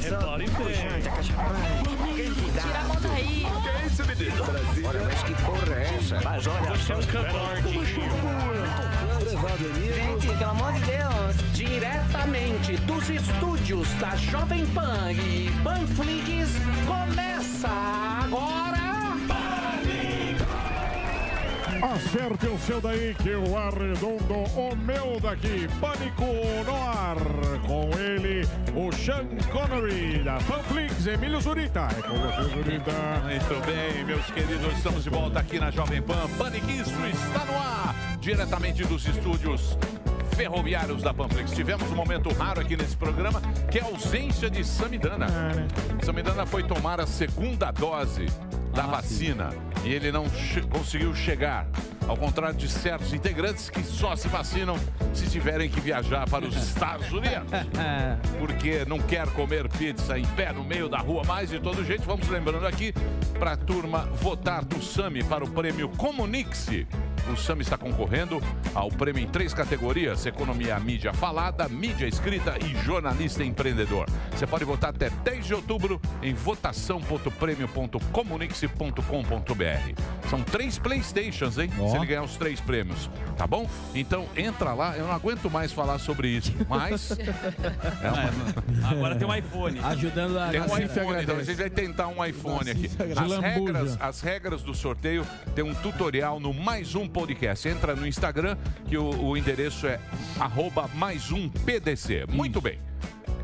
Repare bem. Tira a mão daí. Que isso, menino? Olha, mas que porra é essa? Mas olha, você é um Gente, pelo amor de Deus. Diretamente dos estúdios da Jovem Pan e Panflix, começa agora. Acerte o seu daí que eu arredondo o meu daqui. Pânico no ar. Com ele, o Sean Connery da Panflix, Emílio Zurita. É com você, Zurita. Muito bem, meus queridos, estamos de volta aqui na Jovem Pan. Paniquistro está no ar, diretamente dos estúdios ferroviários da Panflix. Tivemos um momento raro aqui nesse programa, que é a ausência de Samidana. Samidana foi tomar a segunda dose da vacina e ele não che- conseguiu chegar. Ao contrário de certos integrantes que só se vacinam se tiverem que viajar para os Estados Unidos. Porque não quer comer pizza em pé no meio da rua mais de todo jeito. Vamos lembrando aqui para a turma votar do SAMI para o prêmio Comunique-se. O SAMI está concorrendo ao prêmio em três categorias: Economia Mídia Falada, Mídia Escrita e Jornalista Empreendedor. Você pode votar até 10 de outubro em votação.prêmio.comunique-se.com.br. São três Playstations, hein? Se ele ganhar os três prêmios, tá bom? Então entra lá, eu não aguento mais falar sobre isso, mas. É uma- Agora tem um iPhone. Ajudando a tem um iPhone, então a gente vai tentar um iPhone aqui. agradece. As regras, as regras do sorteio tem um tutorial no Mais Um Podcast. Entra no Instagram, que o, o endereço é arroba mais um PDC. Muito bem.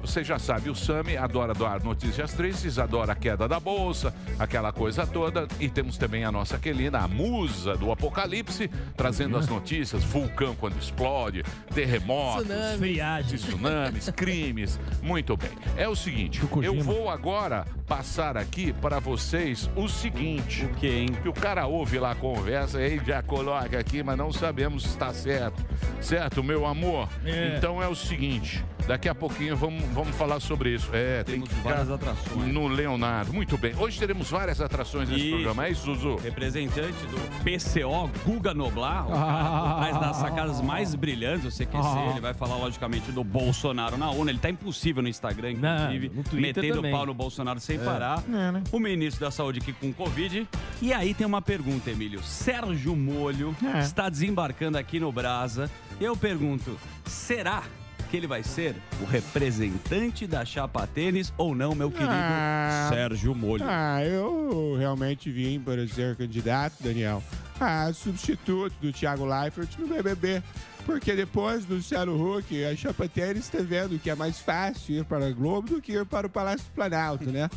Você já sabe, o Sami adora doar notícias tristes, adora a queda da bolsa, aquela coisa toda. E temos também a nossa Quelina, a musa do apocalipse, trazendo as notícias, vulcão quando explode, terremotos, Tsunami. Friagem. tsunamis, crimes. Muito bem. É o seguinte, eu vou agora passar aqui para vocês o seguinte. O que, hein? Que o cara ouve lá a conversa e já coloca aqui, mas não sabemos se está certo. Certo, meu amor? É. Então é o seguinte, daqui a pouquinho vamos, vamos falar sobre isso. É, tem que várias atrações. no Leonardo. Muito bem. Hoje teremos várias atrações nesse Isso. programa. É isso, Zuzu? Representante do PCO, Guga Noblar, o cara Ah. por trás das sacadas mais brilhantes do CQC. Ah. Ele vai falar, logicamente, do Bolsonaro na ONU. Ele tá impossível no Instagram, inclusive, no Twitter metendo também. pau no Bolsonaro sem É. parar. É, né? O ministro da Saúde aqui com Covid. E aí tem uma pergunta, Emílio. Sérgio Molho É. está desembarcando aqui no Brasa. Eu pergunto, será que ele vai ser o representante da chapa tênis ou não, meu querido Ah. Sérgio Molho? Ah, eu realmente vim para ser candidato, Daniel, a substituto do Thiago Leifert no BBB. Porque depois do Luciano Huck, a Chapa Tênis está vendo que é mais fácil ir para a Globo do que ir para o Palácio do Planalto, né?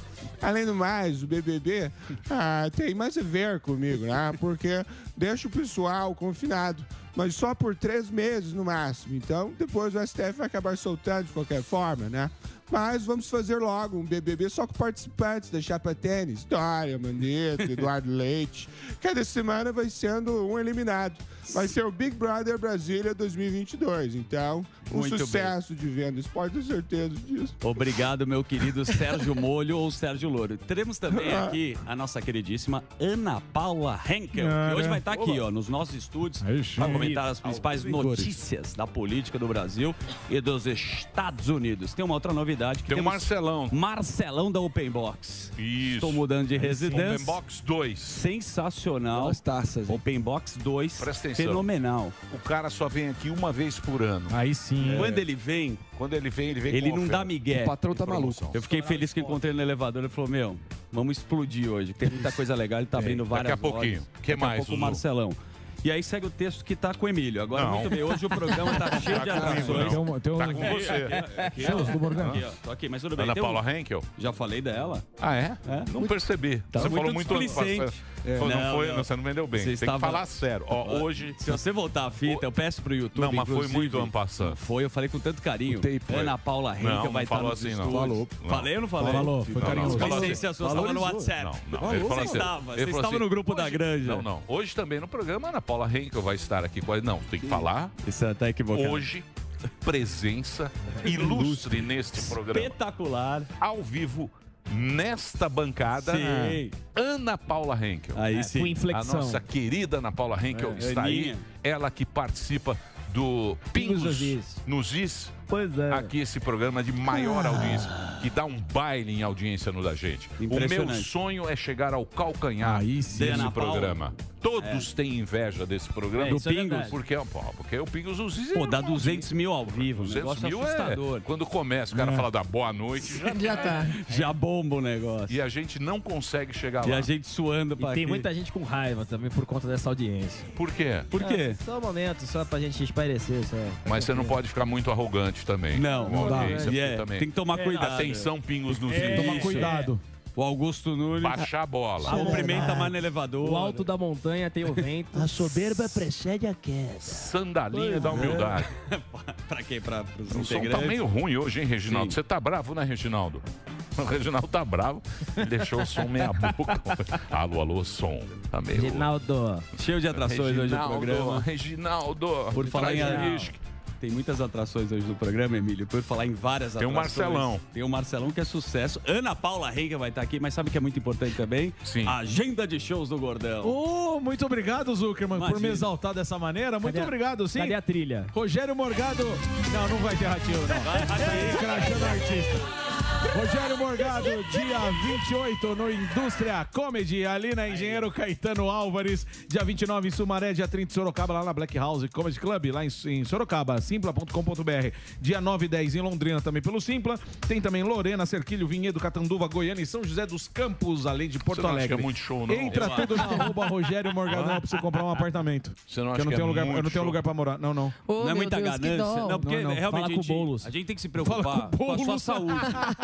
Além do mais, o BBB ah, tem mais a ver comigo, né? Porque deixa o pessoal confinado, mas só por três meses no máximo. Então, depois o STF vai acabar soltando de qualquer forma, né? Mas vamos fazer logo um BBB só com participantes da Chapa Tênis. Dória, Mandetta, Eduardo Leite. Cada semana vai sendo um eliminado. Vai ser o Big Brother Brasília 2022. Então, um Muito sucesso de vendas. Pode ter certeza disso. Obrigado, meu querido Sérgio Molho ou Sérgio Louro. Teremos também aqui a nossa queridíssima Ana Paula Henkel, Ah, que hoje vai estar aqui, ó, nos nossos estúdios, para comentar as principais notícias da política do Brasil e dos Estados Unidos. Tem uma outra novidade que Tem o temos Marcelão. Marcelão da Open Box. Isso. Estou mudando de residência. Open Box 2. Sensacional. As taças. hein? Open Box 2. Presta atenção. Fenomenal. O cara só vem aqui uma vez por ano. Aí sim. Quando ele vem, Quando ele vem, ele vem ele com não oferta. dá migué. O patrão tá maluco. Eu fiquei feliz que encontrei ele no elevador. Ele falou: Meu, vamos explodir hoje. Tem muita coisa legal. Ele tá abrindo várias Daqui a pouquinho. lojas. Que Daqui a mais, pouco o? Marcelão. E aí segue o texto que tá com o Emílio. Agora, Não. muito bem. Hoje o programa tá cheio de Tá atrações. Tem um, tem um... Tá com você. Aqui, Morgana. Aqui, ó. Tô aqui, mas tudo bem. Ana um- Paula Henkel? Já falei dela. Ah, é? É. Não percebi. Tá você muito falou muito displicente. É. Não, Não, foi, não. não, você não vendeu bem. Você Tem estava- que falar sério. Ó, hoje. Se você voltar a fita, eu peço pro YouTube. Não, mas foi muito ano passado. Foi, eu falei com tanto carinho. O tape. Ana Paula Henkel Não, não vai estar falou nos assim, não. Falou. Falei ou não falei? Falou, foi Não, não, carinhoso. falou Não assim. se a sua estava no WhatsApp. Não, não. Falou, Ele falou Você assim. estava, ele você falou estava assim, no grupo da granja. Não, não. Hoje também no programa, Ana Paula Henkel vai estar aqui com a... Não, tem que falar. Isso tá equivocado. Hoje, presença ilustre neste programa. Espetacular. Ao vivo, nesta bancada, Sim. Ana Paula Henkel. Aí Com sim. A inflexão. nossa querida Ana Paula Henkel É, está aí. Ela que participa do Pingos nos Is. nos Is. Pois é. Aqui esse programa de maior audiência, que dá um baile em audiência no da gente. O meu sonho é chegar ao calcanhar Aí sim. desse Ana Paula. programa. Todos têm inveja desse programa. É, isso é verdade. porque, pô, porque o Pingos é Pô, dá normal, 200 mil ao vivo. 200 negócio mil assustador. é. Quando começa, o cara fala da boa noite, já- Já tá. Já bomba o negócio. e a gente não consegue chegar E lá. a gente suando E pra tem quê? muita gente com raiva também por conta dessa audiência. Por quê? Por quê? Ah, só um momento, só pra gente espairecer. Só. Mas você não pode ficar muito arrogante também. Não, a não dá. porque é, também. tem que tomar cuidado. Atenção, pingos nos É, is. Toma Isso. cuidado. O Augusto Nunes Baixar a bola. cumprimenta mais no elevador. O alto da montanha tem o vento. A soberba precede a queda. Sandalinha da humildade. pra quê? Pra, pros O som tá meio ruim hoje, hein, Reginaldo? Você tá bravo, né, Reginaldo? O Reginaldo tá bravo. Ele deixou o som meia boca. alô, alô, som. Tá meio... Reginaldo. Cheio de atrações hoje no Reginaldo, programa. Reginaldo. Por falar em a- uísque. Tem muitas atrações hoje no programa, Emílio. Por falar em várias Tem o atrações. Marcelão. Tem o Marcelão, que é sucesso. Ana Paula Reika vai estar aqui, mas sabe o que é muito importante também? Sim. A agenda de shows do Gordão. Oh, muito obrigado, Zuckerman, por me Imagina. exaltar dessa maneira. Muito Cadê obrigado, sim. Cadê a trilha? Rogério Morgado. Não, não vai ter ratinho, não. É escrachando artista. Rogério Morgado, dia 28 no Indústria Comedy, ali na Engenheiro Caetano Álvares. Dia 29 em Sumaré, dia 30 em Sorocaba, lá na Black House Comedy Club, lá em, em Sorocaba, simpla.com.br. Dia 9 e 10 em Londrina, também pelo Simpla. Tem também Lorena, Cerquilho, Vinhedo, Catanduva, Goiânia e São José dos Campos, além de Porto Você não acha Alegre. que é muito show, não? Entra Eu tudo no arroba Rogério Morgadão pra você comprar um apartamento. Você não Que acha eu não que tenho é lugar, eu muito não tenho show? lugar pra morar. Não, não. Ô, não é muita Deus, ganância. Não, porque Não, não, realmente fala a com o gente, Boulos. a gente tem que se Fala preocupar com o com, a sua saúde.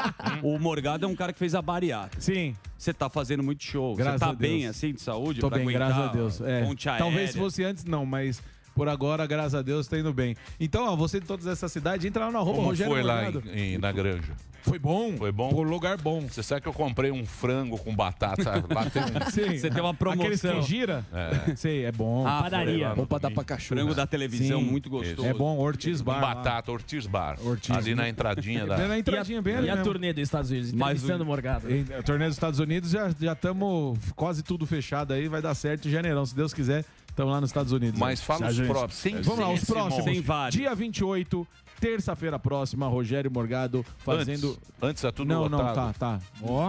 o Morgado é um cara que fez a bariátrica. Sim. Você tá fazendo muito show. Graças Você tá a Deus. bem assim de saúde? Tô pra bem, aguentar graças a Deus. É. ponte Talvez se fosse antes, não, mas por agora, graças a Deus, tá indo bem. Então, ó, você de todas essas cidades, entra lá no arroba Como Rogério foi lá em, em- na granja? Foi bom. Foi bom? Por lugar bom. Você sabe que eu comprei um frango com batata. Bateu um... Sim. Você tem uma Aqueles promoção. que gira? É. Sei, é bom. Ah, Padaria. foi. Bom pra dar pra cachorro. Frango da televisão, Sim. muito gostoso. É bom, Ortiz Bar. lá. batata, Ortiz Bar. Ortiz. Ali na entradinha da. Na entradinha, bem ali E a mesmo. turnê dos Estados Unidos? Entrevistando o Morgado. A turnê dos Estados Unidos já estamos quase tudo fechado aí, vai dar certo em janeirão, se Deus quiser. Estamos lá nos Estados Unidos. Mas aí. fala os próximos. Sem- Vamos lá, os próximos. Tem vários. Dia 28, terça-feira próxima, Rogério Morgado fazendo. Antes, antes tá tudo Não, não, lotado. tá, tá.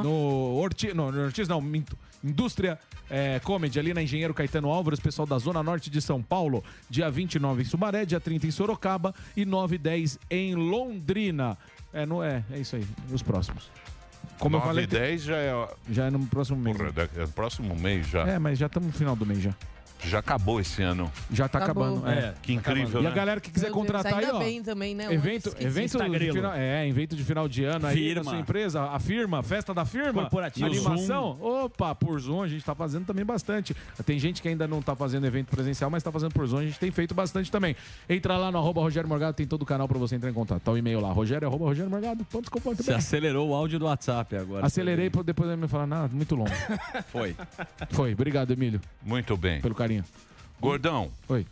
No Ortiz, não, no Ortiz não, minto. Indústria é, Comedy, ali na Engenheiro Caetano Álvares, pessoal da Zona Norte de São Paulo. Dia 29 em Sumaré, dia 30 em Sorocaba e 9 e 10 em Londrina. É, não é, é isso aí, os próximos. Como eu 9 falei, e 10 já é. já é no próximo mês. Porra, daqui- é próximo mês já. É, mas já estamos no final do mês já. Já acabou esse ano. Já tá Acabou. acabando. É. Que incrível, E né? a galera que quiser Meu Deus, contratar aí, ainda ó. bem também, né? Evento, Esqueci. evento de Instagrelo. final, é, evento de final de ano aí Firma. da sua empresa, a firma, festa da firma, Corporativo. animação. Opa, por Zoom a gente tá fazendo também bastante. Tem gente que ainda não tá fazendo evento presencial, mas tá fazendo por Zoom, a gente tem feito bastante também. Entra lá no arroba Rogério Morgado, tem todo o canal pra você entrar em contato. Tá o e-mail lá, rogério arroba rogeriomorgado.com.br. Você acelerou o áudio do WhatsApp agora. Acelerei pra depois ele me falar, nada, muito longo. Foi. Foi, obrigado, Emílio, Muito bem. pelo carinho. Gordão, Oi.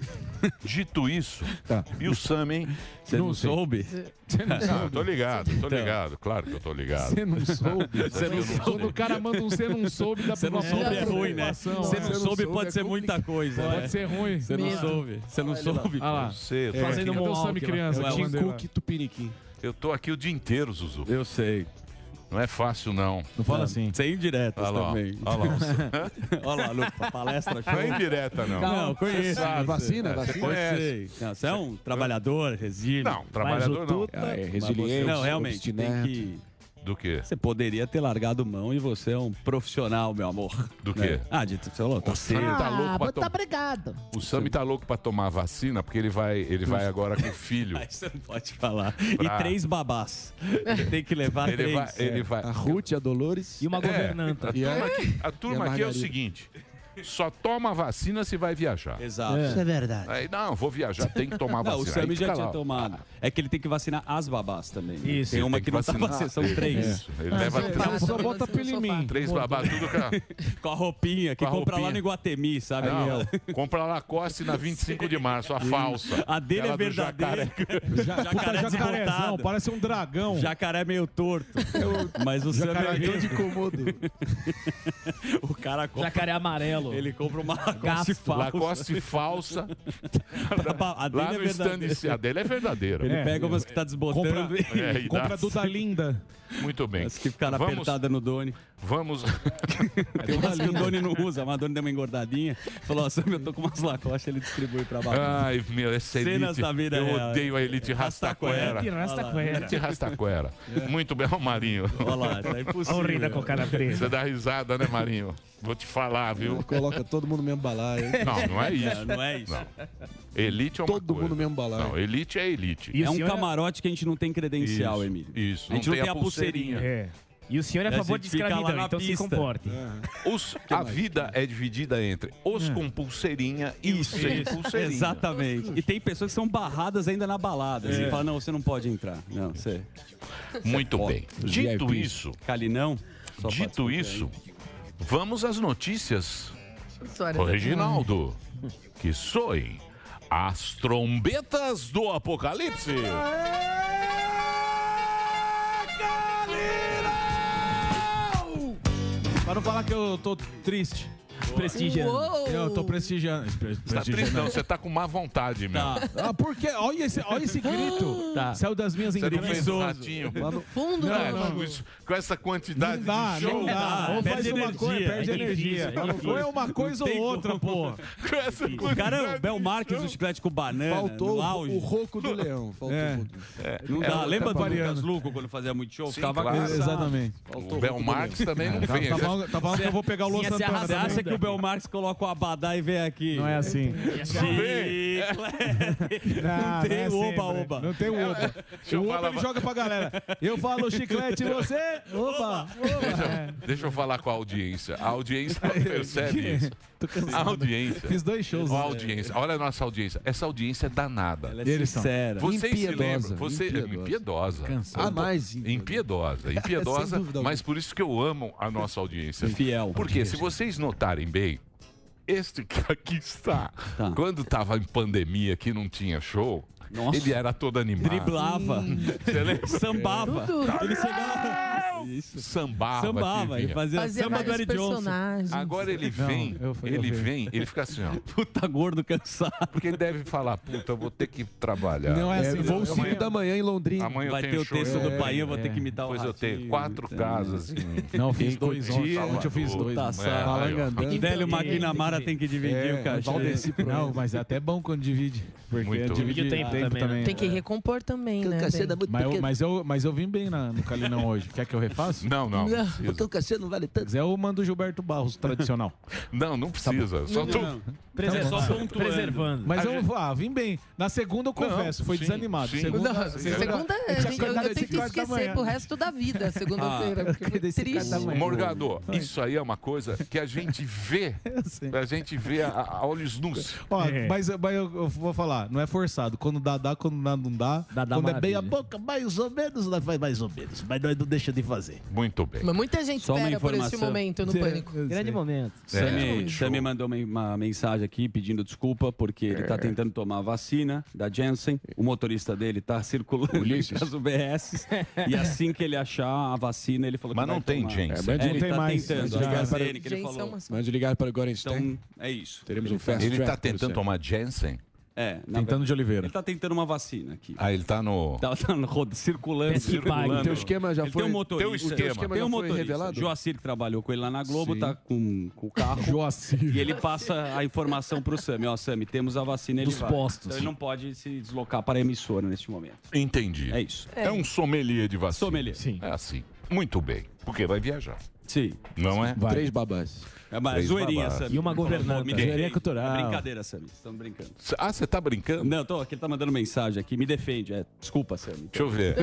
dito isso, Tá. e o Sam, hein? Você não, Não soube? Você não Ah, soube? tô ligado, tô Então. ligado. Claro que eu tô ligado. Você não soube? Você não soube. Quando o cara manda um você não soube, dá Você não pra soube uma é ruim, né? Você é. não soube pode ser muita coisa. Pode né? ser ruim. Você não soube. Você não soube. Ah lá. Você, É, Fazendo um lá. criança? É Tim. Cook Tupiniquim. eu tô aqui o dia inteiro, Zuzu. Eu sei. Não é fácil, não. Não fala assim. Sem indiretas Olha lá, ó. também. Olha lá. Olha lá, no palestra show. Não é indireta, não. Não, conheço. sabe. Vacina, É, vacina. Você conhece. Não, você é um trabalhador, resílio. Não, trabalhador não. É, resiliente, você- Não, realmente, tem que... Do quê? Você poderia ter largado mão e você é um profissional, meu amor. Do Né? quê? Ah, de, você falou, tá cedo. tá louco pra Ah, tá tomar. obrigado. O Sam tá louco pra tomar a vacina porque ele vai, ele vai agora com o filho. Aí você não pode falar. Pra- E três babás. Ele tem que levar Ele três. vai, ele é. vai. A Ruth, a Dolores. E uma É, governanta. a turma aqui, a turma E a aqui é o seguinte: só toma a vacina se vai viajar. Exato. Isso é verdade. Aí, não, vou viajar, tem que tomar a Não, o vacina. Aí Sammy já tinha lá. tomado. É que ele tem que vacinar as babás também. né? Isso, Tem uma tem que que não tá vacinar. vacinando. São três. Isso, ele leva você três, Só bota pelo em mim. três babás, tudo com a- Com a roupinha que Com a compra lá no Iguatemi, sabe? Não, compra Lacoste na 25 de março, a falsa. A dele é verdadeira. Já, Jacaré desbotado. parece um dragão. Jacaré meio torto. Mas o é Jacaré de cômodo. O cara compra Jacaré amarelo. Amarelo. Ele compra uma Lacoste falsa. Lacoste falsa. A dele Lá é no stand, a dele é verdadeira. Ele pega umas que tá desbotando Compra, e... É, e compra dá- do da Linda. Muito bem. As que ficaram Vamos- apertadas no Doni. Vamos. Tem umas que o Doni não usa, mas o Doni deu uma engordadinha. Falou, ó, Sam, eu tô com umas Lacoste, ele distribui pra baixo. Ai, meu, essa elite. Cenas da vida eu real. odeio a elite rastaquera. Elite rastaquera. Elite rastaquera. Muito bem, ó, Marinho. Olha lá, tá impossível. Olha o Rina com cara preta. Você dá risada, né, Marinho? Vou te falar, viu? Coloca todo mundo no mesmo balaio. Não, não é isso. Não, não é isso. Não. Elite é uma Todo coisa. mundo mesmo balaio. Não, elite é elite. E É o um é- camarote que a gente não tem credencial, Isso, Emílio. Isso, A gente não tem a pulseirinha. É. E o senhor é a favor de escravidão, então se comporte. Os- a vida é dividida entre os com pulseirinha e os sem pulseirinha. Exatamente. E tem pessoas que são barradas ainda na balada. Você fala, não, você não pode entrar. Não, você... Muito Você bem. pode. Dito VIP. isso, Calinão. só dito isso, vamos às notícias. Da- Reginaldo, que soem as trombetas do apocalipse. Para não falar que eu tô triste. Prestigiando. Uou! Eu tô prestigiando. pre- Tá prestigiando. triste, não? Você tá com má vontade, meu. Tá. Ah, por quê? Olha esse, olha esse grito. Tá. Saiu das minhas fez um ratinho. No fundo, Não, não, não. Com isso- Com essa quantidade Não dá, de show. não dá. Ou Perde faz uma energia, coisa, perde é energia. é Ou é uma coisa ou outra, pô. Com essa O quantidade cara é o Bel Marques do chiclete com banana. Faltou no o, auge. o roco do leão. Faltou É. o roco. Não É, dá. Lembra do. Lucas Luco quando fazia muito show? Sim, Ficava claro. Exatamente. O Bel Marques também não Tá, vem. tá falando, que eu vou pegar o Luan se Santana. Que o Bel Marques coloca o abadá e vem aqui? Não é assim. Não tem é oba-oba. sempre. Não tem o oba. O oba ele joga pra galera. Eu falo chiclete e você. Oba! Deixa, oba. deixa eu falar com a audiência. A audiência percebe isso. Tô A cansado. audiência. Fiz dois shows. A audiência. Olha a nossa audiência. Essa audiência é danada. Ela é Eles são. sincera. Vocês se Impiedosa, lembram? Você, impiedosa. impiedosa. Cansado. Ah, mais. Impiedosa, impiedosa, dúvida mas por isso que eu amo a nossa audiência. Fiel. Porque se vocês notarem bem, este que aqui está, Tá. quando tava em pandemia que não tinha show, Nossa. ele era todo animado. Driblava. Você lembra? Sambava. Tudo. Ele chegava. Isso. Sambava. Sambava. Ele fazia, Fazia samba do Eric Johnson. personagens. Agora ele vem, eu fui- eu ele vem, ele fica assim, ó. Puta gordo cansado. Porque ele deve falar, puta, eu vou ter que trabalhar. Não é É, assim. vou não. 5 da manhã em Londrina. Amanhã eu Vai ter o texto do É, pai, eu vou ter é. que imitar o Depois eu tenho quatro casas Não, fiz dois ontem. Ontem eu fiz dois. Tá. É. Velho Maquinamara tem que dividir É, o cachê. Valdeci pro Não, mas é até bom quando divide. Porque Muito. divide o tempo também, né? Tem que recompor também, né? é Mas eu, mas, eu, mas eu vim bem na- no Calinão hoje. Quer que eu refaça? Não, não. Não, Não. Porque o cacete não vale tanto. Quiser, eu mando o Gilberto Barros, tradicional. não, não precisa. Só tô... Não, Preser- Só pontuando. Preservando. Mas A eu gente- ah, vim bem. Na segunda eu confesso, foi sim, desanimado. sim. Segunda, Não, segunda, eu a tinha gente- eu, eu cinco horas da esquecer pro resto da vida, segunda-feira. porque é horas triste. Morgador, isso aí é uma coisa que a gente vê, Eu a gente vê a, a olhos nus. Ó, É. mas, mas eu, eu vou falar, não é forçado. Quando dá, dá. Quando não dá, não dá. Dá, dá quando é bem a boca, mais ou menos, nós faz mais ou menos. Mas nós não deixa de fazer. Muito bem. Mas muita gente Só uma espera por esse informação. momento no Pânico. Grande momento. Sammy, É, Sammy mandou uma, uma mensagem aqui pedindo desculpa porque ele É. tá tentando tomar a vacina da Janssen. O motorista dele tá circulando Ulisses. as UBS. e assim que ele achar a vacina, ele falou Mas que vai não tem tomar. Janssen. É, Não ele tem tá mais. tentando. Já a era. AstraZeneca, que ele falou. Mas ligar para Gorenstein. Então, é isso. Teremos um fast Ele tá para tentando tomar Janssen? É, Tentando de Oliveira. Ele tá tentando uma vacina aqui. Ah, ele tá no... Tá, tá no rodo, circulando, circulando. Teu esquema já Ele foi. tem um motorista. Teu esquema. Tem um já foi motorista. revelado? Joacir, que trabalhou com ele lá na Globo, Sim. tá com, com o carro. Joacir. E ele passa a informação pro Sami. Ó, Sami, temos a vacina, ele Dos vai. postos. Então ele não pode se deslocar para a emissora neste momento. Entendi. É isso. É um sommelier de vacina. Sommelier. Sim. É assim. Muito bem. Porque vai viajar. Sim. Não é? Três babás. É uma Três zoeirinha, babás. Sami. E uma governanta. Me. Zoeirinha cultural. É brincadeira, Sami. Estamos brincando. Ah, você tá brincando? Não, tô aqui, ele tá mandando mensagem aqui. Me defende. É, desculpa, Sami. Deixa eu ver.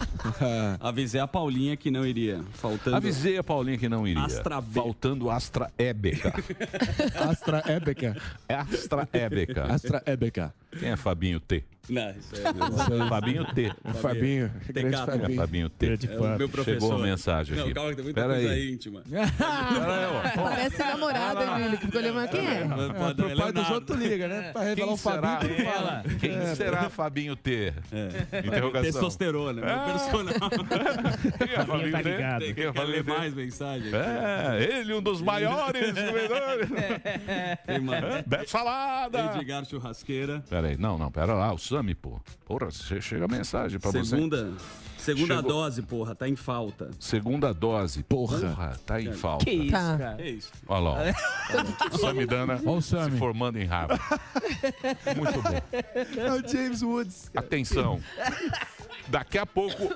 Avisei a Paulinha que não iria. Faltando. Avisei a Paulinha que não iria. Astra B. Faltando Astra Ébeca. Astra Ebeca. Astra Ébeca. Astra Ebeca. Quem é Fabinho T? Não, isso é Fabinho T. Fabinho, grande. Fabinho. É Fabinho T. É o meu professor. Chegou a mensagem Não, aqui. calma que tem muita Pera coisa aí. íntima. Parece namorado, Emílio, que ficou olhando. Quem é? Pode, pro pai dos outros liga, né? Pra revelar Quem o Fabinho, tu fala. Quem É, será Fabinho T? Interrogação. Testosterona, meu personal. Quem é Fabinho tá T? ligado. Quem é Quer Fabinho ler T? mais mensagem? É, ele, um dos maiores comedores. Beto Salada. Edgar Churrasqueira. Pera aí, não, não, pera lá, o Sami, pô. Porra, che- chega a mensagem pra você. Segunda, segunda Chegou. dose, porra, tá em falta. Segunda dose. Porra, tá em falta. Que isso, Tá. cara? Que isso? Olha lá, ó. o Samidana Olha o se formando em Harvard. Muito bom. É o James Woods. cara. Atenção. Daqui a pouco,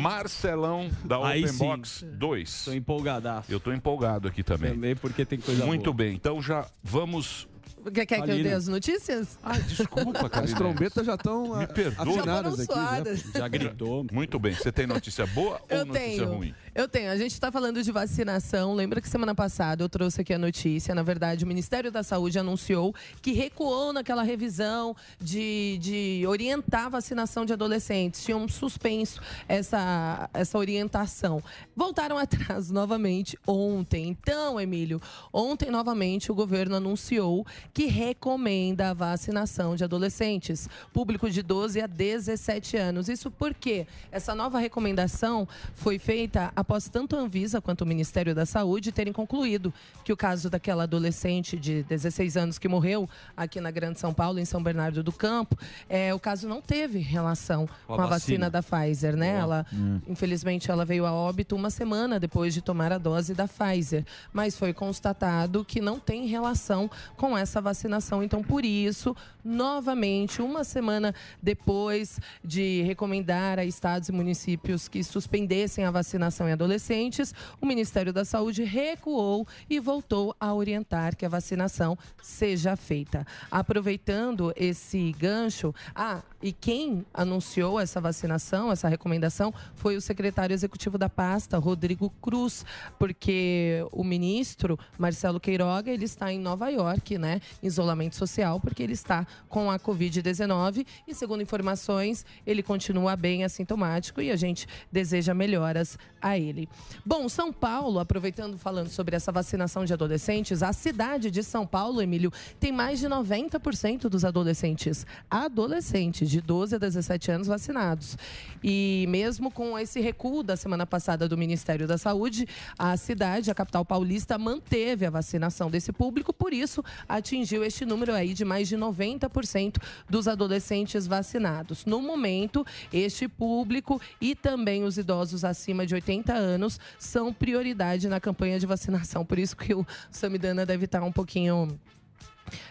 Marcelão da Aí Open sim. Box 2. Tô empolgadaço. Eu tô empolgado aqui também. Também porque tem coisa Muito boa. bem, então já vamos. Quer, quer que eu dê as notícias? Ah, desculpa, As Karine. trombetas já estão Me perdoa. Já foram afinadas aqui. né? suadas. Já gritou. Muito bem. Você tem notícia boa ou Eu notícia tenho. ruim? Eu tenho. A gente está falando de vacinação. Lembra que semana passada eu trouxe aqui a notícia. Na verdade, o Ministério da Saúde anunciou que recuou naquela revisão de, de orientar a vacinação de adolescentes. Tinham suspenso essa, essa orientação. Voltaram atrás novamente ontem. Então, Emílio, ontem novamente o governo anunciou que recomenda a vacinação de adolescentes, público de 12 a 17 anos. Isso porque essa nova recomendação foi feita após tanto a Anvisa quanto o Ministério da Saúde terem concluído que o caso daquela adolescente de 16 anos que morreu aqui na Grande São Paulo, em São Bernardo do Campo, é, o caso não teve relação Com a com a vacina. vacina da Pfizer, né? Ela, infelizmente, ela veio a óbito uma semana depois de tomar a dose da Pfizer, mas foi constatado que não tem relação com essa vacinação. Então, por isso, novamente, uma semana depois de recomendar a estados e municípios que suspendessem a vacinação em adolescentes, o Ministério da Saúde recuou e voltou a orientar que a vacinação seja feita. Aproveitando esse gancho, ah, e quem anunciou essa vacinação, essa recomendação, foi o secretário executivo da pasta, Rodrigo Cruz, porque o ministro Marcelo Queiroga, ele está em Nova York, né, em isolamento social, porque ele está com a Covid-19 e, segundo informações, ele continua bem assintomático e a gente deseja melhoras a ele. Bom, São Paulo, aproveitando falando sobre essa vacinação de adolescentes, a cidade de São Paulo, Emílio, tem mais de 90% dos adolescentes, adolescentes de 12 a 17 anos vacinados. E mesmo com esse recuo da semana passada do Ministério da Saúde, a cidade, a capital paulista, manteve a vacinação desse público, por isso atingiu este número aí de mais de 90% dos adolescentes vacinados. No momento, este público e também os idosos acima de 80 anos são prioridade na campanha de vacinação. Por isso que o Samidana deve estar um pouquinho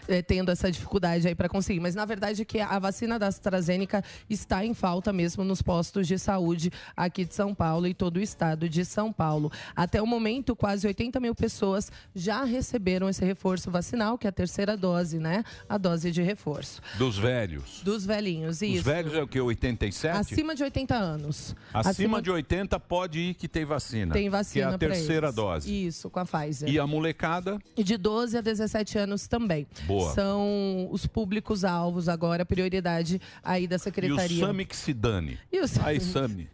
eh, tendo essa dificuldade aí para conseguir. Mas na verdade é que a vacina da AstraZeneca está em falta mesmo nos postos de saúde aqui de São Paulo e todo o estado de São Paulo. Até o momento, quase 80 mil pessoas já receberam esse reforço vacinal, que é a terceira dose, né? A dose de reforço. Dos velhos. Dos velhinhos, isso. Os velhos é o que? 87? Acima de 80 anos. Acima de 80 pode ir que tem vacina. Tem vacina Que é a terceira eles. dose. Isso, com a Pfizer. E a molecada? E de 12 a 17 anos também. Boa. São os públicos-alvos agora, prioridade aí da E Secretaria. o Sami que se dane. E o Sami? Aí, Sami.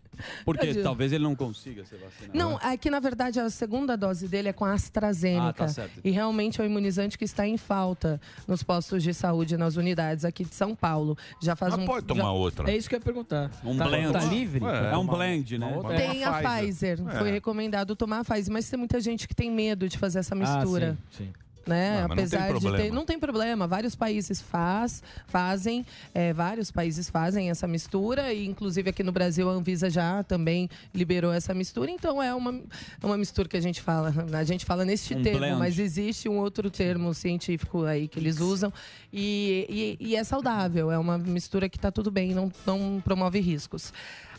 Porque talvez ele não consiga ser vacinado. Não, é que na verdade a segunda dose dele é com a AstraZeneca. Ah, tá certo. E realmente é um imunizante que está em falta nos postos de saúde, nas unidades aqui de São Paulo. Já faz Mas um. pode tomar já- outra. É isso que eu ia perguntar. Um tá, blend. Tá livre? É, um blend, né? outra- Tem a Pfizer. Pfizer. É. Foi recomendado tomar a Pfizer, mas tem muita gente que tem medo de fazer essa mistura. Ah, sim, sim. Né? Não tem Apesar de ter, não tem problema. Vários países faz, fazem, é, vários países fazem essa mistura e inclusive aqui no Brasil a Anvisa já também liberou essa mistura. Então é uma, uma mistura que a gente fala, a gente fala neste Um termo, blend. mas existe um outro termo científico aí que eles usam e, e, e é saudável. É uma mistura que está tudo bem, não, não promove riscos.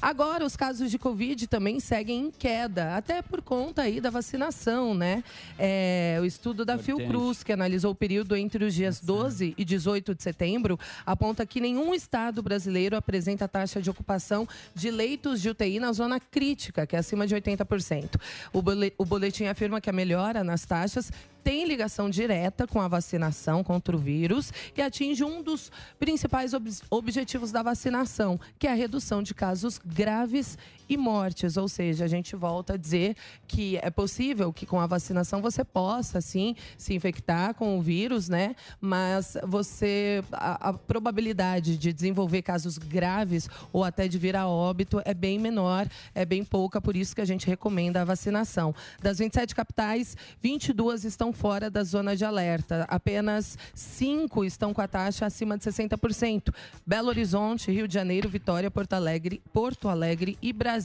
Agora, os casos de Covid também seguem em queda, até por conta aí da vacinação, né? É, o estudo da Importante. Fiocruz, que analisou o período entre os dias 12 e 18 de setembro, aponta que nenhum estado brasileiro apresenta taxa de ocupação de leitos de UTI na zona crítica, que é acima de 80%. O bole- o boletim afirma que a melhora nas taxas tem ligação direta com a vacinação contra o vírus e atinge um dos principais ob- objetivos da vacinação, que é a redução de casos graves e mortes. Ou seja, a gente volta a dizer que é possível que com a vacinação você possa, sim, se infectar com o vírus, né? Mas você. A, a probabilidade de desenvolver casos graves ou até de vir a óbito é bem menor, é bem pouca, por isso que a gente recomenda a vacinação. Das 27 capitais, 22 estão fora da zona de alerta. Apenas 5 estão com a taxa acima de 60%. Belo Horizonte, Rio de Janeiro, Vitória, Porto Alegre, Porto Alegre e Brasília.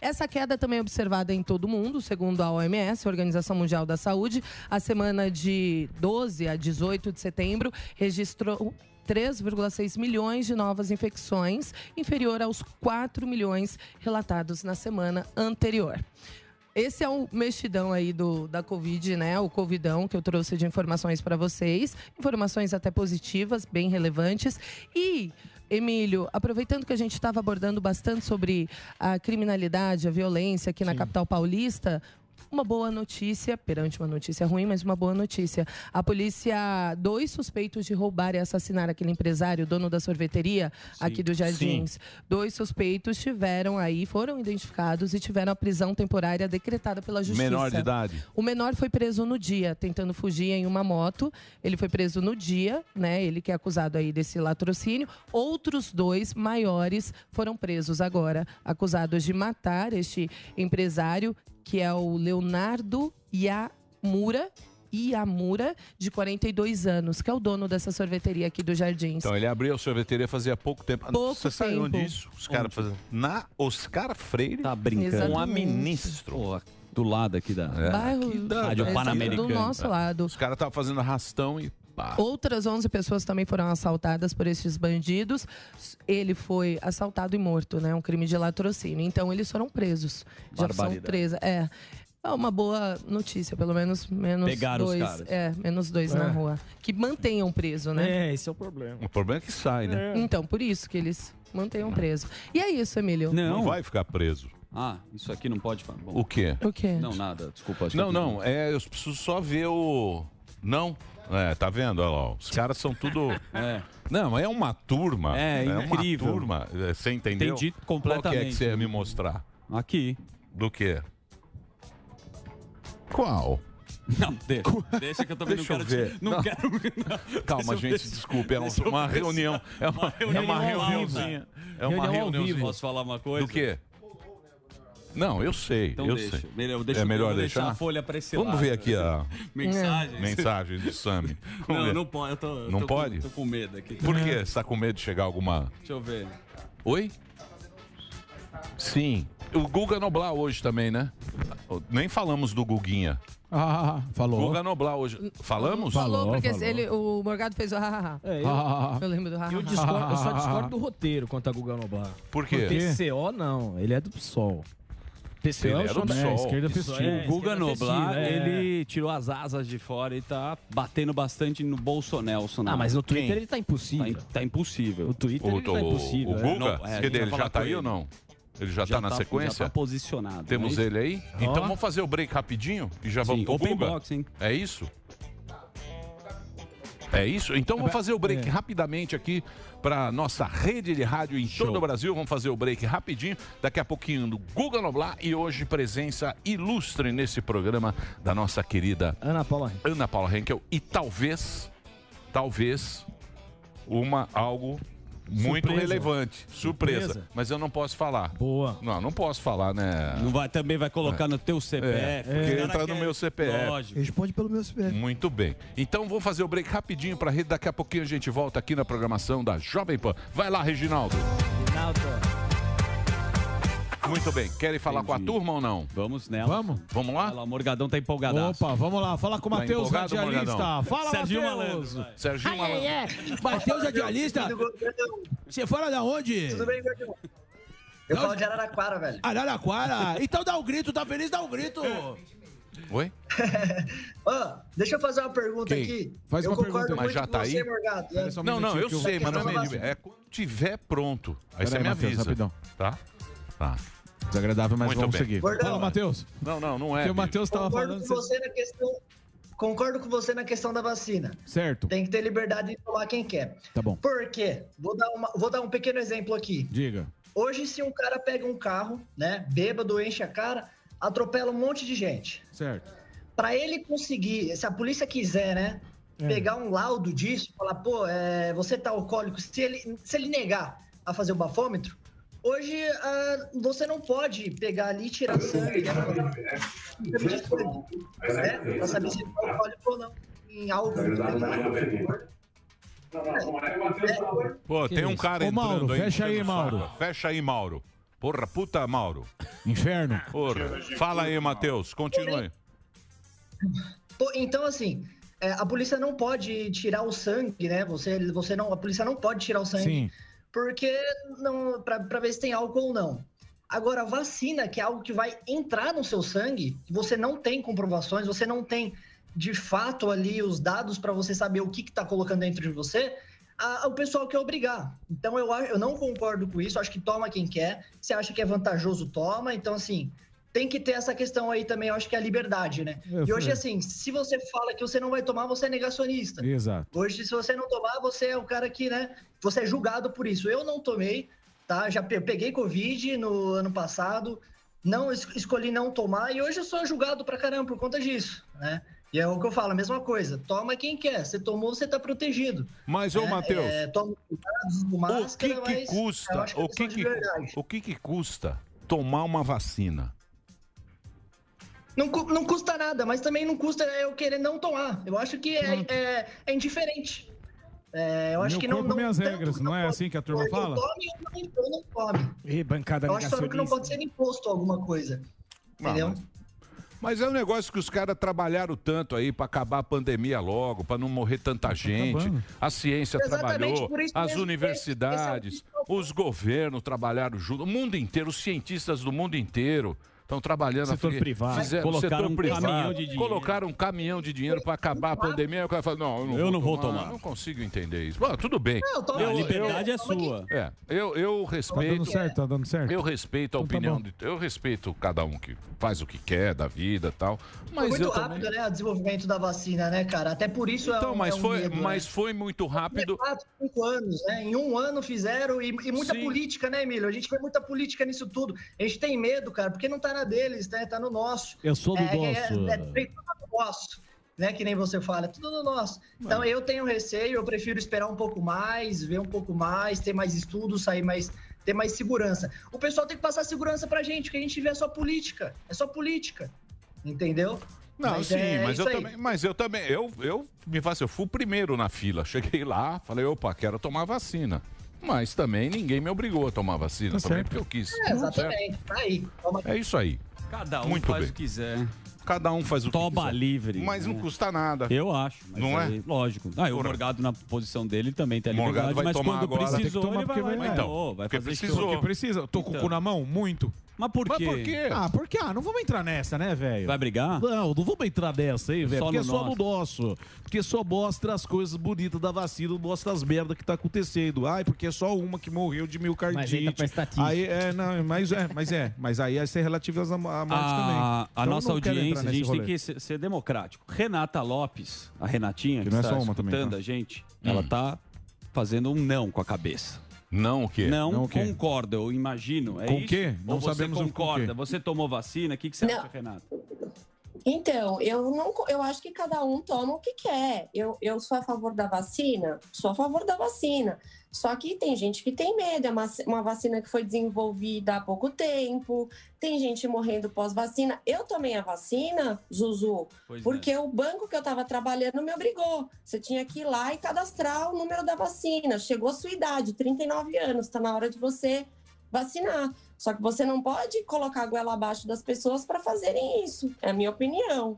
Essa queda também é observada em todo o mundo, segundo a OMS, a Organização Mundial da Saúde. A semana de 12 a 18 de setembro registrou 3,6 milhões de novas infecções, inferior aos 4 milhões relatados na semana anterior. Esse é o mexidão aí do, da Covid, né? O Covidão que eu trouxe de informações para vocês. Informações até positivas, bem relevantes. E, Emílio, aproveitando que a gente estava abordando bastante sobre a criminalidade, a violência aqui na capital paulista, uma boa notícia, perante uma notícia ruim, mas uma boa notícia. A polícia, dois suspeitos de roubar e assassinar aquele empresário, dono da sorveteria aqui dos Jardins. Dois suspeitos tiveram aí, foram identificados e tiveram a prisão temporária decretada pela justiça. Menor de idade. O menor foi preso no dia, tentando fugir em uma moto. Ele foi preso no dia, né? Ele que é acusado aí desse latrocínio. Outros dois maiores foram presos agora, acusados de matar este empresário, que é o Leonardo Yamura. Iamura, de 42 anos, que é o dono dessa sorveteria aqui do Jardins. Então ele abriu a sorveteria fazia pouco tempo. Pouco Você sabe onde isso? Os caras fazendo. Na Oscar Freire. Tá brincando. Com a ministro. Pô, do lado aqui da. Bairro- aqui da- Rádio da- Pan-Americana. do nosso lado. Os caras estavam fazendo arrastão e Outras 11 pessoas também foram assaltadas por esses bandidos. Ele foi assaltado e morto, né? Um crime de latrocínio. Então eles foram presos. Já são três. É. É uma boa notícia, pelo menos menos Pegaram os dois. caras. É, menos dois na É. rua. Que mantenham preso, né? É, esse é o problema. O problema é que sai, né? Então, por isso que eles mantenham preso. E é isso, Emílio. Não vai ficar preso. Ah, isso aqui não pode falar. Bom. O quê? O quê? Não, nada, desculpa. Não, não, é, eu preciso só ver o. Não? É, tá vendo? Olha lá, os caras são tudo. É. Não, é uma turma. É, incrível. uma turma. É, Você entendeu? Entendi Qual que é que completamente. você ia me mostrar? Aqui. Do quê? Qual? Não, deixa, deixa que eu também Deixa não eu quero. ver. te- Não, Não. quero. não. Calma, gente, ver. desculpe. É eu uma se- reunião. É uma, é uma reuniãozinha. É uma reuniãozinha. Posso falar uma coisa? Do quê? Não, eu sei. Então eu deixa. sei. Melhor- deixa é melhor deixar deixar? a folha pra esse Vamos lado. ver aqui a Mensagem. mensagem do Sami. Não, ver. não pode. Eu tô, Não tô pode? Com, tô com medo aqui. Por quê? Você tá com medo de chegar alguma. Deixa eu ver. Oi? Sim. O Guga Noblar hoje também, né? Nem falamos do Guguinha. Ah, falou. Guga Noblar hoje. Falamos? Falou, porque ele, o Morgado fez o hahaha. É, eu, Ah. Eu lembro do hahaha. eu, discordo, eu só discordo do roteiro quanto a Guga Noblar. Por quê? PCO não, ele é do PSOL. PCO é o chão da- PSOL. É, esquerda festiva. festiva. o Guga Noblar, é. ele tirou as asas de fora e tá batendo bastante no Bolsonelson. Ah, mas no Twitter Quem? ele tá impossível. Tá, tá impossível. O Twitter O, ele tá impossível. o é. Guga? Não, é, Já tá com aí ele. ou não? Ele já, tá na Já sequência? tá posicionado. Temos é ele aí? Então vamos fazer o break rapidinho e já vamos Sim, pro open Guga? box, hein? É isso? É isso? Então vamos fazer o break É. rapidamente aqui para nossa rede de rádio em todo o Brasil. Vamos fazer o break rapidinho. Daqui a pouquinho do Guga Noblar e hoje presença ilustre nesse programa da nossa querida Ana Paula Henrique. Ana Paula Henkel e talvez, talvez, uma algo muito Surpresa. relevante, surpresa. Surpresa. Mas eu não posso falar. Boa. Não, não posso falar, né? Não vai, também vai colocar no teu CPF. É, porque entra no meu CPF. Lógico. Responde pelo meu CPF. Muito bem. Então vou fazer o break rapidinho para rede. Daqui a pouquinho a gente volta aqui na programação da Jovem Pan. Vai lá, Reginaldo. Muito bem. Querem falar com a turma ou não? Vamos nela. Vamos? Vamos lá? Olha lá, o Morgadão tá empolgadaço. Opa, vamos lá. Fala com o Tá Matheus, empolgado, radialista. Morgadão? Fala, Serginho Matheus. Malandro. vai. Serginho Malandro. Matheus, radialista. Você fala da onde? Tudo bem, Gordão? Eu falo de Araraquara, velho. Araraquara. Então dá um grito, tá feliz? Dá um grito. Oi? Ó, deixa eu fazer uma pergunta Quem? aqui. Faz eu uma concordo pergunta. Mas muito já com tá você, aí? Morgado. Né? Não, não, eu sei, mas não me... É quando tiver pronto. Aí Pera você aí, me Matheus, avisa. rapidão. Tá? Tá. Desagradável, mas Muito vamos bem. seguir. Gordão. Fala, Matheus. Não, não, não é. Porque o. Matheus tava Concordo falando... com você- você na questão, concordo com você na questão da vacina. Certo. Tem que ter liberdade de tomar quem quer. Tá bom. Por quê? Vou dar, uma- vou dar um pequeno exemplo aqui. Diga. Hoje, se um cara pega um carro, né, bêbado, enche a cara, atropela um monte de gente. Certo. Para ele conseguir, se a polícia quiser, né, É. pegar um laudo disso, falar, pô, é, você tá alcoólico, se ele, se ele negar a fazer o bafômetro, hoje ah, você não pode pegar ali e tirar sangue, né, exame de sangue, né, pra saber se ele tá alcoólico ou não, em algo. Pô, tem um cara Ô, entrando Mauro, aí. fecha aí, Mauro. saco. Fecha aí, Mauro. Porra, puta, Mauro. Inferno. Porra. Fala aí, Matheus. Continua aí. Pô, então, assim, é, a polícia não pode tirar o sangue, né? Você, você não, a polícia não pode tirar o sangue Sim. Porque não para ver se tem álcool ou não. Agora, vacina, que é algo que vai entrar no seu sangue, você não tem comprovações, você não tem de fato ali os dados para você saber o que está colocando dentro de você, a- o pessoal quer obrigar. Então, eu, eu não concordo com isso, acho que toma quem quer. Se acha que é vantajoso, toma. Então, assim, tem que ter essa questão aí também, eu acho que é a liberdade, né? Eu e hoje, sei. assim, se você fala que você não vai tomar, você é negacionista. Exato. Hoje, se você não tomar, você é o cara que, né? Você é julgado por isso. Eu não tomei, tá? Já pe- peguei Covid no ano passado, não es- escolhi não tomar e hoje eu sou julgado pra caramba por conta disso, né? E é o que eu falo, a mesma coisa. Toma quem quer. Você tomou, você tá protegido. Mas, ô, né? Matheus, É, toma cuidado, usa O máscara, que, que custa? é O que que, o que que custa tomar uma vacina? Não, não custa nada, mas também não custa eu querer não tomar. Eu acho que é, é, é indiferente. É, eu acho Meu que não. corpo, não minhas tanto regras, não é assim que a turma fala? tome ou não, eu não tome. Ih, bancada Eu acho só que não pode ser imposto alguma coisa. Entendeu? Mas é um negócio que os caras trabalharam tanto aí pra acabar a pandemia logo, pra não morrer tanta gente. acabando. A ciência Exatamente, trabalhou, as mesmo, universidades, os governos trabalharam junto, o mundo inteiro, os cientistas do mundo inteiro estão trabalhando. Setor Fique- privado. Fizeram, Colocaram setor um privado, caminhão de dinheiro. Colocaram um caminhão de dinheiro pra acabar a pandemia. O cara fala, não, eu não, Eu vou, não vou tomar. tomar. Não consigo entender isso. Bom, tudo bem. Não, toma- A Eu- liberdade é toma sua. É, eu, eu Tá dando respeito. certo, tá dando certo. Eu respeito a Então tá opinião bom. de. Eu respeito cada um que faz o que quer da vida e tal. Foi Mas muito eu rápido, também. né? O desenvolvimento da vacina, né, cara? Até por isso é Então, um, mas, é um foi, medo, mas né? foi muito rápido. Quatro, cinco anos, né? Em um ano fizeram e, e muita Sim. política, né, Emílio? A gente vê muita política nisso tudo. A gente tem medo, cara, porque não tá na deles, né? Tá no nosso. Eu sou do é, nosso. É, é, é tudo no nosso, né? Que nem você fala, é tudo no nosso. Então eu tenho receio, eu prefiro esperar um pouco mais, ver um pouco mais, ter mais estudos, sair mais, ter mais segurança. O pessoal tem que passar segurança pra gente, porque a gente vê só política. É só política. Entendeu? Não, Mas sim, é mas eu aí. também, mas eu também, eu, eu me faço, eu fui o primeiro na fila. Cheguei lá, falei, opa, quero tomar vacina. Mas também ninguém me obrigou a tomar vacina, Tá também certo. porque eu quis. É, exatamente. Tá aí. Toma É isso aí. Cada um Muito faz bem. o que quiser. Cada um faz o que Toba quiser. livre. Mas não né? custa nada. Eu acho. mas Não é? Lógico. Ah, e o Porra. Morgado na posição dele também tem a Morgado liberdade, vai mas tomar quando agora. Tem que precisou, tomar ele vai, porque vai, vai- vai, Então, vai porque fazer precisou. Porque precisa. Tô com o cu Então. na mão? Muito. Mas por Mas quê? por quê? Ah, porque ah, não vamos entrar nessa, né, velho? Vai brigar? Não, não vamos entrar nessa aí, velho. Porque é no só no nosso. Porque só mostra as coisas bonitas da vacina, mostra as merdas que tá acontecendo. Ai, porque é só uma que morreu de miocardite. Mas aí tá pra estatística. Aí, é, não, mas é, mas é. Mas aí é ser relativo às- à morte também. A, a Então, nossa audiência, a gente tem rolê. que ser, ser democrático. Renata Lopes, a Renatinha, que, Que não é está só uma escutando também, tá? a gente, ela tá fazendo um não com a cabeça. Não o quê? Não, Não o quê? concorda, eu imagino. É Com o quê? Não Ou você sabemos o concorda? Você tomou vacina? O que, que você Não. acha, Renata? Então, eu não, eu acho que cada um toma o que quer. Eu, eu sou a favor da vacina, sou a favor da vacina. Só que tem gente que tem medo, é uma, uma vacina que foi desenvolvida há pouco tempo, tem gente morrendo pós-vacina. Eu tomei a vacina, Zuzu, Pois é. porque o banco que eu estava trabalhando me obrigou. Você tinha que ir lá e cadastrar o número da vacina. Chegou a sua idade, 39 anos, está na hora de você vacinar. Só que você não pode colocar a goela abaixo das pessoas para fazerem isso. É a minha opinião.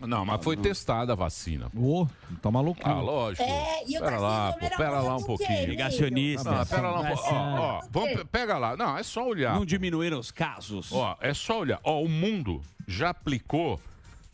Não, mas foi testada a vacina. Ô, tá maluco. Ah, lógico. É, e Pera lá, pô, Meira pera lá um pouquinho. Negacionista. Não, pera lá um pouquinho. Ó, ó, vamos, pe- pega lá. Não, é só olhar. Não diminuíram os casos. Ó, é só olhar. Ó, o mundo já aplicou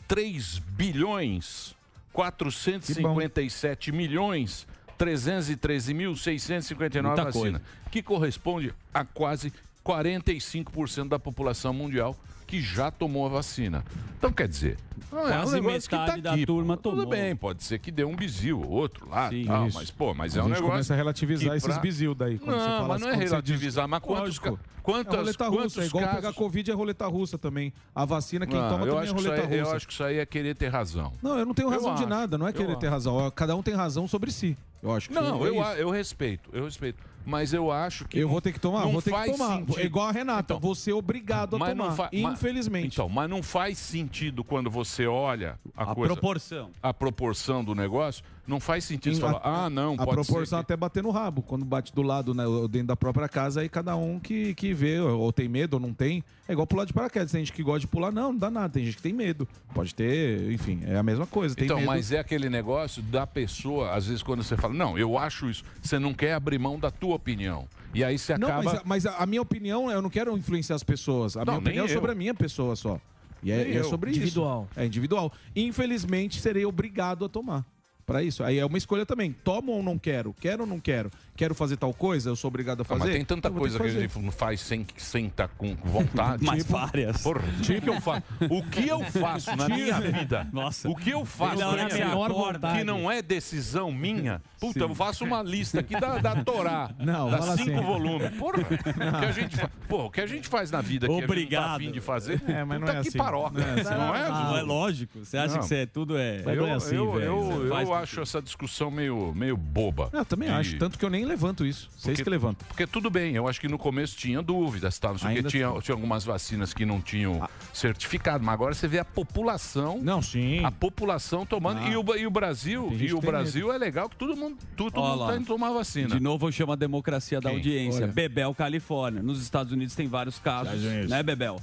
3 bilhões 457 milhões 313.659 Muita vacinas, que corresponde a quase 45% da população mundial que já tomou a vacina. Então, quer dizer, não é um negócio que tá da aqui. turma Tudo tomou. bem, pode ser que dê um bizil, outro lá, Sim, tal, mas pô, mas A é um gente negócio começa a relativizar que esses pra- bizil daí, quando não, você fala mas não é relativizar, mas quantos, Lógico. quantas, é roleta quantos russa, é igual casos... pegar Covid é roleta russa também. A vacina, quem Não, toma também é roleta aí- russa. Eu acho que isso aí é querer ter razão. Não, eu não tenho Eu razão de acho, nada, não é querer ter acho. razão. Cada um tem razão sobre si. Eu acho que Não, é eu, a- eu respeito, eu respeito. Mas eu acho que. Eu vou ter que tomar, não vou ter que tomar. sentido. É igual a Renata, vou ser obrigado a Mas tomar. fa- Infelizmente. Então, mas não faz sentido quando você olha a, A coisa, proporção. A proporção do negócio. Não faz sentido você falar, ah, não, a pode proporção ser. até bater no rabo. Quando bate do lado, né, dentro da própria casa, aí cada um que, que vê, ou tem medo ou não tem. É igual pular de paraquedas. Tem gente que gosta de pular, não, não dá nada. Tem gente que tem medo. Pode ter, enfim, é a mesma coisa. Tem Então, medo. mas é aquele negócio da pessoa, às vezes, quando você fala, não, eu acho isso, você não quer abrir mão da tua opinião. E aí você Não, acaba. mas, a- mas a, minha opinião, eu não quero influenciar as pessoas. A Não, minha opinião é nem sobre eu. a minha pessoa só. E é, e é eu. sobre Individual. isso. É individual. Infelizmente, serei obrigado a tomar. Pra isso. Aí é uma escolha também. Tomo ou não quero? Quero ou não quero? Quero fazer tal coisa? Eu sou obrigado a Ah, fazer? mas tem tanta Eu coisa que, fazer. a gente não faz sem sem estar com vontade. Mas Tipo, várias. Porra, o que que eu faço? O que eu faço na minha vida? Nossa. O que eu faço Não, na minha vida que não é decisão minha? Puta, eu faço uma lista aqui da, da Torá. Não, das fala cinco assim. volumes. Porra, o que a gente. Porra, o que a gente faz na vida que a gente tá Obrigado. afim de fazer? É, mas não puta é que assim. paroca. Não é assim. Não é? Não é lógico. Você acha Não. que você é tudo é. Eu, não é assim, eu, velho. eu, eu acho essa discussão meio, meio boba. Eu também E- acho. Tanto que eu nem levanto isso. Vocês Porque- que levantam. Porque tudo bem, eu acho que no começo tinha dúvidas, tá? Não sei o que, tinha, tinha algumas vacinas que não tinham certificado, mas agora você vê a população. Não, sim. A população tomando. Ah. E, o, e o Brasil, e o Brasil é legal que todo mundo, todo Olha mundo tá indo tomar vacina. De novo eu chamo a democracia da Quem? audiência. Olha. Bebel, Califórnia. Nos Estados Unidos tem vários casos, Unidos. né, Bebel?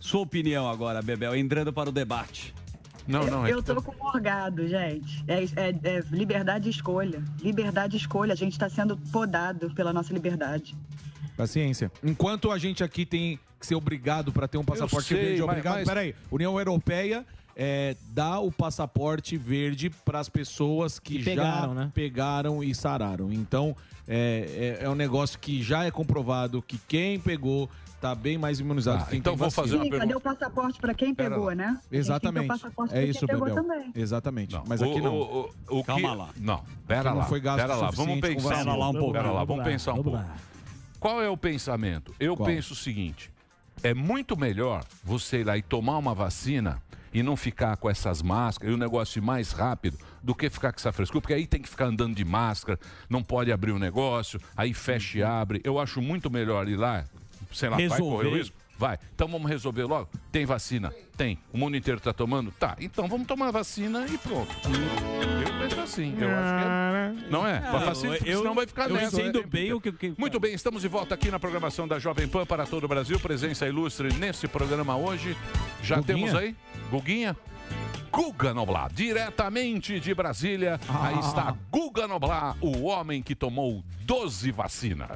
Sua opinião agora, Bebel, entrando para o debate. Não, não, é Eu tô com o Morgado, gente. É, é- é liberdade de escolha. Liberdade de escolha. A gente está sendo podado pela nossa liberdade. Paciência. Enquanto a gente aqui tem que ser obrigado para ter um passaporte sei, verde, mas- obrigado. mas- Peraí, União Europeia é, dá o passaporte verde para as pessoas que, Que já pegaram, né? pegaram e sararam. Então, é, é, é um negócio que já é comprovado que quem pegou tá bem mais imunizado Ah, que quem então vou fazer uma Sim, cadê o passaporte para quem Pera pegou, lá. né? Exatamente. É quem isso, pegou Bebel. também. Exatamente. Não, Mas aqui o- não. o- o- o Calma que- lá. Não, pera Porque não lá. foi gasto pera lá, vamos pensar. Pera lá um pouco. Pera lá, Vamos lá, pensar um pouco. lá. Qual é o pensamento? Eu Qual? penso o seguinte: é muito melhor você ir lá e tomar uma vacina e não ficar com essas máscaras e o negócio ir mais rápido do que ficar com essa frescura, porque aí tem que ficar andando de máscara, não pode abrir o negócio, aí fecha e abre. Eu acho muito melhor ir lá, sei lá, vai Resolver. correr o risco. Vai. Então vamos resolver logo? Tem vacina? Tem. O mundo inteiro está tomando? Tá. Então vamos tomar a vacina e pronto. Eu penso assim. Eu acho que é. Não é? Ah, vacina, eu- senão vai ficar eu nessa. entendo bem o que- que- Muito bem, estamos de volta aqui na programação da Jovem Pan para todo o Brasil. Presença ilustre nesse programa hoje. Já Guguinha? temos aí? Guguinha? Guga Noblar, diretamente de Brasília. Ah. Aí está Guga Noblar, o homem que tomou 12 vacinas.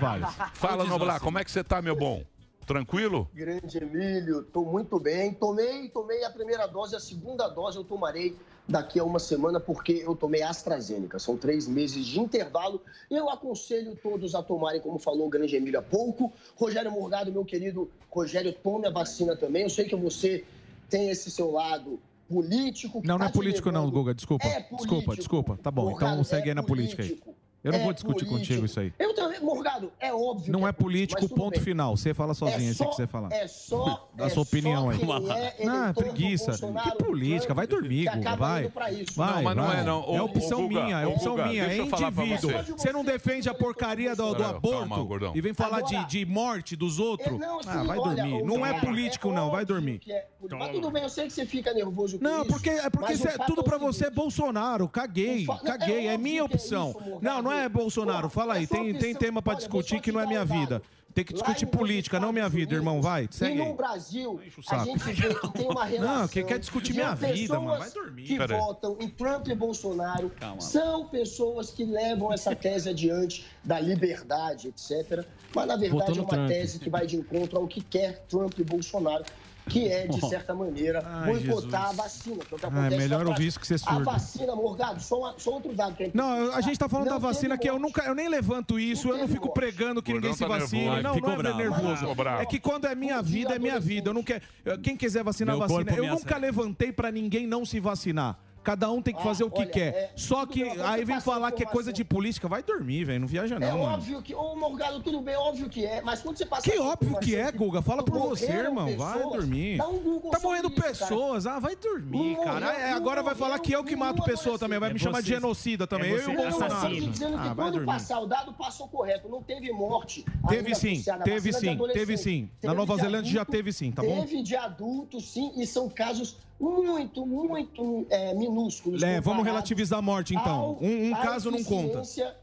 Vários. Fala, Noblar, como é que você tá, meu bom? Tranquilo? Grande Emílio, estou muito bem. Tomei, tomei a primeira dose, a segunda dose eu tomarei daqui a uma semana, porque eu tomei AstraZeneca. São três meses de intervalo. Eu aconselho todos a tomarem, como falou o grande Emílio há pouco. Rogério Morgado, meu querido Rogério, tome a vacina também. Eu sei que você tem esse seu lado político. Não, não tá é político não, Guga, desculpa. É político. desculpa, desculpa. Tá bom, então segue é aí na política aí. Eu não É vou discutir político. contigo isso aí. Eu também, Morgado, é óbvio. Não que é político, ponto bem. final. Você fala sozinho, É se só- quiser falar. É só. Dá é sua opinião só aí. é Não, do preguiça. Que política? Vai dormir, Guga, vai. Vai, Não, mas não vai. é, não. Ô, É opção Guga, minha, é opção Guga, minha, é indivíduo. você. Você não defende a porcaria do, do Calma, aborto gordão. e vem falar de, Agora- de morte dos outros? É, não, sim, Ah, vai olha, dormir. o Não é político, não, vai dormir. é. Mas tudo bem, eu sei que você fica nervoso com Não, porque é porque o tudo é o pra você é Bolsonaro. Caguei, o caguei. é É minha é opção. Não, não é Bolsonaro. Fala aí, É sua tem, tem tema vou discutir que não é minha vida. Tem que discutir política, não minha Estados vida, irmão. Vai, segue E aí. no Brasil, o a gente vê que tem uma relação. Não, quem quer discutir minha vida, mano, vai dormir. Que Pera aí. votam em Trump e Bolsonaro Calma. são pessoas que levam essa tese adiante da liberdade, etc. Mas, na verdade, é uma Trump. tese que vai de encontro ao que quer Trump e Bolsonaro. Que é, de certa maneira, Ai, boicotar Jesus. a vacina. Que é o que Ah, acontece melhor ouvir isso que você é A surdo. vacina, Morgado, só, uma- só outro dado que é Não, importante. a gente tá falando Não da vacina que eu nunca, eu nem levanto isso, eu não fico pregando que ninguém se tá vacine. Não, Ficou não é bravo. nervoso. Bravo. É que quando é minha vida, é minha vida. Eu não quero. Quem quiser vacinar, Meu vacina. Eu nunca levantei pra ninguém não se vacinar. Cada um tem que fazer o que olha, quer. é, Só que bem, aí vem falar que é coisa de política. Vai dormir, velho. Não viaja É não, mano. óbvio que, ô Morgado, tudo bem, óbvio que é, mas quando você passa. Que óbvio que é, Guga. Fala por você, irmão. Vai pessoas, dormir. dá um Google Tá morrendo isso, cara. pessoas. Ah, vai dormir, Não cara. morreu, É, não agora vai falar que eu que mato pessoa também. Vai me É chamar de genocida também. É Eu e o Bolsonaro. assassino. dizendo que Ah, vai quando dormir. passar o dado, passou correto. Não teve morte. Teve sim, teve sim, teve sim. Na Nova Zelândia já teve sim, tá bom? Teve de adulto, sim, e são casos muito, muito é, minúsculos. É, vamos relativizar a morte então. ao- Um, um caso não conta.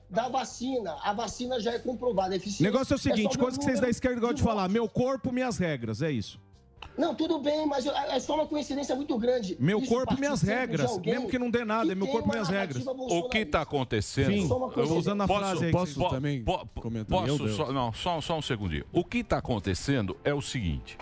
da vacina. A vacina já é comprovada. O negócio é o seguinte, só coisa que vocês da esquerda gostam de falar, meu corpo, minhas regras, é isso. Não, tudo bem, mas é só uma coincidência muito grande. Meu Isso corpo, minhas de regras, mesmo que não dê nada, é meu corpo, minhas regras. O que está acontecendo? Sim, eu vou usando a Posso- frase aí. posso vocês- também comentar? Meu Posso só, não, só, só um segundinho. O que está acontecendo é o seguinte.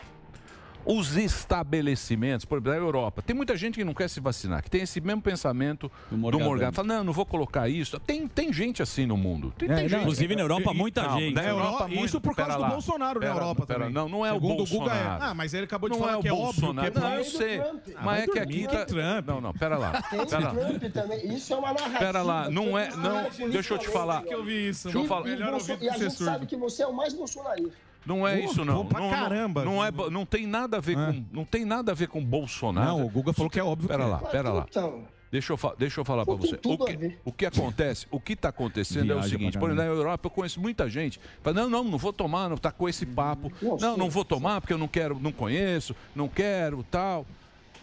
Os estabelecimentos, por exemplo, da Europa, tem muita gente que não quer se vacinar, que tem esse mesmo pensamento do Morgadão. Morgado. Fala, não, não vou colocar isso. Tem, tem gente assim no mundo. Tem, É, tem não, inclusive na Europa, muita Não, gente. Na Na Europa, muito. Isso por causa do lá. Bolsonaro Pera- na Europa pera- também. Não, não é Segundo o o Guga, é. Bolsonaro. Ah, mas ele acabou de não falar é que é o óbvio que é Bolsonaro. Não, eu do sei. Trump. Ah, Mas é que aqui tá... Trump. Não, não, pera lá. Tem Pera lá. Trump também. Isso é uma narrativa. Pera lá, não é. Não, deixa eu te falar. que eu vi isso. Deixa eu falar. e a gente sabe que você é o mais bolsonarista. Não é Uh, isso não. pra não, não- caramba. Não, é, não tem nada a ver com, não tem nada a ver com Bolsonaro. Não, o Guga falou que é óbvio Pera que é. lá, pera lá. Então, Deixa eu, fa- deixa eu falar para você. O que, o que acontece, o que está acontecendo é o seguinte, por exemplo, na. Europa eu conheço muita gente. Fala, não, não, não vou tomar, não tá com esse papo. Não, não vou tomar porque eu não quero, não conheço, não quero, tal.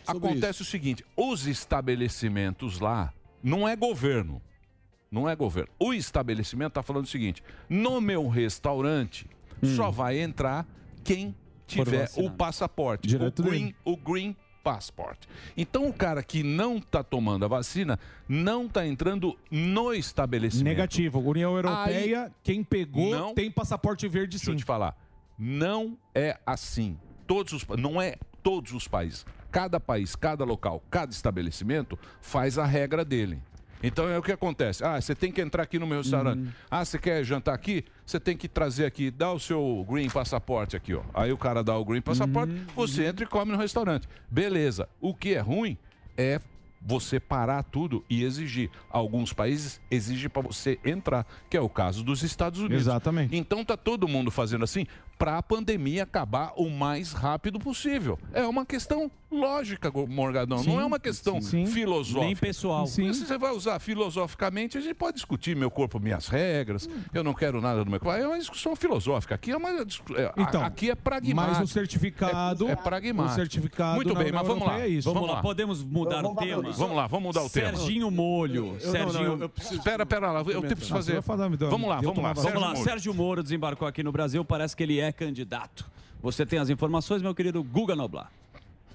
Acontece o seguinte, os estabelecimentos lá não é governo. Não é governo. O estabelecimento está falando o seguinte: no meu restaurante só vai entrar quem tiver o passaporte, Direto o green, dele. o green passport. Então o cara que não está tomando a vacina não está entrando no estabelecimento. Negativo. União Europeia, Aí- quem pegou Não. tem passaporte verde Deixa eu sim. te falar. Não é assim. Todos os, não é todos os países. Cada país, cada local, cada estabelecimento faz a regra dele. Então é o que acontece. Ah, você tem que entrar aqui no meu restaurante. Uhum. Ah, você quer jantar aqui? Você tem que trazer aqui, dá o seu green passaporte aqui, ó. Aí o cara dá o green passaporte, Uhum. você entra e come no restaurante. Beleza. O que é ruim é você parar tudo e exigir. Alguns países exigem para você entrar, que é o caso dos Estados Unidos. Exatamente. Então tá todo mundo fazendo assim para a pandemia acabar o mais rápido possível. É uma questão lógica, Morgadão. Sim, não é uma questão sim. filosófica. Nem pessoal. Porque Se você vai usar filosoficamente, a gente pode discutir meu corpo, minhas regras. Eu não quero nada do meu corpo. É uma discussão filosófica. Aqui é uma é, Então, aqui é pragmático. Mas o certificado. é, é pragmático. O certificado. Muito bem, mas vamos lá. É isso. Vamos lá, podemos mudar o tema? Vamos lá, vamos mudar o tema. Serginho Molho. Eu- eu- Serginho... não, não, eu- eu preciso- Espera, espera lá. Eu preciso fazer. falar, Vamos lá, eu vamos lá. Vamos lá. Sérgio Moro desembarcou aqui no Brasil, parece que ele é candidato. Você tem as informações, meu querido Guga Noblar?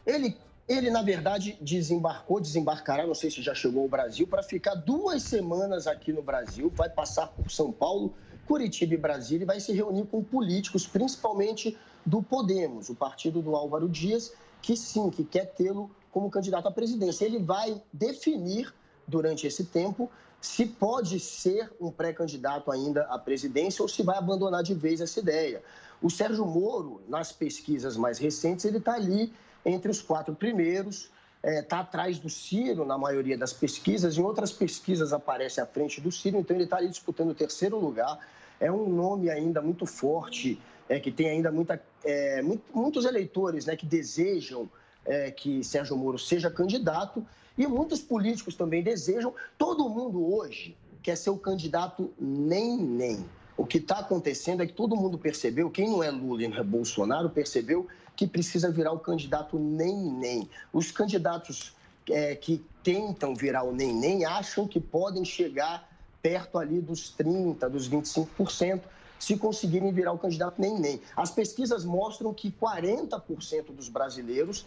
Ele, ele, na verdade, desembarcou, desembarcará, não sei se já chegou ao Brasil, para ficar duas semanas aqui no Brasil. Vai passar por São Paulo, Curitiba e Brasília e vai se reunir com políticos, principalmente do Podemos, o partido do Álvaro Dias, que sim, que quer tê-lo como candidato à presidência. Ele vai definir, durante esse tempo, se pode ser um pré-candidato ainda à presidência ou se vai abandonar de vez essa ideia. O Sérgio Moro, nas pesquisas mais recentes, ele está ali entre os quatro primeiros, está atrás do Ciro na maioria das pesquisas, em outras pesquisas aparece à frente do Ciro, então ele está ali disputando o terceiro lugar. É um nome ainda muito forte, é, que tem ainda muita, é, muito- muitos eleitores né, que desejam é, que Sérgio Moro seja candidato e muitos políticos também desejam. Todo mundo hoje quer ser o candidato nem-nem. O que está acontecendo é que todo mundo percebeu, quem não é Lula e não é Bolsonaro, percebeu que precisa virar o candidato nem-nem. Os candidatos é, que tentam virar o nem-nem acham que podem chegar perto ali dos 30%, dos 25%, se conseguirem virar o candidato nem-nem. As pesquisas mostram que 40% dos brasileiros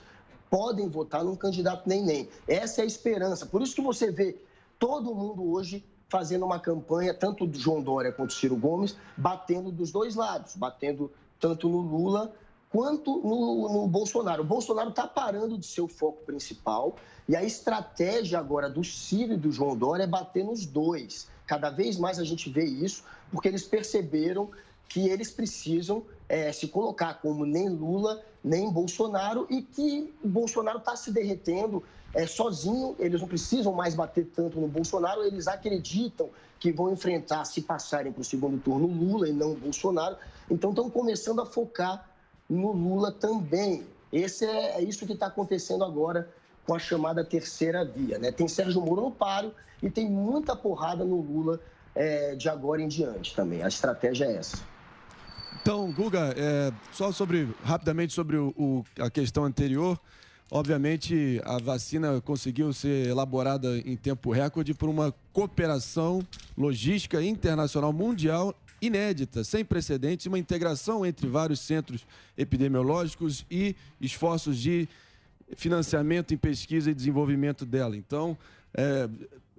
podem votar num candidato nem-nem. Essa é a esperança. Por isso que você vê todo mundo hoje fazendo uma campanha, tanto do João Dória quanto do Ciro Gomes, batendo dos dois lados, batendo tanto no Lula quanto no, no Bolsonaro. O Bolsonaro está parando de ser o foco principal e a estratégia agora do Ciro e do João Dória é bater nos dois. Cada vez mais a gente vê isso, porque eles perceberam que eles precisam eh, se colocar como nem Lula, nem Bolsonaro e que o Bolsonaro está se derretendo é, sozinho, eles não precisam mais bater tanto no Bolsonaro, eles acreditam que vão enfrentar, se passarem para o segundo turno, Lula e não Bolsonaro. Então estão começando a focar no Lula também. Esse é, é isso que está acontecendo agora com a chamada terceira via. Né? Tem Sérgio Moro no páreo e tem muita porrada no Lula é, de agora em diante também. A estratégia é essa. Então, Guga, é, só sobre rapidamente sobre o, o- a questão anterior. Obviamente, a vacina conseguiu ser elaborada em tempo recorde por uma cooperação logística internacional mundial inédita, sem precedentes, uma integração entre vários centros epidemiológicos e esforços de financiamento em pesquisa e desenvolvimento dela. Então, é,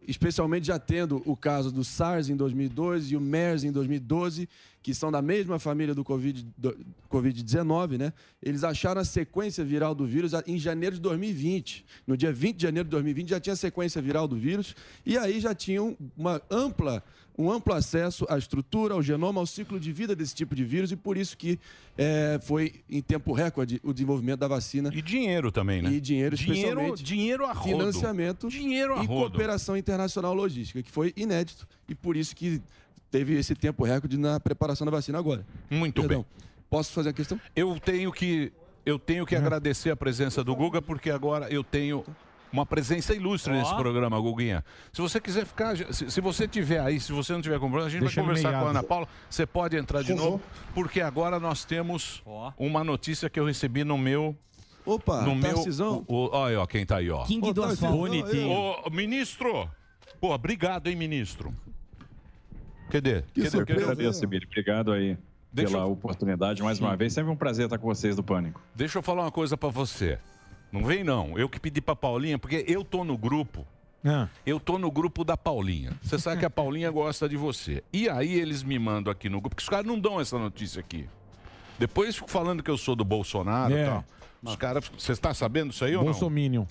especialmente já tendo o caso do SARS em 2002 e o MERS em 2012, que são da mesma família do Covid do- Covid-19, né? Eles acharam a sequência viral do vírus em janeiro de 2020. No dia 20 de janeiro de 2020 já tinha a sequência viral do vírus e aí já tinham uma ampla um amplo acesso à estrutura, ao genoma, ao ciclo de vida desse tipo de vírus e por isso que eh, foi em tempo recorde o desenvolvimento da vacina. E dinheiro também, né? E dinheiro, Dinheiro- especialmente. dinheiro a rodo. Financiamento Dinheiro a e rodo. cooperação internacional logística, que foi inédito e por isso que teve esse tempo recorde na preparação da vacina agora. Muito Perdão, bem. Posso fazer a questão? Eu tenho que eu tenho que agradecer a presença do Guga porque agora eu tenho uma presença ilustre Ó. nesse programa, Guguinha. Se você quiser ficar, se, se você tiver aí, se você não tiver com problema, a gente Deixa vai conversar com a. Ana Paula. Você pode entrar de Sim, novo, porque agora nós temos uma notícia que eu recebi no meu Opa, no meu, Tarcisão. o, o- olha ó, quem tá aí, ó. King Ô, asfalto. Bonitinho. Ô, ministro! Pô, obrigado, hein, ministro. Cadê? Que Cadê? surpresa, Cadê? agradeço, Billy. Obrigado aí Deixa pela eu- oportunidade mais uma vez. Sempre um prazer estar com vocês do Pânico. Deixa eu falar uma coisa pra você. Não vem não. Eu que pedi pra Paulinha, porque eu tô no grupo. Eu tô no grupo da Paulinha. Você sabe que a Paulinha gosta de você. E aí eles me mandam aqui no grupo, porque os caras não dão essa notícia aqui. Depois fico falando que eu sou do Bolsonaro e É. tal. Os caras, você está sabendo isso aí ou não? Bolsominion.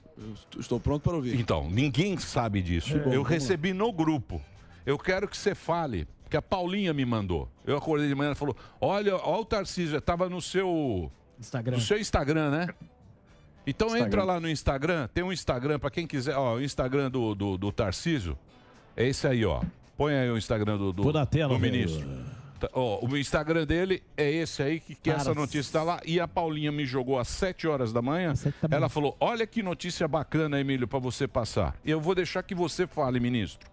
Estou pronto para ouvir. Então, ninguém sabe disso. É. Bom, eu recebi no grupo. Eu quero que você fale, que a Paulinha me mandou. Eu acordei de manhã e falou: Olha, olha o Tarcísio, estava no seu Instagram. No seu Instagram, né? Então Instagram. entra lá no Instagram, tem um Instagram para quem quiser, ó, o Instagram do, do, do Tarcísio. É esse aí, ó. Põe aí o Instagram do, do, Pô da tela, do ministro. Tá, ó, o Instagram dele é esse aí, que, que essa notícia está lá. E a Paulinha me jogou às 7 horas da manhã. Ela falou: Olha que notícia bacana, Emílio, para você passar. Eu vou deixar que você fale, ministro.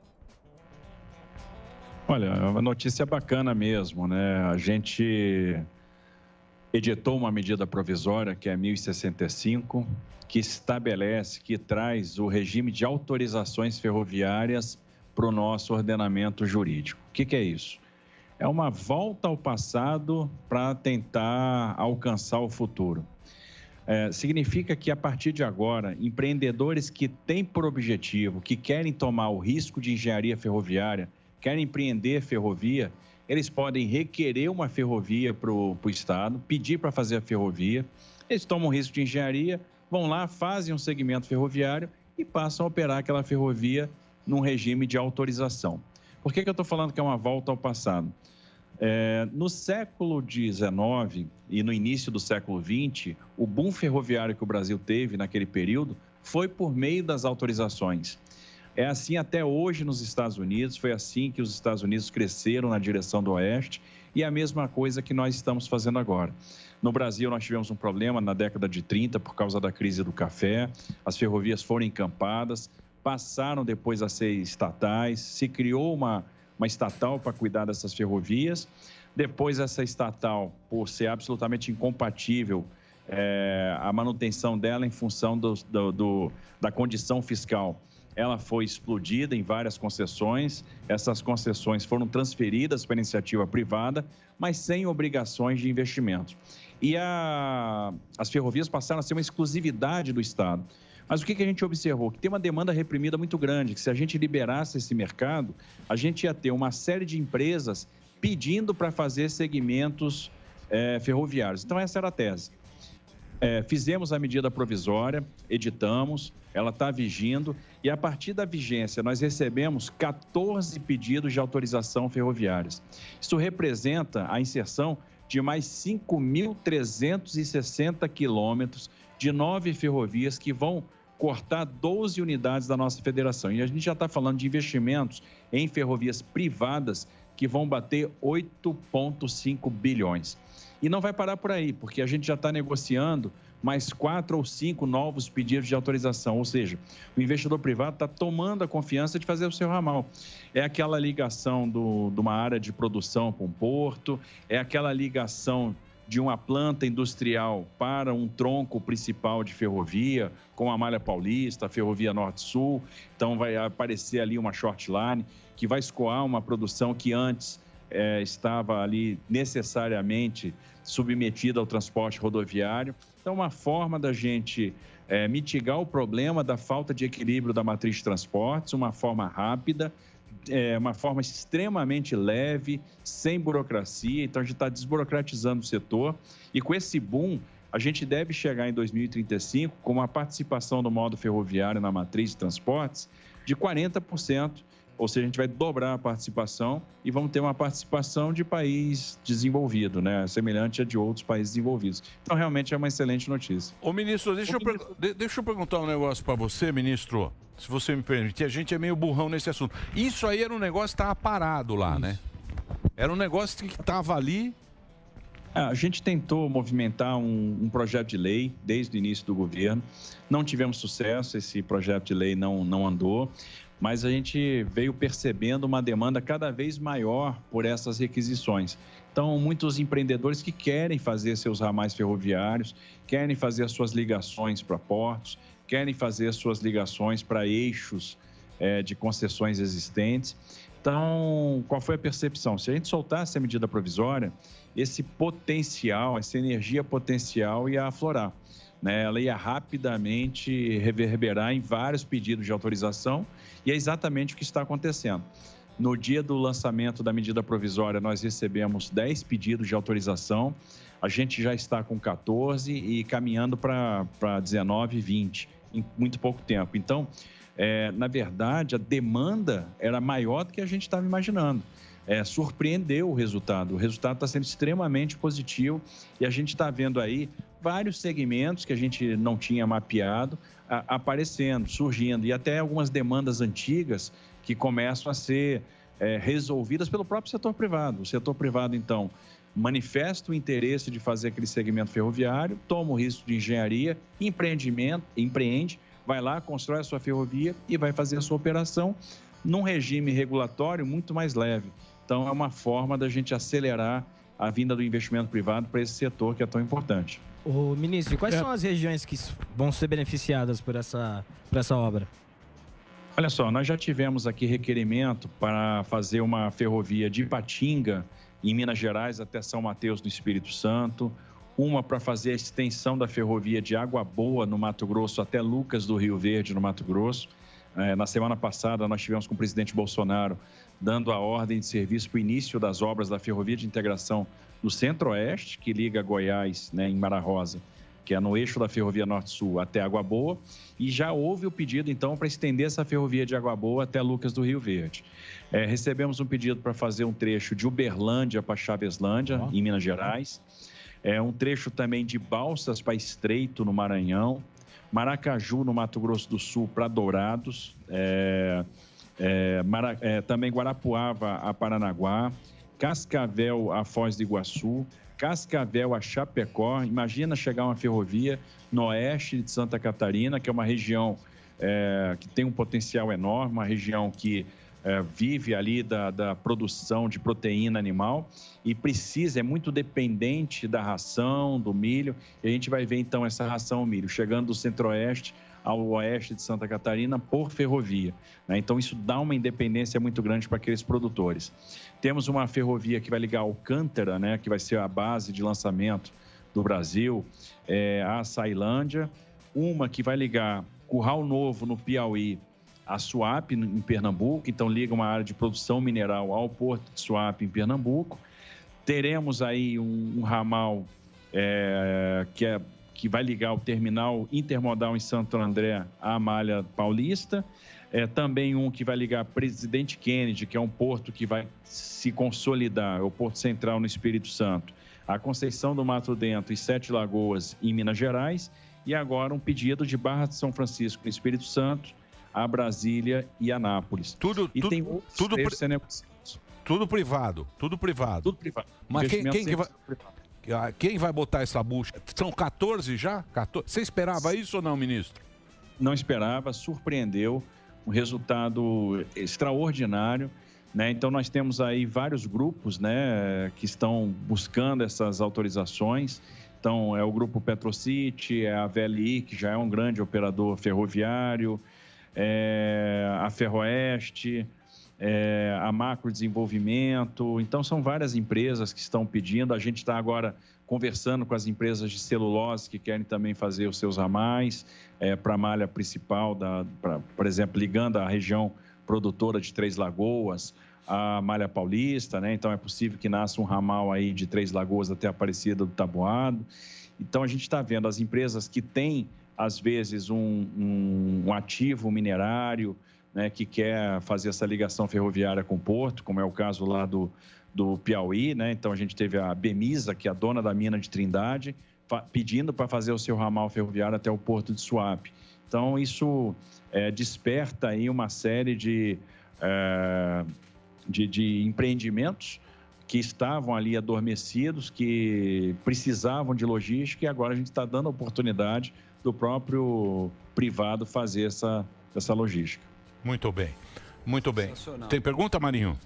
Olha, é uma notícia bacana mesmo, né? A gente editou uma medida provisória, que é a 1065, que estabelece, que traz o regime de autorizações ferroviárias para o nosso ordenamento jurídico. O que, que é isso? É uma volta ao passado para tentar alcançar o futuro. É, significa que a partir de agora, empreendedores que têm por objetivo, que querem tomar o risco de engenharia ferroviária, querem empreender ferrovia, eles podem requerer uma ferrovia para o Estado, pedir para fazer a ferrovia, eles tomam risco de engenharia, vão lá, fazem um segmento ferroviário e passam a operar aquela ferrovia num regime de autorização. Por que, que eu estou falando que é uma volta ao passado? É, no século XIX e no início do século XX, o boom ferroviário que o Brasil teve naquele período foi por meio das autorizações. É assim até hoje nos Estados Unidos, foi assim que os Estados Unidos cresceram na direção do Oeste e é a mesma coisa que nós estamos fazendo agora. No Brasil, nós tivemos um problema na década de 30 por causa da crise do café, as ferrovias foram encampadas, passaram depois a ser estatais, se criou uma, uma estatal para cuidar dessas ferrovias. Depois, essa estatal, por ser absolutamente incompatível é, a manutenção dela em função do, do, do, da condição fiscal, ela foi explodida em várias concessões. Essas concessões foram transferidas para iniciativa privada, mas sem obrigações de investimento. E a, as ferrovias passaram a ser uma exclusividade do Estado. Mas o que, que a gente observou? Que tem uma demanda reprimida muito grande, que se a gente liberasse esse mercado, a gente ia ter uma série de empresas pedindo para fazer segmentos eh, ferroviários. Então, essa era a tese. É, fizemos a medida provisória, editamos, ela está vigindo e a partir da vigência nós recebemos 14 pedidos de autorização ferroviárias. Isso representa a inserção de mais 5.360 quilômetros de nove ferrovias que vão cortar 12 unidades da nossa federação. E a gente já está falando de investimentos em ferrovias privadas que vão bater 8,5 bilhões. E não vai parar por aí, porque a gente já está negociando mais quatro ou cinco novos pedidos de autorização. Ou seja, o investidor privado está tomando a confiança de fazer o seu ramal. É aquela ligação do, de uma área de produção para um porto, é aquela ligação de uma planta industrial para um tronco principal de ferrovia, como a Malha Paulista, a Ferrovia Norte-Sul. Então, vai aparecer ali uma short line que vai escoar uma produção que antes eh, estava ali necessariamente submetida ao transporte rodoviário. Então, uma forma da gente eh, mitigar o problema da falta de equilíbrio da matriz de transportes, uma forma rápida, é uma forma extremamente leve, sem burocracia. Então, a gente está desburocratizando o setor. E com esse boom, a gente deve chegar em 2035 com uma participação do modo ferroviário na matriz de transportes de 40%. Ou seja, a gente vai dobrar a participação e vamos ter uma participação de país desenvolvido, né? semelhante a de outros países desenvolvidos. Então, realmente é uma excelente notícia. Ô, ministro, deixa, eu, per- de- deixa eu perguntar um negócio para você, ministro. Se você me permitir, a gente é meio burrão nesse assunto. Isso aí era um negócio que estava parado lá, né? Era um negócio que estava ali. É, A gente tentou movimentar um, um projeto de lei desde o início do governo. Não tivemos sucesso, esse projeto de lei não, não andou, mas a gente veio percebendo uma demanda cada vez maior por essas requisições. Então, muitos empreendedores que querem fazer seus ramais ferroviários, querem fazer as suas ligações para portos, querem fazer as suas ligações para eixos eh, de concessões existentes. Então, qual foi a percepção? Se a gente soltasse a medida provisória, esse potencial, essa energia potencial ia aflorar. Né? Ela ia rapidamente reverberar em vários pedidos de autorização e é exatamente o que está acontecendo. No dia do lançamento da medida provisória, nós recebemos 10 pedidos de autorização, a gente já está com 14 e caminhando para 19 e 20 em muito pouco tempo. Então, é, na verdade, a demanda era maior do que a gente estava imaginando. É, surpreendeu o resultado. O resultado está sendo extremamente positivo e a gente está vendo aí vários segmentos que a gente não tinha mapeado a- aparecendo, surgindo e até algumas demandas antigas que começam a ser é, resolvidas pelo próprio setor privado. O setor privado, então, manifesta o interesse de fazer aquele segmento ferroviário, toma o risco de engenharia, empreendimento, empreende, vai lá, constrói a sua ferrovia e vai fazer a sua operação num regime regulatório muito mais leve. Então, é uma forma da gente acelerar a vinda do investimento privado para esse setor que é tão importante. Ô, ministro, quais É. são as regiões que vão ser beneficiadas por essa, por essa obra? Olha só, nós já tivemos aqui requerimento para fazer uma ferrovia de Ipatinga, em Minas Gerais, até São Mateus, no Espírito Santo. Uma para fazer a extensão da ferrovia de Água Boa, no Mato Grosso, até Lucas do Rio Verde, no Mato Grosso. Eh, na semana passada, nós tivemos com o presidente Bolsonaro dando a ordem de serviço para o início das obras da ferrovia de integração no Centro-Oeste, que liga Goiás, né, em Mara Rosa, que é no eixo da Ferrovia Norte-Sul até Água Boa, e já houve o pedido, então, para estender essa ferrovia de Água Boa até Lucas do Rio Verde. Eh, recebemos um pedido para fazer um trecho de Uberlândia para Chaveslândia, em Minas Gerais. É um trecho também de Balsas para Estreito, no Maranhão. Maracaju, no Mato Grosso do Sul, para Dourados. É, é, Mara- é, também Guarapuava a Paranaguá. Cascavel a Foz do Iguaçu. Cascavel a Chapecó. Imagina chegar uma ferrovia no oeste de Santa Catarina, que é uma região é, que tem um potencial enorme, uma região que é, vive ali da, da produção de proteína animal e precisa, é muito dependente da ração, do milho. E a gente vai ver então essa ração milho chegando do centro-oeste ao oeste de Santa Catarina por ferrovia. né? Então isso dá uma independência muito grande para aqueles produtores. Temos uma ferrovia que vai ligar Alcântara, né, que vai ser a base de lançamento do Brasil, é, a Sailândia. Uma que vai ligar Curral Novo, no Piauí, a Suape, em Pernambuco. Então, liga uma área de produção mineral ao porto de Suape, em Pernambuco. Teremos aí um, um ramal é, que é que vai ligar o terminal intermodal em Santo André à Malha Paulista. É, também um que vai ligar Presidente Kennedy, que é um porto que vai se consolidar, é o Porto Central no Espírito Santo, a Conceição do Mato Dentro e Sete Lagoas em Minas Gerais, e agora um pedido de Barra de São Francisco no Espírito Santo, a Brasília e Anápolis. Tudo, e tudo, tem outros tudo, pri- tudo privado, tudo privado. Tudo privado. Mas quem, quem que vai, Ah, quem vai botar essa bucha? São 14 já? 14? Você esperava isso ou não, ministro? não esperava, surpreendeu, um resultado extraordinário. Né? Então, nós temos aí vários grupos né, que estão buscando essas autorizações. Então, é o grupo Petrocity, é a VLI, que já é um grande operador ferroviário, é a Ferroeste, é a Macro Desenvolvimento. Então, são várias empresas que estão pedindo. A gente está agora conversando com as empresas de celulose que querem também fazer os seus ramais é, para a malha principal, da, pra, por exemplo, ligando a região produtora de Três Lagoas, a Malha Paulista, né? Então é possível que nasça um ramal aí de Três Lagoas até Aparecida do Taboado. Então a gente está vendo as empresas que têm, às vezes, um, um, um ativo minerário, né, que quer fazer essa ligação ferroviária com o porto, como é o caso lá do, do Piauí, né? Então a gente teve a Bemisa, que é a dona da mina de Trindade, pedindo para fazer o seu ramal ferroviário até o porto de Suape. Então isso é, desperta aí uma série de, é, de, de empreendimentos que estavam ali adormecidos, que precisavam de logística e agora a gente está dando a oportunidade do próprio privado fazer essa, essa logística. Muito bem, muito bem. Tem pergunta, Marinho?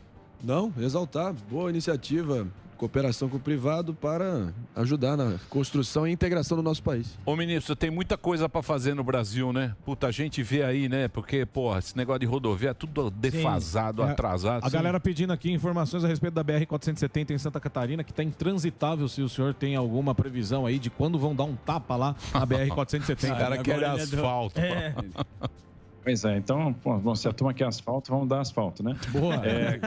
Não, exaltar. Boa iniciativa, cooperação com o privado para ajudar na construção e integração do nosso país. Ô, ministro, tem muita coisa pra fazer no Brasil, né? Puta, a gente vê aí, né? Porque, porra, esse negócio de rodovia é tudo defasado, É, atrasado. A Sim. galera pedindo aqui informações a respeito da BR-470 em Santa Catarina, que está intransitável. Se o senhor tem alguma previsão aí de quando vão dar um tapa lá na BR-470. O cara quer asfalto. É. Pois é, então, bom, se a turma quer asfalto, vamos dar asfalto, né? Boa. É,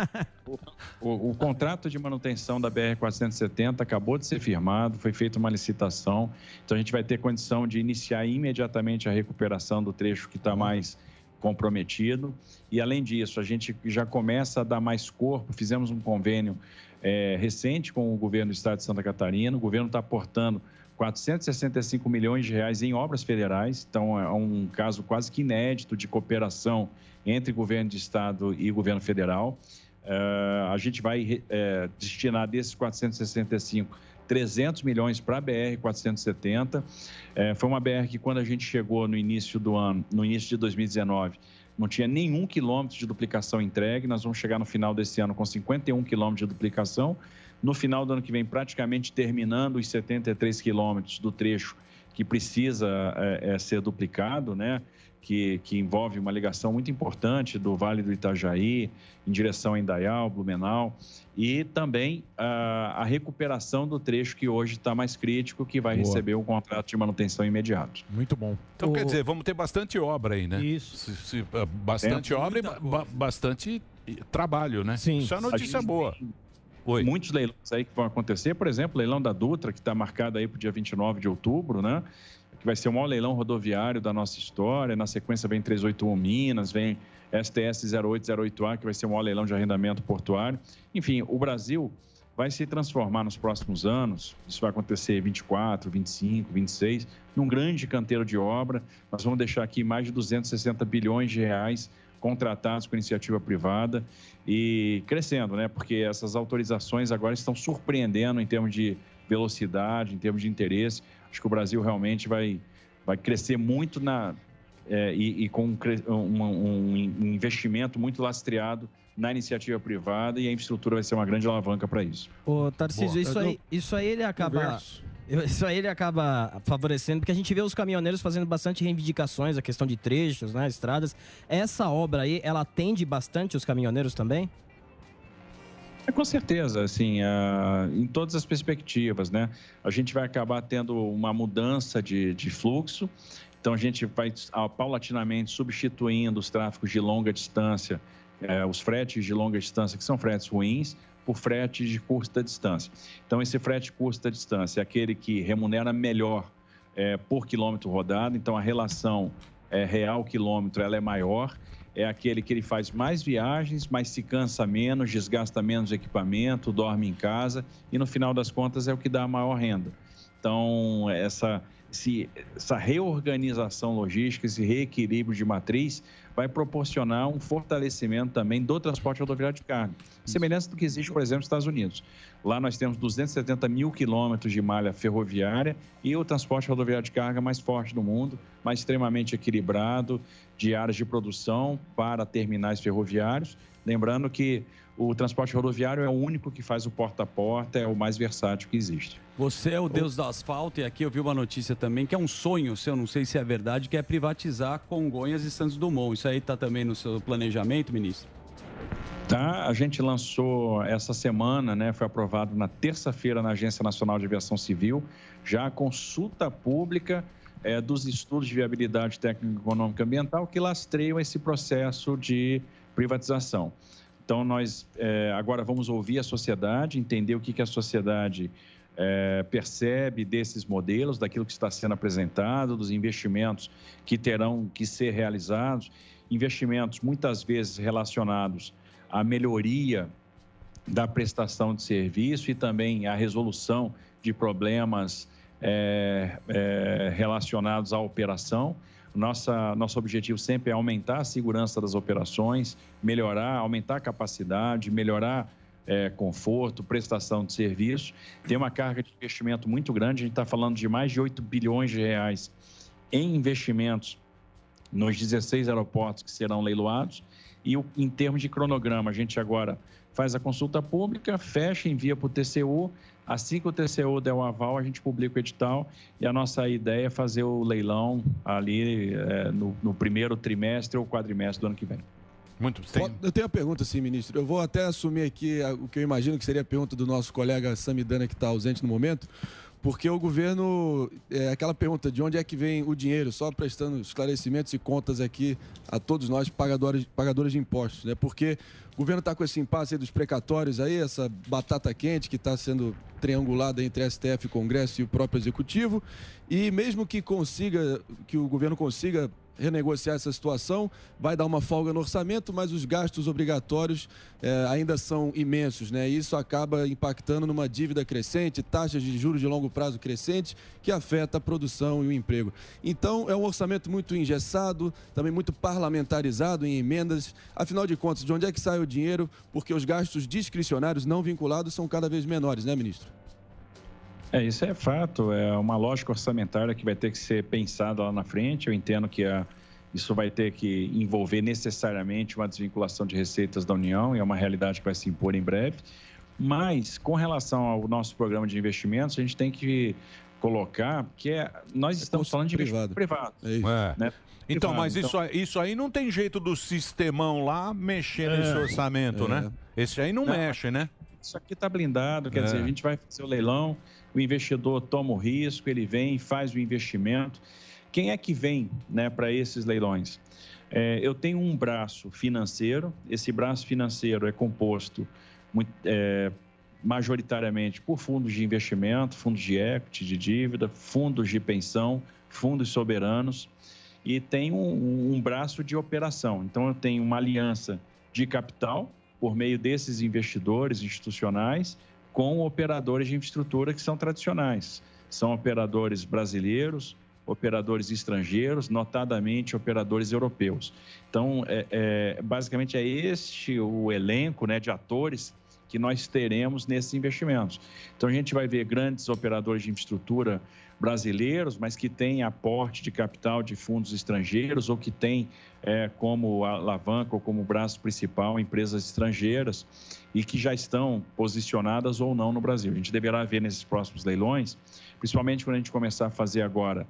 o, o contrato de manutenção da BR-470 acabou de ser firmado, foi feita uma licitação, então a gente vai ter condição de iniciar imediatamente a recuperação do trecho que está mais comprometido. E, além disso, a gente já começa a dar mais corpo, fizemos um convênio é, recente com o governo do estado de Santa Catarina, o governo está aportando 465 milhões de reais em obras federais, então é um caso quase que inédito de cooperação entre governo de estado e governo federal. Eh, a gente vai eh, destinar desses 465 300 milhões para a BR 470. Eh, foi uma BR que quando a gente chegou no início do ano, no início de 2019, não tinha nenhum quilômetro de duplicação entregue. Nós vamos chegar no final desse ano com 51 quilômetros de duplicação. No final do ano que vem, praticamente terminando os 73 quilômetros do trecho que precisa é, é, ser duplicado, né? Que, que envolve uma ligação muito importante do Vale do Itajaí em direção a Indaial, Blumenau e também a, a recuperação do trecho que hoje está mais crítico, que vai Boa. receber um contrato de manutenção imediato. Muito bom. Então, quer dizer, vamos ter bastante obra aí, né? Isso. bastante É, obra e ba- ba- bastante trabalho, né? Sim. Isso é notícia boa. tem Muitos leilões aí que vão acontecer, por exemplo, o leilão da Dutra, que está marcado aí para o dia 29 de outubro, né? Que vai ser o maior leilão rodoviário da nossa história. Na sequência vem 381 Minas, vem STS 0808A, que vai ser o maior leilão de arrendamento portuário. Enfim, o Brasil vai se transformar nos próximos anos, isso vai acontecer em 24, 25, 26, num grande canteiro de obra. Nós vamos deixar aqui mais de 260 bilhões de reais contratados com iniciativa privada e crescendo, né? Porque essas autorizações agora estão surpreendendo em termos de velocidade, em termos de interesse. Acho que o Brasil realmente vai, vai crescer muito na, é, e, e com um, um- um investimento muito lastreado na iniciativa privada e a infraestrutura vai ser uma grande alavanca para isso. Ô, Tarcísio, Boa. isso aí, isso aí ele acaba. Converso. Isso aí ele acaba favorecendo, porque a gente vê os caminhoneiros fazendo bastante reivindicações, a questão de trechos, né, estradas. Essa obra aí, ela atende bastante os caminhoneiros também? É, com certeza, assim, em todas as perspectivas, né? A gente vai acabar tendo uma mudança de, de fluxo, então a gente vai ah, paulatinamente substituindo os tráficos de longa distância, eh, os fretes de longa distância, que são fretes ruins, por fretes de curta distância. Então, esse frete de curta distância é aquele que remunera melhor é, por quilômetro rodado, então a relação é, real quilômetro ela é maior. É aquele que ele faz mais viagens, mas se cansa menos, desgasta menos equipamento, dorme em casa e no final das contas é o que dá a maior renda. Então, essa, se, essa reorganização logística, esse reequilíbrio de matriz, vai proporcionar um fortalecimento também do transporte rodoviário de carga. Semelhança do que existe, por exemplo, nos Estados Unidos. Lá nós temos 270 mil quilômetros de malha ferroviária e o transporte rodoviário de carga mais forte do mundo, mais extremamente equilibrado, de áreas de produção para terminais ferroviários. Lembrando que o transporte rodoviário é o único que faz o porta a porta, é o mais versátil que existe. Você é o deus do asfalto e aqui eu vi uma notícia também que é um sonho seu, não sei se é verdade, que é privatizar Congonhas e Santos Dumont. Isso aí está também no seu planejamento, ministro? Tá, a gente lançou essa semana, né, foi aprovado na terça-feira na Agência Nacional de Aviação Civil, já a consulta pública é, dos estudos de viabilidade técnica, econômica e ambiental que lastreiam esse processo de privatização. Então, nós é, agora vamos ouvir a sociedade, entender o que, que a sociedade é, percebe desses modelos, daquilo que está sendo apresentado, dos investimentos que terão que ser realizados, investimentos muitas vezes relacionados à melhoria da prestação de serviço e também à resolução de problemas é, é, relacionados à operação. Nossa, nosso objetivo sempre é aumentar a segurança das operações, melhorar, aumentar a capacidade, melhorar é, conforto, prestação de serviço. Tem uma carga de investimento muito grande, a gente está falando de mais de 8 bilhões de reais em investimentos nos 16 aeroportos que serão leiloados. E em termos de cronograma, a gente agora faz a consulta pública, fecha, envia para o TCU. Assim que o TCU der o aval, a gente publica o edital e a nossa ideia é fazer o leilão ali é, no, no primeiro trimestre ou quadrimestre do ano que vem. Muito bem. Eu tenho uma pergunta, sim, ministro. Eu vou até assumir aqui o que eu imagino que seria a pergunta do nosso colega Samidana, que está ausente no momento, porque o governo, é aquela pergunta de onde é que vem o dinheiro, só prestando esclarecimentos e contas aqui a todos nós, pagadores, pagadores de impostos, né? Porque o governo está com esse impasse dos precatórios aí, essa batata quente que está sendo triangulada entre STF, Congresso e o próprio Executivo, e mesmo que consiga, que o governo consiga renegociar essa situação, vai dar uma folga no orçamento, mas os gastos obrigatórios eh, ainda são imensos, né? Isso acaba impactando numa dívida crescente, taxas de juros de longo prazo crescentes, que afeta a produção e o emprego. Então, é um orçamento muito engessado, também muito parlamentarizado em emendas. Afinal de contas, de onde é que sai o dinheiro? Porque os gastos discricionários não vinculados são cada vez menores, né, ministro? É, isso é fato, é uma lógica orçamentária que vai ter que ser pensada lá na frente. Eu entendo que a, isso vai ter que envolver necessariamente uma desvinculação de receitas da União, e é uma realidade que vai se impor em breve. Mas, com relação ao nosso programa de investimentos, a gente tem que colocar que é, nós estamos falando de privado. privado. É. Né? Então, mas isso, aí- isso aí não tem jeito do sistemão lá mexer nesse É. orçamento, É. né? Esse aí não, Não. mexe, né? Isso aqui está blindado, quer É. dizer, a gente vai fazer o leilão, o investidor toma o risco, ele vem, faz o investimento. Quem é que vem né, para esses leilões? É, eu tenho um braço financeiro, esse braço financeiro é composto muito- é, majoritariamente por fundos de investimento, fundos de equity, de dívida, fundos de pensão, fundos soberanos e tem um, um braço de operação. Então, eu tenho uma aliança de capital por meio desses investidores institucionais com operadores de infraestrutura que são tradicionais. São operadores brasileiros, operadores estrangeiros, notadamente operadores europeus. Então, é, é, basicamente é este o elenco né, de atores que nós teremos nesses investimentos. Então, a gente vai ver grandes operadores de infraestrutura brasileiros, mas que têm aporte de capital de fundos estrangeiros ou que têm é, como alavanca ou como braço principal empresas estrangeiras e que já estão posicionadas ou não no Brasil. A gente deverá ver nesses próximos leilões, principalmente quando a gente começar a fazer agora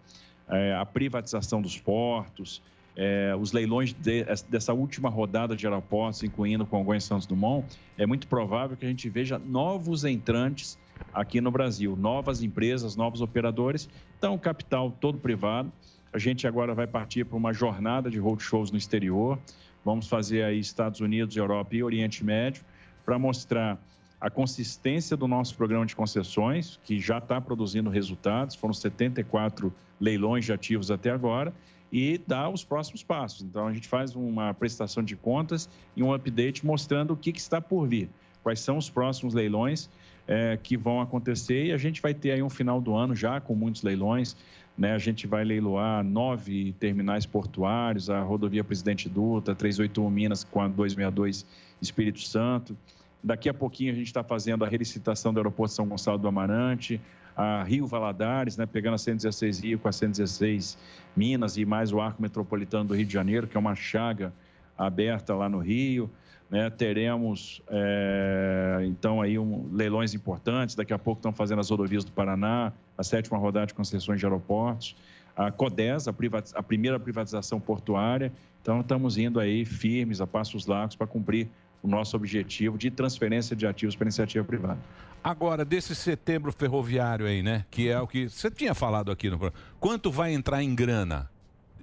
é, a privatização dos portos, é, os leilões de- dessa última rodada de aeroportos, incluindo Congonhas Santos Dumont, é muito provável que a gente veja novos entrantes aqui no Brasil, novas empresas, novos operadores. Então, capital todo privado. A gente agora vai partir para uma jornada de roadshows no exterior. Vamos fazer aí Estados Unidos, Europa e Oriente Médio para mostrar a consistência do nosso programa de concessões, que já está produzindo resultados, foram 74 leilões de ativos até agora, e dar os próximos passos. Então, a gente faz uma prestação de contas e um update mostrando o que, que está por vir, quais são os próximos leilões eh, que vão acontecer, e a gente vai ter aí um final do ano já com muitos leilões. Né? A gente vai leiloar nove terminais portuários, a rodovia Presidente Dutra, 381 Minas com a 262 Espírito Santo. Daqui a pouquinho a gente está fazendo a relicitação do aeroporto São Gonçalo do Amarante, a Rio Valadares, né, pegando a 116 Rio com a 116 Minas e mais o arco metropolitano do Rio de Janeiro, que é uma chaga aberta lá no Rio. Né, teremos, é, então, aí um, leilões importantes. Daqui a pouco estão fazendo as rodovias do Paraná, a sétima rodada de concessões de aeroportos, a CODES, a, a primeira privatização portuária. Então, estamos indo aí firmes, a passos largos, para cumprir o nosso objetivo de transferência de ativos para a iniciativa privada. Agora, desse setembro ferroviário aí, né? Que é o que você tinha falado aqui no programa. Quanto vai entrar em grana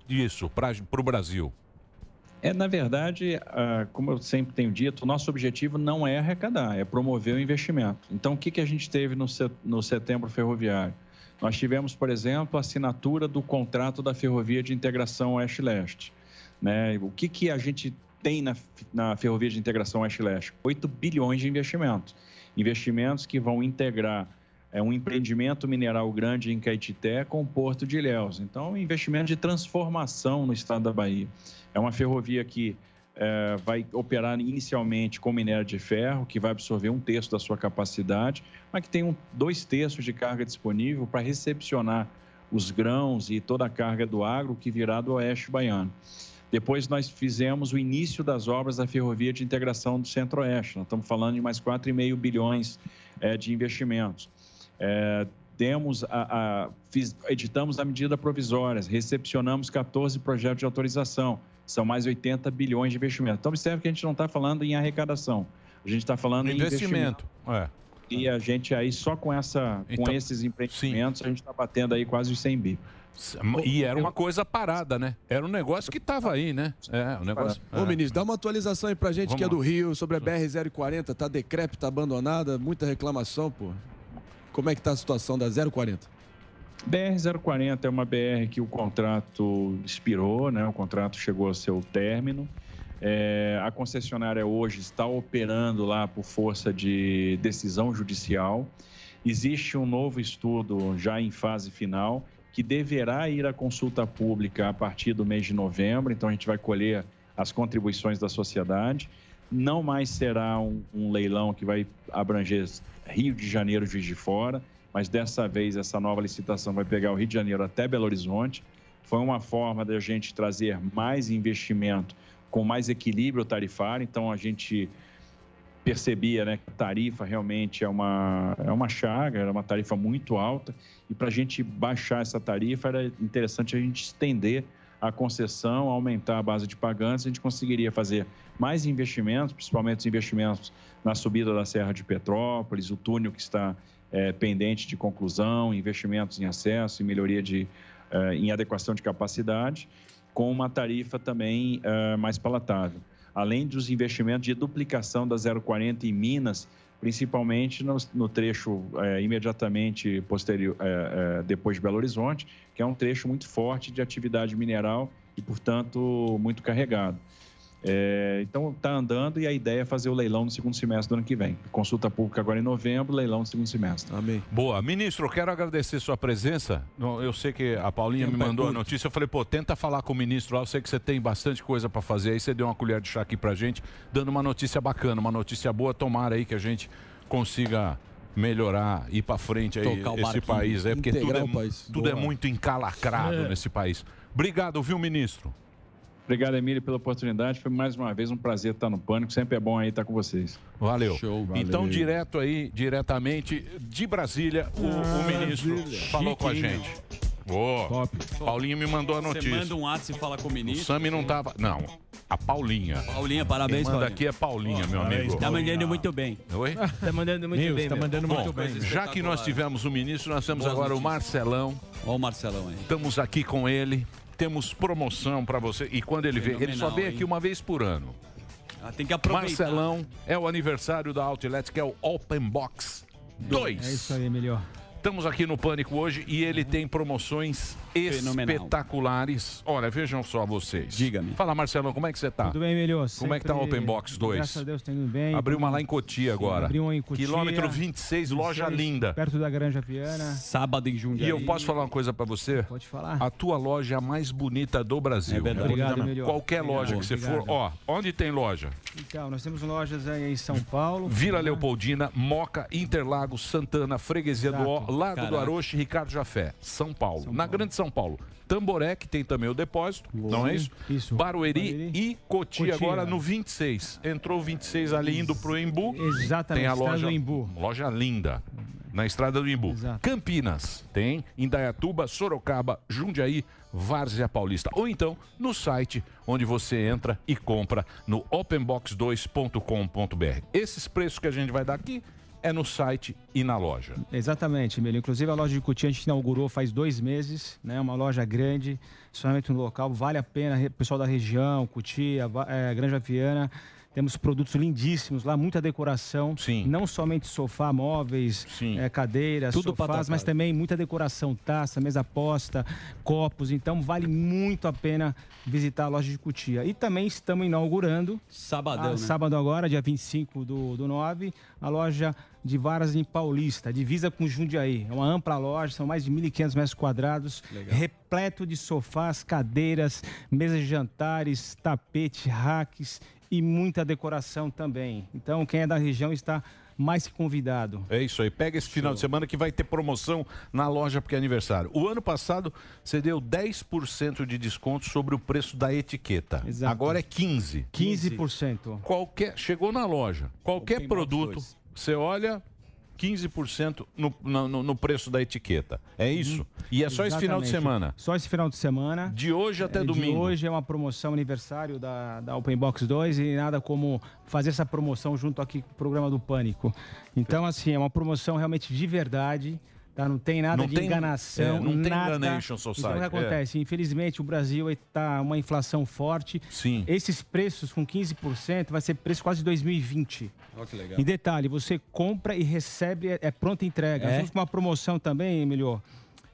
disso para o Brasil? É, na verdade, ah, como eu sempre tenho dito, o nosso objetivo não é arrecadar, é promover o investimento. Então, o que, que a gente teve no setembro ferroviário? Nós tivemos, por exemplo, a assinatura do contrato da Ferrovia de Integração Oeste-Leste. Né? O que, que a gente tem na, na Ferrovia de Integração Oeste-Leste? 8 bilhões de investimentos. Investimentos que vão integrar é, um empreendimento mineral grande em Caetité com o Porto de Ilhéus. Então, um investimento de transformação no estado da Bahia. É uma ferrovia que é, vai operar inicialmente com minério de ferro, que vai absorver um terço da sua capacidade, mas que tem um, dois terços de carga disponível para recepcionar os grãos e toda a carga do agro que virá do oeste baiano. Depois nós fizemos o início das obras da ferrovia de integração do Centro-Oeste. Nós estamos falando de mais 4,5 bilhões eh, de investimentos. Temos a, a- fiz- editamos a medida provisória, recepcionamos 14 projetos de autorização, são mais 80 bilhões de investimento. Então, observe que a gente não está falando em arrecadação, a gente está falando em investimento. É. E a gente aí, só com, essa, com Então, esses empreendimentos, a gente está batendo aí quase os 100 bi. E era uma coisa parada, né? Era um negócio que estava aí, né? É, um negócio. Ô, é. ministro, dá uma atualização aí pra gente Vamos que é do lá. Rio, sobre a BR-040. Tá decrépita, abandonada, muita reclamação, pô. Como é que tá a situação da 040? BR-040 é uma BR que o contrato expirou, né? o contrato chegou ao seu término. É, a concessionária hoje está operando lá por força de decisão judicial. Existe um novo estudo já em fase final que deverá ir à consulta pública a partir do mês de novembro, então a gente vai colher as contribuições da sociedade. Não mais será um, um leilão que vai abranger Rio de Janeiro, Juiz de Fora, mas dessa vez essa nova licitação vai pegar o Rio de Janeiro até Belo Horizonte. Foi uma forma da gente trazer mais investimento com mais equilíbrio tarifário, então a gente percebia né, que tarifa realmente é uma, é uma chaga, era uma tarifa muito alta, e para a gente baixar essa tarifa era interessante a gente estender a concessão, aumentar a base de pagantes, a gente conseguiria fazer mais investimentos, principalmente os investimentos na subida da Serra de Petrópolis, o túnel que está eh, pendente de conclusão, investimentos em acesso e melhoria de, eh, em adequação de capacidade, com uma tarifa também eh, mais palatável além dos investimentos de duplicação da 040 em Minas, principalmente no, no trecho eh, imediatamente posterior, eh, eh, depois de Belo Horizonte, que é um trecho muito forte de atividade mineral e, portanto, muito carregado. Eh, então, está andando e a ideia é fazer o leilão no segundo semestre do ano que vem. Consulta pública agora em novembro, leilão no segundo semestre. Amém. Boa. Ministro, eu quero agradecer sua presença. Eu sei que a Paulinha Tem me mandou a notícia. Eu falei, pô, tenta falar com o ministro lá. Eu sei que você tem bastante coisa para fazer. Aí você deu uma colher de chá aqui pra gente, dando uma notícia bacana, uma notícia boa. Tomara aí que a gente consiga melhorar, ir para frente aí esse país aí, porque tudo, é, tudo é muito encalacrado É. nesse país. Obrigado, viu, ministro? Obrigado, Emílio, pela oportunidade. Foi mais uma vez um prazer estar no Pânico. Sempre é bom aí estar com vocês. Valeu. valeu. Então, direto aí, diretamente de Brasília, o, o ministro Brasília. falou com a gente. Boa. Paulinha me mandou a Você notícia. manda um WhatsApp e fala com o O ministro. Sami não tava. Não, a Paulinha. Paulinha, parabéns, Quem manda Paulinha. aqui é Paulinha, meu Parabéns, amigo. Tá mandando muito bem. Oi? Tá mandando muito bem. meu. Bom, Já que nós tivemos o ministro, nós temos Boas agora o. Marcelão. Olha o Marcelão aí. Estamos aqui com ele. Temos promoção para você. E quando ele vem, ele só vem hein? aqui uma vez por ano. Ah, tem que aproveitar. Marcelão, é o aniversário da Outlet, que é o Open Box 2. É isso aí, melhor. Estamos aqui no Pânico hoje e ele tem promoções Fenomenal. espetaculares. Olha, vejam só vocês. Diga-me. Fala, Marcelão, como é que você tá? Tudo bem, melhor. Como é que tá o Open Box 2? Graças a Deus, tá indo bem. Abriu uma lá em Cotia agora. Abriu uma em Cotia. Quilômetro 26, loja 26, linda. Perto da Granja Viana. Sábado em E Jundiaí. eu posso falar uma coisa pra você? Pode falar. A tua loja é a mais bonita do Brasil. É verdade. Obrigado, melhor. Qualquer Obrigado, loja que você obrigado. for. Ó, onde tem loja? Então, nós temos lojas aí em São Paulo. Vila Leopoldina, Moca, Interlagos, Santana, Freguesia do Ó, Exato. Lago do Caraca. Aroche, Ricardo Jafé, São Paulo. Na Grande São Paulo. Tamboré, que tem também o depósito, não é isso? Isso. Barueri, Barueri. e Cotia, Cotia. agora no 26. Entrou o 26 ali indo pro Embu. Exatamente, Tem a loja, do Embu. loja linda. Na estrada do Imbu. Exato. Campinas tem, Indaiatuba, Sorocaba, Jundiaí, Várzea Paulista. Ou então no site onde você entra e compra no openbox2.com.br. Esses preços que a gente vai dar aqui é no site e na loja. Exatamente, Emílio. Inclusive a loja de Cotia a gente inaugurou faz dois meses, né? Uma loja grande, somente no local, vale a pena, pessoal da região, Va- eh, Granja Viana. Temos produtos lindíssimos lá, muita decoração. Sim. Não somente sofá, móveis, eh, cadeiras, Tudo sofás, mas também muita decoração, taça, mesa posta, copos. Então vale muito a pena visitar a loja de Cotia. E também estamos inaugurando Sabadão, ah, né? Sábado agora, dia 25 do, do 9, a loja de varas em Paulista, divisa com Jundiaí. É uma ampla loja, são mais de 1.500 metros quadrados, repleto de sofás, cadeiras, mesas de jantares, tapete, racks e muita decoração também. Então, quem é da região está mais que convidado. É isso aí. Pega esse final de semana que vai ter promoção na loja porque é aniversário. O ano passado você deu 10% de desconto sobre o preço da etiqueta. Exato. Agora é 15. 15%. Qualquer chegou na loja, qualquer produto, você olha 15% no, no, no- preço da etiqueta. É isso? E é só esse final de Exatamente. semana. Só esse final de semana. De hoje até É, de domingo. hoje é uma promoção aniversário da, da Open Box 2 e nada como fazer essa promoção junto aqui com o programa do Pânico. Então, assim, é uma promoção realmente de verdade. Tá? Não tem nada Não de tem- enganação. é, não tem nada. enganation society, Então, o que é. acontece? Infelizmente, o Brasil está uma inflação forte. Sim. Esses preços com 15% vai ser preço quase de 2020. Olha que legal. E detalhe, você compra e recebe, é, é pronta entrega. É? Nós temos uma promoção também, Emilio,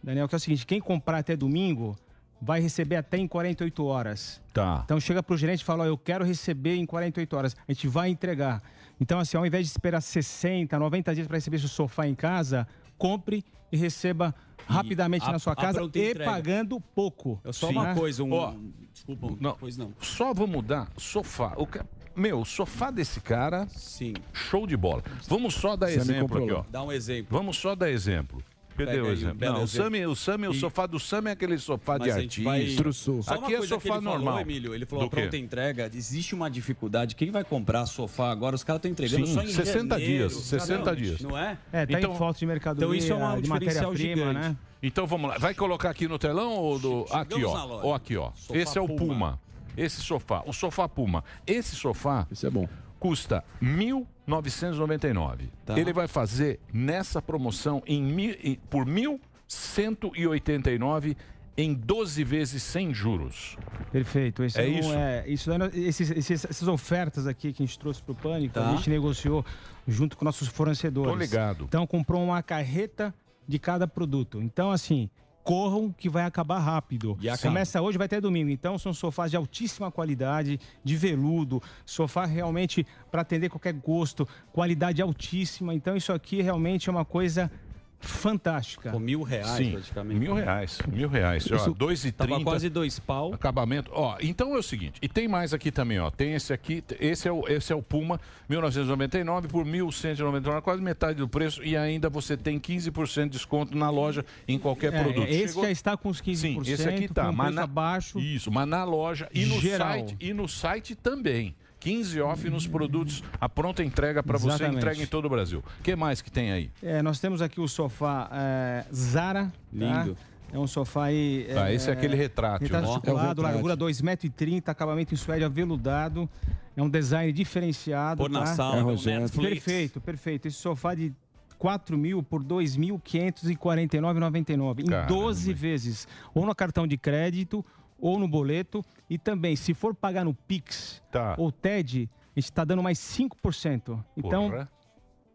Daniel, que é o seguinte, quem comprar até domingo vai receber até em 48 horas. Tá. Então chega pro gerente e fala, ó, eu quero receber em 48 horas. A gente vai entregar. Então assim, ao invés de esperar 60, 90 dias para receber seu sofá em casa, compre e receba rapidamente a- na sua a casa e entrega. pagando pouco. É só Sim. uma coisa, um. Ó, Desculpa, Não, pois não. Só vou mudar sofá. O ca- Meu, o sofá desse cara, Sim. show de bola. Vamos só dar Você exemplo aqui, ó. Dá um exemplo. Vamos só dar exemplo. Cadê o exemplo? Não, o. Sami, o, Sami, o E- sofá do Sami é aquele sofá de Mas vai- artista. Só uma Aqui é sofá ele falou, normal. Emílio, ele falou Do a pronta quê? entrega. Existe uma dificuldade. Quem vai comprar sofá agora? Os caras estão entregando Sim, só em 60 janeiro. dias, 60 Não, dias. Não é? É, tá Então- em falta de mercadoria, Então isso é um de matéria-prima, gigante. né? Então vamos lá. Vai colocar aqui no telão ou do. Aqui, ó. Ó, aqui, ó. Sofá Esse é o Puma. Puma. Esse sofá. O sofá Puma. Esse sofá. Esse é bom. Custa 1.999. Tá. Ele vai fazer nessa promoção em, mi- em- por 1.189 em 12 vezes sem juros. Perfeito. Esse É um- isso? É, isso esses- esses- essas ofertas aqui que a gente trouxe para o Pânico, Tá. a gente negociou junto com nossos fornecedores. Tô ligado. Então, comprou uma carreta de cada produto. Então, assim, corram que vai acabar rápido. E acaba. Começa hoje, vai até domingo. Então, são sofás de altíssima qualidade, de veludo, sofá realmente para atender qualquer gosto, qualidade altíssima. Então, isso aqui realmente é uma coisa fantástica. Com mil reais, Sim, praticamente. mil reais. Mil reais. Ó, Isso 2,30. tava quase dois pau. Acabamento. Ó, então é o seguinte, e tem mais aqui também, ó. Tem esse aqui, esse é o, esse é o Puma, 1999 por 1.199, quase metade do preço e ainda você tem 15% de desconto na loja em qualquer É, produto. esse Chegou- já está com os 15%. Sim, esse aqui tá, com mas na- abaixo. Isso, mas na loja e no Geral. site e no site também. 15 off nos produtos, a pronta entrega para você, entrega em todo o Brasil. O que mais que tem aí? É, nós temos aqui o sofá é, Zara. Lindo. tá? É um sofá aí. Ah, esse é aquele Retrato ó. É o articulado, retrátil. largura 2,30m, acabamento em suede aveludado. É um design diferenciado. Na tá? sala, É um Rogério. Netflix. Perfeito, perfeito. Esse sofá de 4 mil por 2.549,99 em Caramba. 12 vezes. Ou no cartão de crédito ou no boleto. E também, se for pagar no Pix Tá. ou TED, a gente está dando mais 5%. Então, Porra.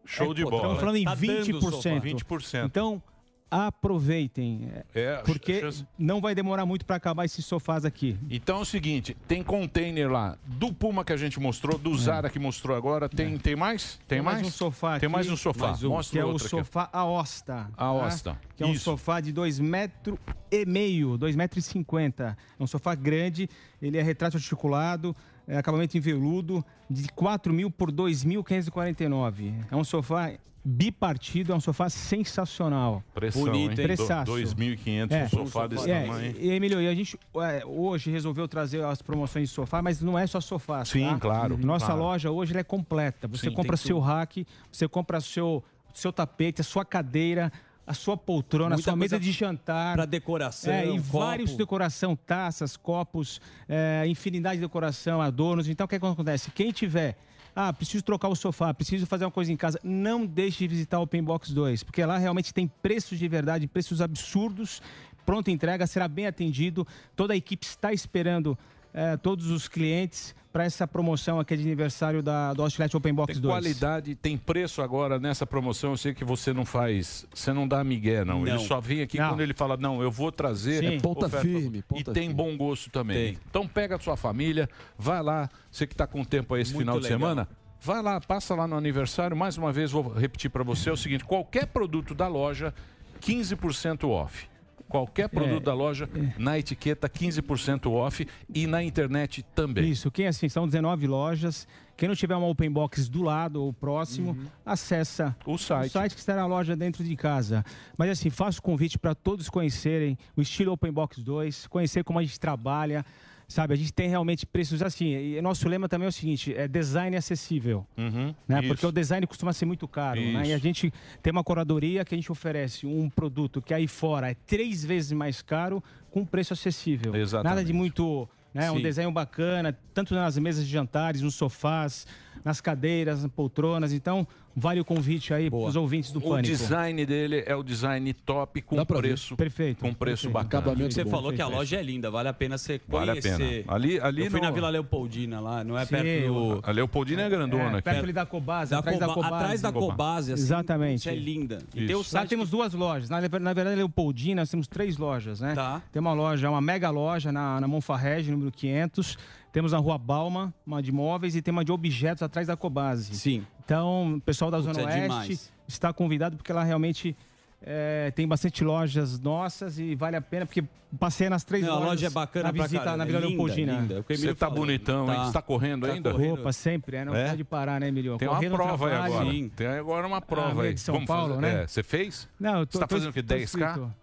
Show de pô, bola. Estamos falando em Tá dando 20%. sofá. 20%. Então, aproveitem. É, porque chance- não vai demorar muito para acabar esses sofás aqui. Então é o seguinte, tem container lá do Puma que a gente mostrou, do Zara que mostrou agora. Tem, tem mais? Tem, mais? um sofá Tem aqui, mais um sofá. mais um, Mostra que é o outro aqui. sofá Aosta. tá? Aosta. Que é um Isso. sofá de 2 metros e meio, 2 metros e 50. É um sofá grande, ele é retrato articulado, é acabamento em veludo, de 4 mil por 2.549. É um sofá bipartido, é um sofá sensacional. Pressão, Bonito, hein? hein? Pressaço. 2.500 É. um sofá desse É, tamanho. E, Emílio, e a gente é, hoje resolveu trazer as promoções de sofá, mas não é só sofá. Sim, tá? claro, Nossa claro. loja hoje ela é completa. Você Sim, compra seu rack, você compra seu, seu tapete, a sua cadeira, a sua poltrona, Muita a sua mesa de jantar. pra decoração, É, e copo. vários decoração, taças, copos, é, infinidade de decoração, adornos. Então, o que, é que acontece? Quem tiver. Ah, preciso trocar o sofá, preciso fazer uma coisa em casa. Não deixe de visitar o Open Box 2, porque lá realmente tem preços de verdade, preços absurdos. Pronta entrega, será bem atendido. Toda a equipe está esperando eh, todos os clientes para essa promoção aqui de aniversário da, do Outlet Open Box Tem 2. qualidade, tem preço agora nessa promoção. Eu sei que você não faz, você não dá migué, não. Ele Não. só vem aqui Não. quando ele fala, não, eu vou trazer. Sim. É ponta oferta- firme, E ponta tem bom gosto também. Então pega a sua família, vai lá. Você que está com tempo aí esse Muito final de legal. semana, vai lá, passa lá no aniversário. Mais uma vez, vou repetir para você é o seguinte: qualquer produto da loja, 15% off. Qualquer produto É, da loja, na etiqueta 15% off e na internet também. Isso, quem assim, são 19 lojas. Quem não tiver uma open box do lado ou próximo, acessa Uhum. o site. que está na loja dentro de casa. Mas assim, faço convite para todos conhecerem o estilo Open Box 2, conhecer como a gente trabalha. Sabe, a gente tem realmente preços assim. E nosso lema também é o seguinte: é design acessível. Uhum, né? isso. Porque o design costuma ser muito caro. Né? E a gente tem uma curadoria que a gente oferece um produto que aí fora é três vezes mais caro com um preço acessível. Exatamente. Nada de muito. Né? Um desenho bacana, tanto nas mesas de jantares, nos sofás, nas cadeiras, nas poltronas. Então, vale o convite aí para os ouvintes do O Pânico. design dele é o design top com preço Perfeito. com preço perfeito. bacana. Você falou que a loja é linda, vale a pena você Vale a conhecer. pena. Ali- ali Eu fui no- na Vila Leopoldina lá, não é Sim, perto do... A Leopoldina é grandona É, aqui. perto ali da Cobase, Da atrás da Coba- Cobase. atrás da Cobase, assim, Exatamente. isso é linda. E tem o Lá site temos duas lojas. Na, na verdade, Leopoldina, nós temos três lojas, né? Tá. Tem uma loja, uma mega loja na, na Monfarrege, número 500. Temos na Rua Balma, uma de móveis, e tem uma de objetos atrás da Cobase. Sim. Então, o pessoal da Putz, Zona é Oeste demais. está convidado, porque lá realmente é, tem bastante lojas nossas e vale a pena, porque passei nas três Não, a lojas. loja é bacana na visita caramba, na Vila Leopoldina. linda. É o Você tá falou. bonitão, hein? Tá. Você tá correndo Tá ainda? correndo. Opa, sempre, né? Não É? pode parar, né, Emílio? Tem uma Correr prova aí agora. Sim. Tem agora uma prova Ah, aí. de São Vamos Paulo, fazer- né? É, você fez? Não, eu tô- Você tá tô- fazendo o quê? tô 10K? inscrito.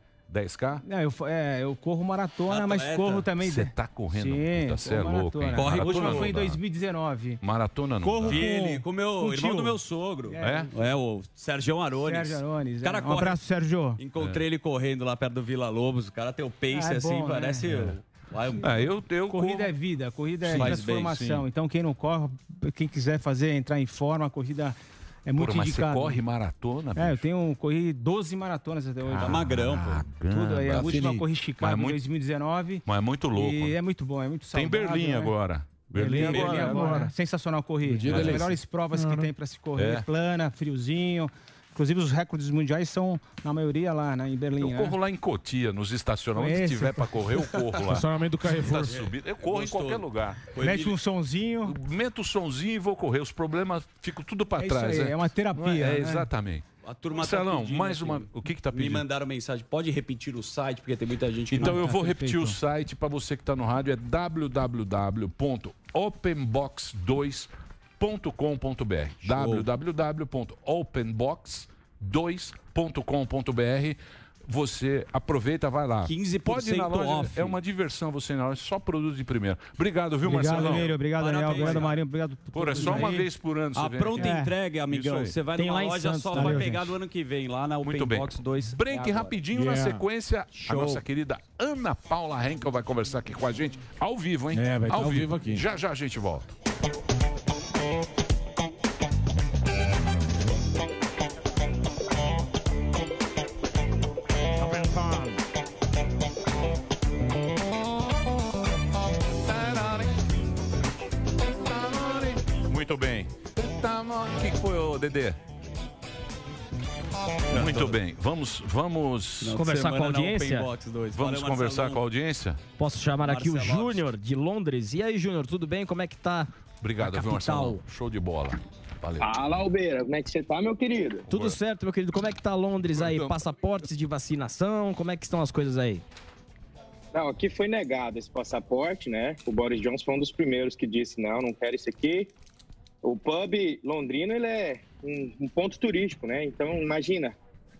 10K? Não, eu, é, eu corro maratona, mas Atleta. corro também. Você tá correndo, Sim, puta, cê é louco, hein? Corre A última maratona foi em não dá. 2019. Maratona não Corro dá. com- Ele, com o meu com irmão tio. do meu sogro. É? É, o Sérgio Arones. Sérgio Arones, O cara é. Um corre- abraço, Sérgio. Encontrei ele correndo lá perto do Vila Lobos. O cara tem o pace Ah, é assim, bom, né? parece. É. um- É, eu, eu Corrida corro- é vida, corrida é Sim. Bem, transformação. sim. então, quem não corre, quem quiser fazer, entrar em forma, a corrida é muito Porra, mas indicada. você corre maratona? É, eu tenho corri 12 maratonas até hoje. Tá magrão, pô. Tudo aí. A última eu corri Chicago é em muito- 2019. Mas é muito louco. E é muito bom, é muito Tem saudável. Berlim né? agora. Berlim, Berlim Berlim agora. Sensacional correr. Uma das da melhores provas que Não, tem não. para se correr. É. Plana, friozinho. Inclusive os recordes mundiais são, na maioria, lá né, em Berlim. Eu né? corro lá em Cotia, nos estacionamentos. Onde tiver pra correr, eu corro lá. Estacionamento do Carrefour. Tá subindo. Eu corro em qualquer lugar. Mete um sonzinho. Meto o sonzinho e vou correr. Os problemas ficam tudo pra É isso trás. aí, né? é uma terapia, Não É, né? exatamente. A turma Marcelão, tá pedindo, mais assim, uma. O que que tá Me pedindo? mandaram mensagem. Pode repetir o site, porque tem muita gente que Então não eu tá vou repetir o site para você que está no rádio, é www.openbox2.com.br www.openbox2.com.br Você aproveita, vai lá. 15% Pode ir na loja, off. é uma diversão você ir na loja, só produto de primeira. Obrigado, viu, Obrigado, Marcelão? Emílio. Obrigado, Daniel. Parabéns, Obrigado, cara. Marinho. Obrigado por Pô, é tudo só uma aí. vez por ano você A vem pronta aqui. entrega, amigão. Isso aí. Você vai Tem numa lá em loja, Santos, só tá, vai viu, pegar gente? do ano que vem, lá na Open Muito bem. Box 2. Break É agora. rapidinho na Yeah. sequência. A Show. nossa querida Ana Paula Henkel vai conversar aqui com a gente ao vivo, hein? É, vai tá ao ao vivo aqui. Já já a gente volta. Muito bem. Tá o que foi, o Dedê? Muito bem, vamos, vamos Conversar com a audiência? Vamos Valeu, conversar Marcelão. com a audiência? Posso chamar aqui o Júnior de Londres. E aí, Júnior, tudo bem? Como é que tá? Obrigado, viu? Marcelo? Show de bola. Valeu. Fala, Albeira, como é que você tá, meu querido? Tudo certo, meu querido. Como é que tá Londres aí? Passaportes de vacinação? Como é que estão as coisas aí? Não, aqui foi negado esse passaporte, né? O Boris Johnson foi um dos primeiros que disse, não, não quero isso aqui. O pub londrino, ele é um, um ponto turístico, né? Então, imagina,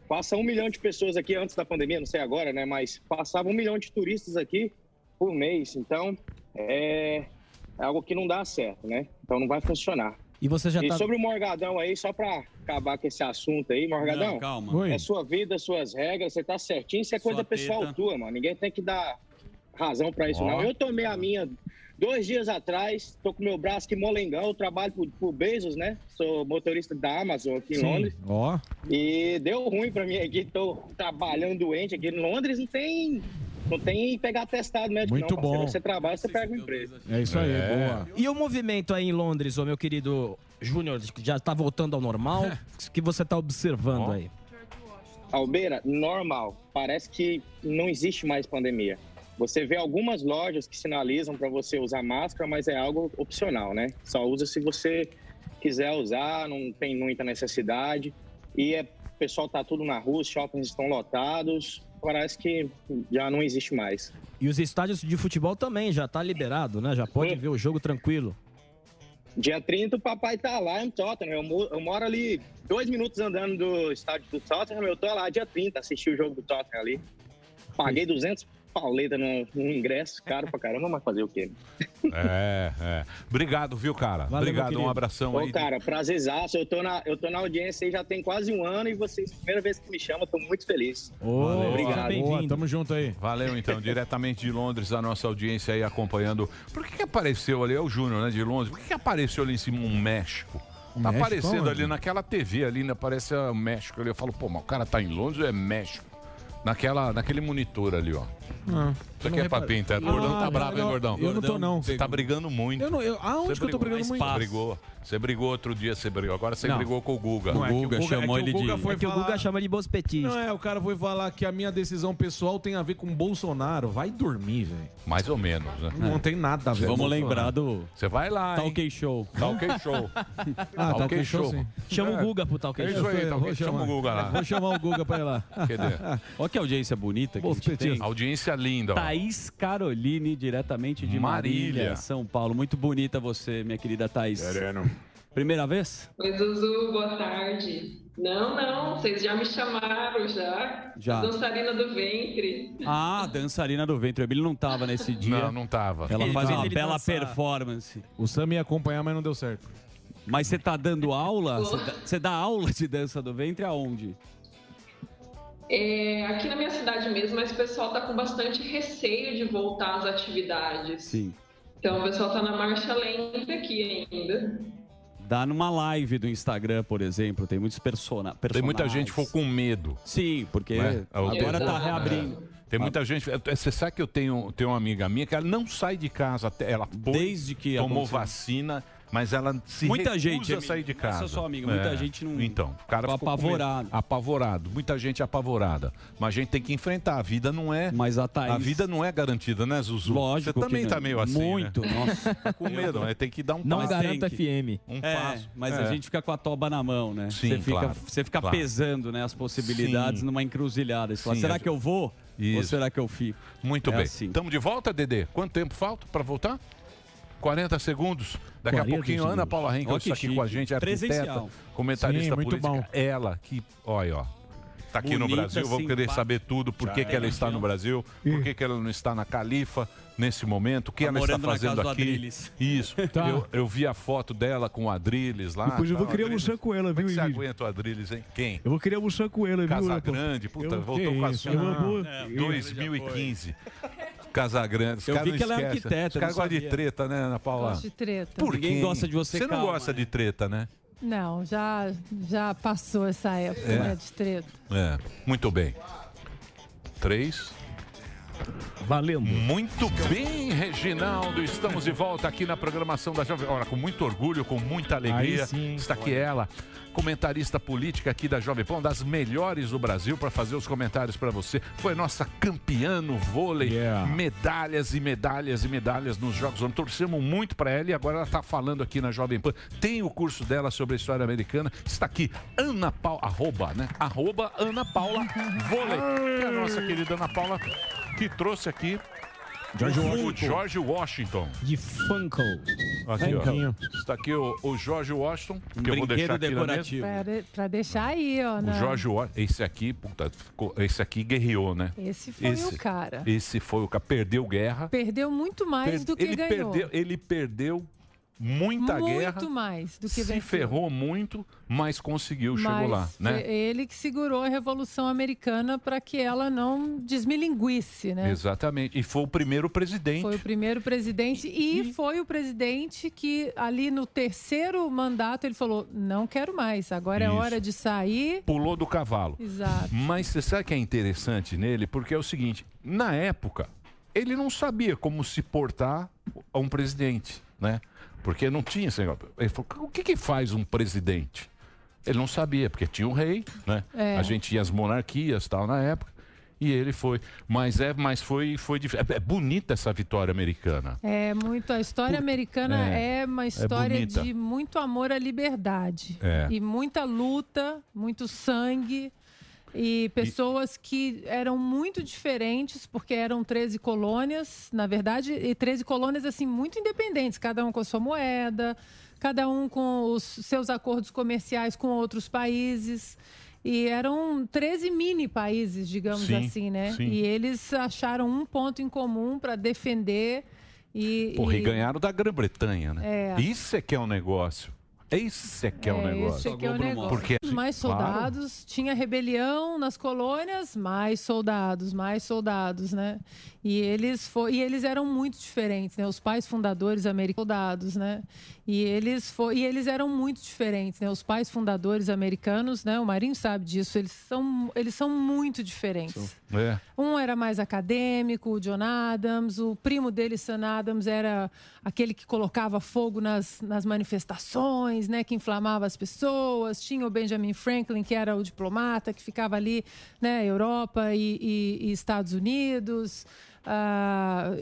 passa um milhão de pessoas aqui antes da pandemia, não sei agora, né? Mas passava um milhão de turistas aqui por mês. Então, é, é algo que não dá certo, né? Então, não vai funcionar. E você já e tá. sobre o Morgadão aí, só pra acabar com esse assunto aí, Morgadão. Não, calma. Oi. É sua vida, suas regras, você tá certinho, isso é coisa Sua pessoal teta. tua, mano. Ninguém tem que dar razão pra isso, Ó. não. Eu tomei a minha dois dias atrás, tô com meu braço aqui molengão, trabalho pro, pro Bezos, né? Sou motorista da Amazon aqui em Londres. Ó. E deu ruim pra mim aqui, tô trabalhando doente aqui. Em Londres não tem. Não tem pegar atestado médico, Muito não. bom. Você trabalha, você pega um emprego. É isso aí, boa. E o movimento aí em Londres, ô meu querido Júnior, que já tá voltando ao normal? O que você tá observando aí? Albeira, normal. Parece que não existe mais pandemia. Você vê algumas lojas que sinalizam para você usar máscara, mas é algo opcional, né? Só usa se você quiser usar, não tem muita necessidade. E é, o pessoal tá tudo na rua, os shoppings estão lotados. Parece que já não existe mais. E os estádios de futebol também já tá liberado, né? Já pode ver o jogo tranquilo. Dia 30 o papai tá lá em Tottenham. Eu, eu moro ali dois minutos andando do estádio do Tottenham. Eu tô lá dia 30, assisti o jogo do Tottenham ali. Paguei 200 pauleta no, no ingresso, caro pra caramba, mas fazer o quê? É, é. Obrigado, viu, cara? Valeu, Obrigado, um abração Ô, aí. cara, prazerzaço. Eu tô, na, eu tô na audiência aí já tem quase um ano e vocês, primeira vez que me chamam, eu tô muito feliz. Valeu. Obrigado. Boa, tamo junto aí. Valeu, então, diretamente de Londres, a nossa audiência aí acompanhando. Por que, que apareceu ali? É o Júnior, né, de Londres. Por que, que apareceu ali em cima um México? Tá México aparecendo onde? ali naquela TV ali, né, aparece o México ali. Eu falo, pô, mas o cara tá em Londres ou é México? Naquela, naquele monitor ali, ó. Ah, Isso aqui é pra pinta. O Gordão tá Ah, bravo, hein, Gordão? eu não tô, não. Você tá brigando muito. Eu não- eu- aonde Você que eu tô brigou. brigando muito? Você brigou. Você brigou outro dia, você brigou. Agora você Não. brigou com o Guga. Não, é que o Guga- é que o Guga foi É que o Guga chama de bospetistas. Não é, o cara foi falar que a minha decisão pessoal tem a ver com Bolsonaro. Vai dormir, velho. Mais ou menos, né? Não tem nada a ver. Vamos Bolsonaro. lembrar do. Você vai lá, hein? Talk Show. Talk Show. Ah, Talk Show, sim. Chama É. o Guga pro Talk É Show. isso aí, Eu Talk vou Chama chamar. o Guga lá. Vou chamar o Guga pra ir lá. Cadê? Olha que audiência bonita que a gente tem. Audiência linda, ó. Thaís Caroline, diretamente de Marília, Marília. São Paulo. Muito bonita você, minha querida Thaís. Primeira vez? Oi, Zuzu, boa tarde. Não, não, vocês já me chamaram já. Já. Dançarina do ventre. Ah, dançarina do ventre. O Emílio não tava nesse dia. Não, não tava. Ela Ele faz uma bela dançar. performance. O Sam ia acompanhar, mas não deu certo. Mas você tá dando aula? Você dá, você dá aula de dança do ventre aonde? É, aqui na minha cidade mesmo, mas o pessoal tá com bastante receio de voltar às atividades. Sim. Então o pessoal tá na marcha lenta aqui ainda. Dá numa live do Instagram, por exemplo. Tem muitos persona personagens. Tem muita gente que ficou com medo. Sim, porque né? agora tá Exato. reabrindo. Tem muita gente. Você sabe que eu tenho, tenho uma amiga minha que ela não sai de casa até. Ela foi, Desde que tomou aconteceu. vacina, mas ela se Muita recusa gente, a sair de não é casa. só sua amiga, muita gente não- Então, o cara ficou apavorado. Apavorado. Muita gente apavorada. Mas a gente tem que enfrentar. A vida não é. Mas a Thaís... A vida não é garantida, né, Zuzu? Lógico Você também que tá não. meio assim. Muito, né? nossa. Tá com medo, né? Tem que dar um Não passo. garanta tem que- FM. Um É, passo. mas É. a gente fica com a toba na mão, né? Sim, você fica, claro, você fica claro. pesando né, as possibilidades Sim. numa encruzilhada. Você fala, Sim, será a que eu vou? Ou Isso. será que eu fico? Muito É bem. assim. Estamos de volta, Dedê? Quanto tempo falta para voltar? 40 segundos. Daqui a 40 pouquinho, segundos. Ana Paula Henkel está aqui chique. com a gente, arquiteta, Presencial. comentarista Sim, muito política. bom. Ela que, olha, ó. Tá aqui no Bonita, Brasil, vamos querer simpática. saber tudo, por que, que ela é. está no Brasil, por que, que ela não está na Califa nesse momento, o que Tá ela está fazendo aqui. Adriles. Isso. Tá. Eu, eu vi a foto dela com o Adriles lá. Depois eu vou Tá, querer almoçar com ela, Como é viu, que você aguenta o Adriles, hein? Quem? Eu vou querer almoçar com ela, viu? Casa? Grande, puta, Eu- voltou com a isso, sua. eu vou- É, eu- 2015. Casa Grande. Os Eu vi que ela é esquecem. arquiteta, Os caras gostam de treta, né, Ana Paula? Gosto de treta. Por Ninguém quê? gosta de você Você não calma, gosta né? de treta, né? Não, já, já passou essa época É. né, de treta. É. Muito bem. Três. Valendo. Muito bem, Reginaldo. Estamos de volta aqui na programação da Jovem. Ora, com muito orgulho, com muita alegria. Aí sim, está aqui ela, comentarista política aqui da Jovem Pan, uma das melhores do Brasil para fazer os comentários para você. Foi nossa campeã no vôlei, medalhas e medalhas e medalhas nos Jogos Olímpicos. Torcemos muito para ela e agora ela está falando aqui na Jovem Pan. Tem o curso dela sobre a história americana. Está aqui, Ana Paula, arroba, né? Arroba Ana Paula Vôlei. Que é a nossa querida Ana Paula que trouxe aqui George o Washington. George Washington. De Funko. Aqui, ó. Está aqui o, o George Washington, Um que eu vou deixar brinquedo aqui na mesa. decorativo. Pra, pra deixar aí, ó. O na- George Washington, esse aqui, puta, ficou- esse aqui guerreou, né? Esse foi o cara. Esse foi o cara, perdeu guerra. Perdeu muito mais Per- do que ele ganhou. Perdeu, ele perdeu muita muito guerra. mais do que se venceu. ferrou muito, mas conseguiu, chegou Mas lá, né? ele que segurou a Revolução Americana para que ela não desmilinguisse, né? Exatamente. E foi o primeiro presidente. Foi o primeiro presidente e, foi o presidente que ali no terceiro mandato ele falou: não quero mais, agora é Isso. hora de sair. Pulou do cavalo. Exato. Mas você sabe que é interessante nele? Porque é o seguinte, na época, ele não sabia como se portar a um presidente, né? Porque não tinha negócio. Ele falou, o que, que faz um presidente? Ele não sabia, porque tinha o rei, né? É. A gente tinha as monarquias tal na época. E ele foi. Mas é, mas foi, foi. É, é bonita essa vitória americana. É muito. A história americana é, é, uma é história bonita. de muito amor à liberdade. É. E muita luta, muito sangue. E pessoas que eram muito diferentes, porque eram 13 colônias, na verdade, e 13 colônias assim muito independentes, cada um com a sua moeda, cada um com os seus acordos comerciais com outros países. E eram 13 mini países, digamos Sim, assim, né? sim. E eles acharam um ponto em comum para defender e, Porra, e e- ganharam da Grã-Bretanha, né? É. Isso é que é um negócio. Isso é que é, um É, negócio. esse aqui é o negócio. Porque, mais Claro. soldados, tinha rebelião nas colônias, mais soldados, mais soldados, né? E eles fo- e eles eram muito diferentes, né? Os pais fundadores americanos, soldados, né? E eles fo- e eles eram muito diferentes, né? Os pais fundadores americanos, né? O Marinho sabe disso, eles são eles são muito diferentes. É. Um era mais acadêmico, o John Adams. O primo dele, Sam Adams, era aquele que colocava fogo nas, nas manifestações, né? Que inflamava as pessoas. Tinha o Benjamin Franklin, que era o diplomata, que ficava ali, né? Europa e, e- e Estados Unidos. Ah,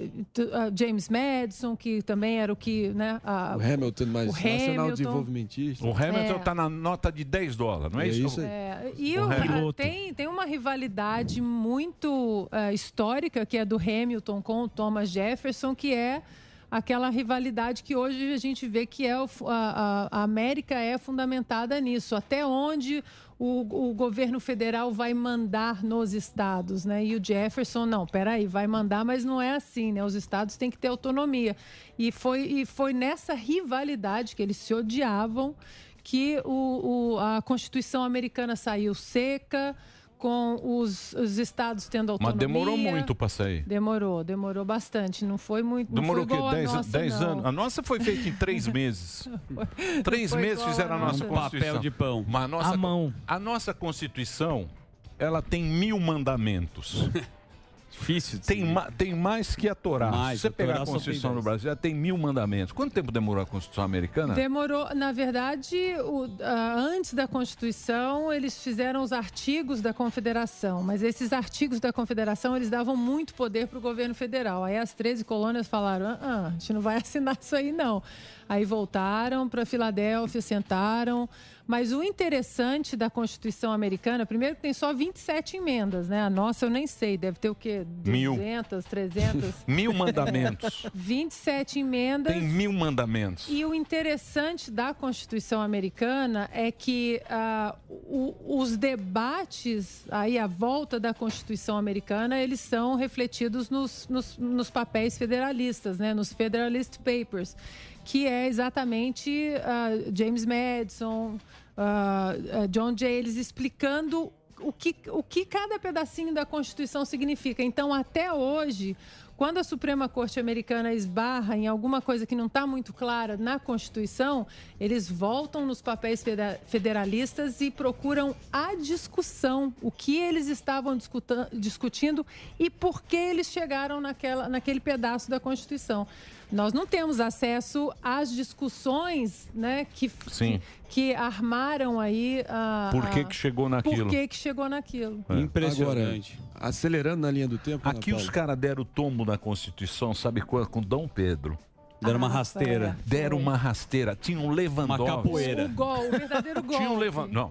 James Madison, que também era o que, né? ah, O Hamilton, mais o nacional Hamilton. desenvolvimentista. O Hamilton É. tá na nota de 10 dólares, não é, É isso? isso aí. É, e O o- tem, tem uma rivalidade muito eh, histórica, que é do Hamilton com o Thomas Jefferson, que é aquela rivalidade que hoje a gente vê que é o a- a América é fundamentada nisso. Até onde o, o governo federal vai mandar nos estados, né? E o Jefferson, não, peraí, vai mandar, mas não é assim, né? Os estados têm que ter autonomia. E foi, e foi nessa rivalidade que eles se odiavam que o, o- a Constituição americana saiu seca, com os, os estados tendo Mas autonomia. demorou muito pra sair. Demorou, demorou bastante. Não foi muito. não Demorou o foi quê? igual a 10 nossa, não. anos? A nossa foi feita em três meses. três meses fizeram a a nossa. Um papel Constituição. de pão. Mas a nossa, À mão. A nossa Constituição, ela tem mil mandamentos. Difícil. Tem, ma- tem mais que a Torá. Mais, Se você a pegar a Constituição do. Brasil, ela tem mil mandamentos. Quanto tempo demorou a Constituição americana? Demorou, na verdade, o- ah, antes da Constituição, eles fizeram os artigos da Confederação, mas esses artigos da Confederação, eles davam muito poder para o governo federal. Aí as 13 colônias falaram, ah, ah, a gente não vai assinar isso aí não. Aí voltaram para Filadélfia, sentaram, mas o interessante da Constituição americana, primeiro que tem só 27 emendas, né? A nossa eu nem sei, deve ter o quê? Mil. 200, 300? Mil mandamentos. 27 emendas. tem mil mandamentos. E o interessante da Constituição americana é que ah, o- os debates aí à volta da Constituição americana eles são refletidos nos, nos, nos papéis federalistas, né, nos Federalist Papers, que é exatamente ah, James Madison, ah, ah, John Jay, eles explicando o que, o que cada pedacinho da Constituição significa. Então, até hoje, Quando a Suprema Corte Americana esbarra em alguma coisa que não está muito clara na Constituição, eles voltam nos papéis federalistas e procuram a discussão, o que eles estavam discutindo e por que eles chegaram naquela, naquele pedaço da Constituição. Nós não temos acesso às discussões né, que, Sim. que, que armaram aí a. Por que a- que chegou naquilo? Por que, que chegou naquilo? Agora, acelerando na linha do tempo. Aqui os caras deram o tombo na Constituição, sabe quando? Com Dom Pedro. Deram uma Ah, rasteira. Deram uma rasteira. Tinha um Lewandowski. Uma capoeira. O gol, o verdadeiro gol. Tinha um Levan... Não.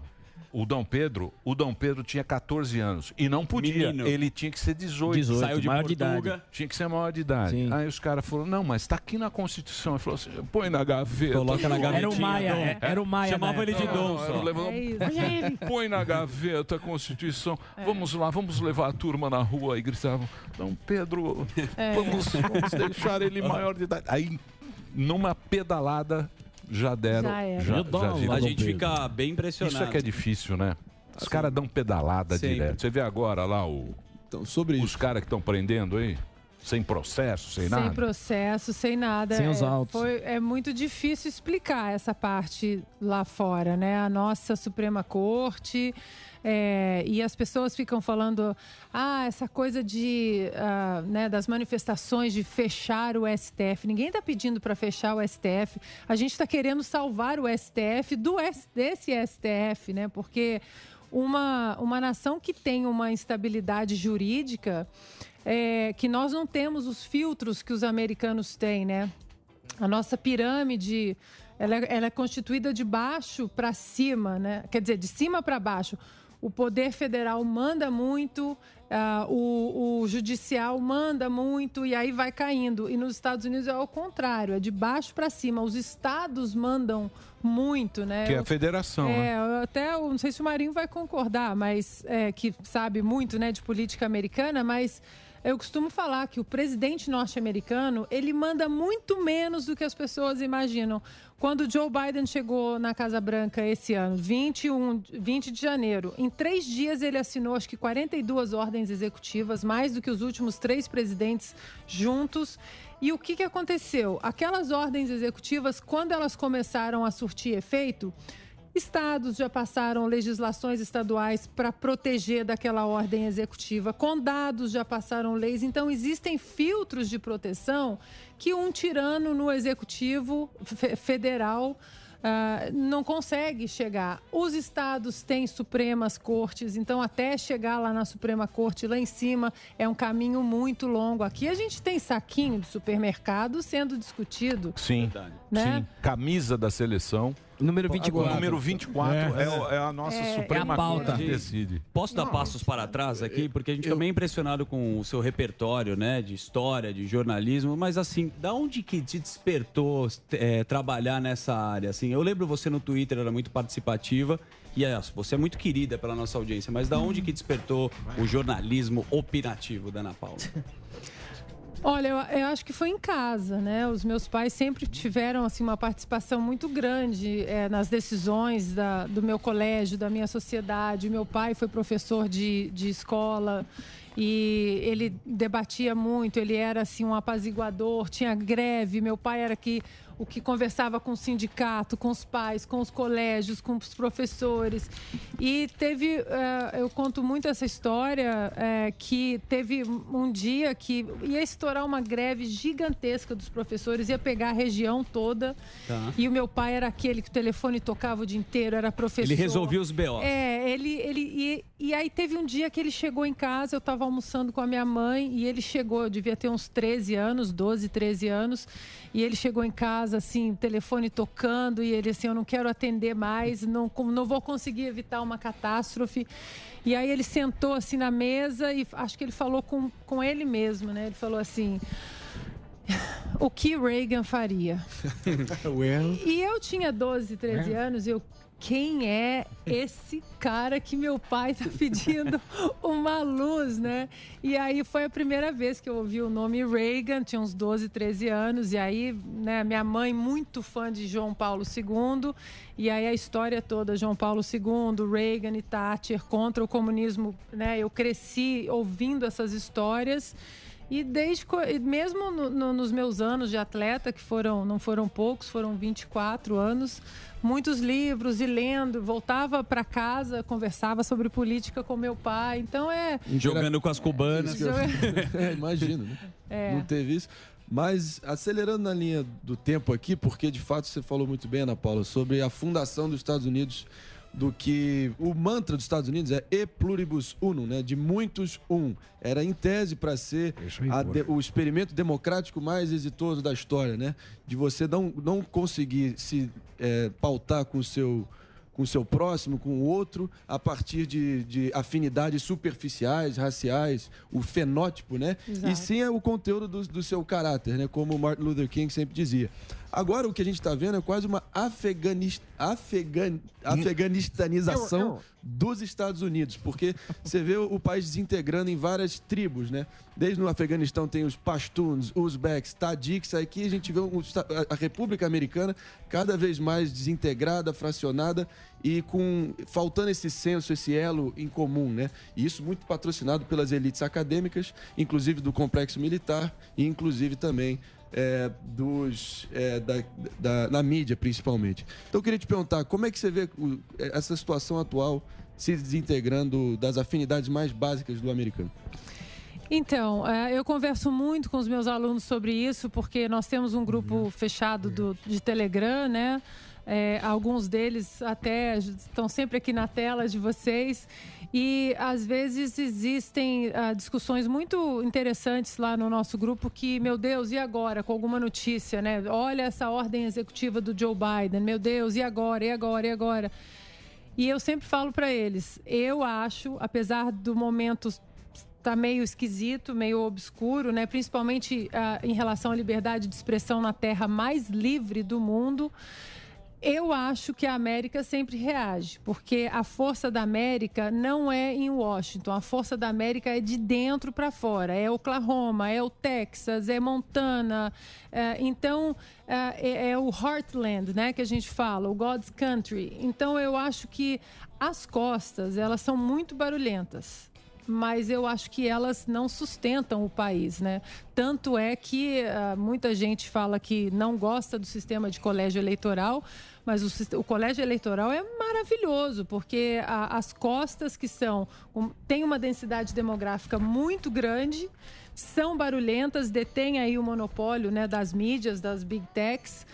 O Dom Pedro, o Dom Pedro tinha 14 anos e não podia. Menino. Ele tinha que ser 18. 18, Saiu de maior de idade. Tinha que ser maior de idade. Aí os caras falaram: "Não, mas tá aqui na Constituição". Ele falou assim: "Põe na gaveta". Coloca na gavetinha, Era o Maia, Dom. é, Era o Maia Chamava na ele de. Dom Não, só. É. Põe na gaveta a Constituição. Vamos lá, vamos levar a turma na rua e gritavam: "Dom Pedro, É. vamos, vamos deixar ele maior de idade". Aí numa pedalada já deram, Já era. já, já viram. a gente fica bem impressionado. Isso é que é difícil, né? Os caras dão pedalada Sempre. direto. Você vê agora lá o, sobre os caras que estão prendendo aí, sem processo, sem, Sem nada. processo, sem nada. Sem os É, autos. foi- é muito difícil explicar essa parte lá fora, né? A nossa Suprema Corte. É, e as pessoas ficam falando, ah, essa coisa de, ah, né, das manifestações de fechar o STF. Ninguém está pedindo para fechar o STF. A gente está querendo salvar o STF do desse STF, né? Porque uma, uma nação que tem uma instabilidade jurídica, é, que nós não temos os filtros que os americanos têm, né? A nossa pirâmide, ela é, ela é constituída de baixo para cima, né? Quer dizer, de cima para baixo. O poder federal manda muito, ah, o, o judicial manda muito e aí vai caindo. E nos Estados Unidos é o contrário, é de baixo para cima. Os estados mandam muito, né? Que é a Eu- federação, É, né? até eu não sei se o Marinho vai concordar, mas é, que sabe muito, né, de política americana, mas eu costumo falar que o presidente norte-americano ele manda muito menos do que as pessoas imaginam. Quando Joe Biden chegou na Casa Branca esse ano, 21, 20 de janeiro, em três dias ele assinou acho que 42 ordens executivas, mais do que os últimos três presidentes juntos. E o que, que aconteceu? Aquelas ordens executivas, quando elas começaram a surtir efeito, Estados já passaram legislações estaduais para proteger daquela ordem executiva, condados já passaram leis, então existem filtros de proteção que um tirano no executivo fe- federal ah, não consegue chegar. Os estados têm supremas cortes, então até chegar lá na Suprema Corte, lá em cima, é um caminho muito longo. Aqui a gente tem saquinho de supermercado sendo discutido. Sim, Né? sim. Camisa da seleção. Número 24. O número 24 é, o- é a nossa É, Suprema É a pauta. Corte que decide. Posso dar passos para trás aqui? Porque a gente também é impressionado com o seu repertório, né? De história, de jornalismo. Mas assim, da onde que te despertou é, trabalhar nessa área? Assim, eu lembro você no Twitter, era muito participativa. E é, você é muito querida pela nossa audiência. Mas da onde que despertou o jornalismo opinativo da Ana Paula? Olha, eu, eu acho que foi em casa, né? Os meus pais sempre tiveram assim uma participação muito grande eh, nas decisões da- do meu colégio, da minha sociedade. Meu pai foi professor de, de escola e ele debatia muito. Ele era assim um apaziguador, tinha greve. Meu pai era que o que conversava com o sindicato, com os pais, com os colégios, com os professores. E teve, eh, eu conto muito essa história, eh, que teve um dia que ia estourar uma greve gigantesca dos professores, ia pegar a região toda. Tá. E o meu pai era aquele que o telefone tocava o dia inteiro, era professor. Ele resolvia os BO. É, ele, ele e, e aí teve um dia que ele chegou em casa, eu estava almoçando com a minha mãe e ele chegou, eu devia ter uns 13 anos, 12, 13 anos, e ele chegou em casa assim, telefone tocando e ele assim, eu não quero atender mais, não não vou conseguir evitar uma catástrofe. E aí ele sentou assim na mesa e acho que ele falou com, com ele mesmo, né? Ele falou assim: o que Reagan faria? E eu tinha 12, 13 anos eu. Quem é esse cara que meu pai tá pedindo uma luz, né? E aí foi a primeira vez que eu ouvi o nome Reagan, tinha uns 12, 13 anos, e aí, né, minha mãe muito fã de João Paulo II, e aí a história toda, João Paulo II, Reagan e Thatcher contra o comunismo, né? Eu cresci ouvindo essas histórias. E desde mesmo no- no- nos meus anos de atleta, que foram não foram poucos, foram 24 anos, muitos livros e lendo, voltava para casa, conversava sobre política com meu pai. Então é Jogando com as cubanas. Eu- É, imagino, né? É. Não teve isso. Mas acelerando na linha do tempo aqui, porque de fato você falou muito bem, Ana Paula, sobre a fundação dos Estados Unidos, do que o mantra dos Estados Unidos é e pluribus unum, né? De muitos um. Era em tese para ser a de- o experimento democrático mais exitoso da história, né? De você não, não conseguir se é, pautar com o seu com o seu próximo, com o outro, a partir de, de afinidades superficiais, raciais, o fenótipo, né? Exato. E sim é o conteúdo do, do seu caráter, né? Como o Martin Luther King sempre dizia. Agora o que a gente está vendo é quase uma afeganis, afegan, afeganistanização dos Estados Unidos, porque você vê o país desintegrando em várias tribos, né? Desde no Afeganistão tem os Pashtuns, Uzbeks, Tadiks, aqui a gente vê a- a República Americana cada vez mais desintegrada, fracionada e com faltando esse senso, esse elo em comum, né? E isso muito patrocinado pelas elites acadêmicas, inclusive do complexo militar e inclusive também é, dos é, da, da- na mídia principalmente. Então eu queria te perguntar como é que você vê o- essa situação atual se desintegrando das afinidades mais básicas do americano? Então, eh, eu converso muito com os meus alunos sobre isso, porque nós temos um grupo fechado do- de Telegram, né? Eh, alguns deles até estão sempre aqui na tela de vocês. E às vezes existem ah, discussões muito interessantes lá no nosso grupo que, meu Deus, e agora? Com alguma notícia, né? Olha essa ordem executiva do Joe Biden, meu Deus, e agora? E agora? E agora? E eu sempre falo para eles, eu acho, apesar do momento tá meio esquisito, meio obscuro, né? Principalmente ah, em relação à liberdade de expressão na terra mais livre do mundo. Eu acho que a América sempre reage, porque a força da América não é em Washington, a força da América é de dentro para fora. É Oklahoma, é o Texas, é Montana. é, então, é, é- é o Heartland, né, que a gente fala, o God's Country. Então, eu acho que as costas, elas são muito barulhentas mas eu acho que elas não sustentam o país, né? Tanto é que ah, muita gente fala que não gosta do sistema de colégio eleitoral, mas o, o colégio eleitoral é maravilhoso, porque a- as costas que são um, tem uma densidade demográfica muito grande, são barulhentas, detêm aí o monopólio né, das mídias, das big techs.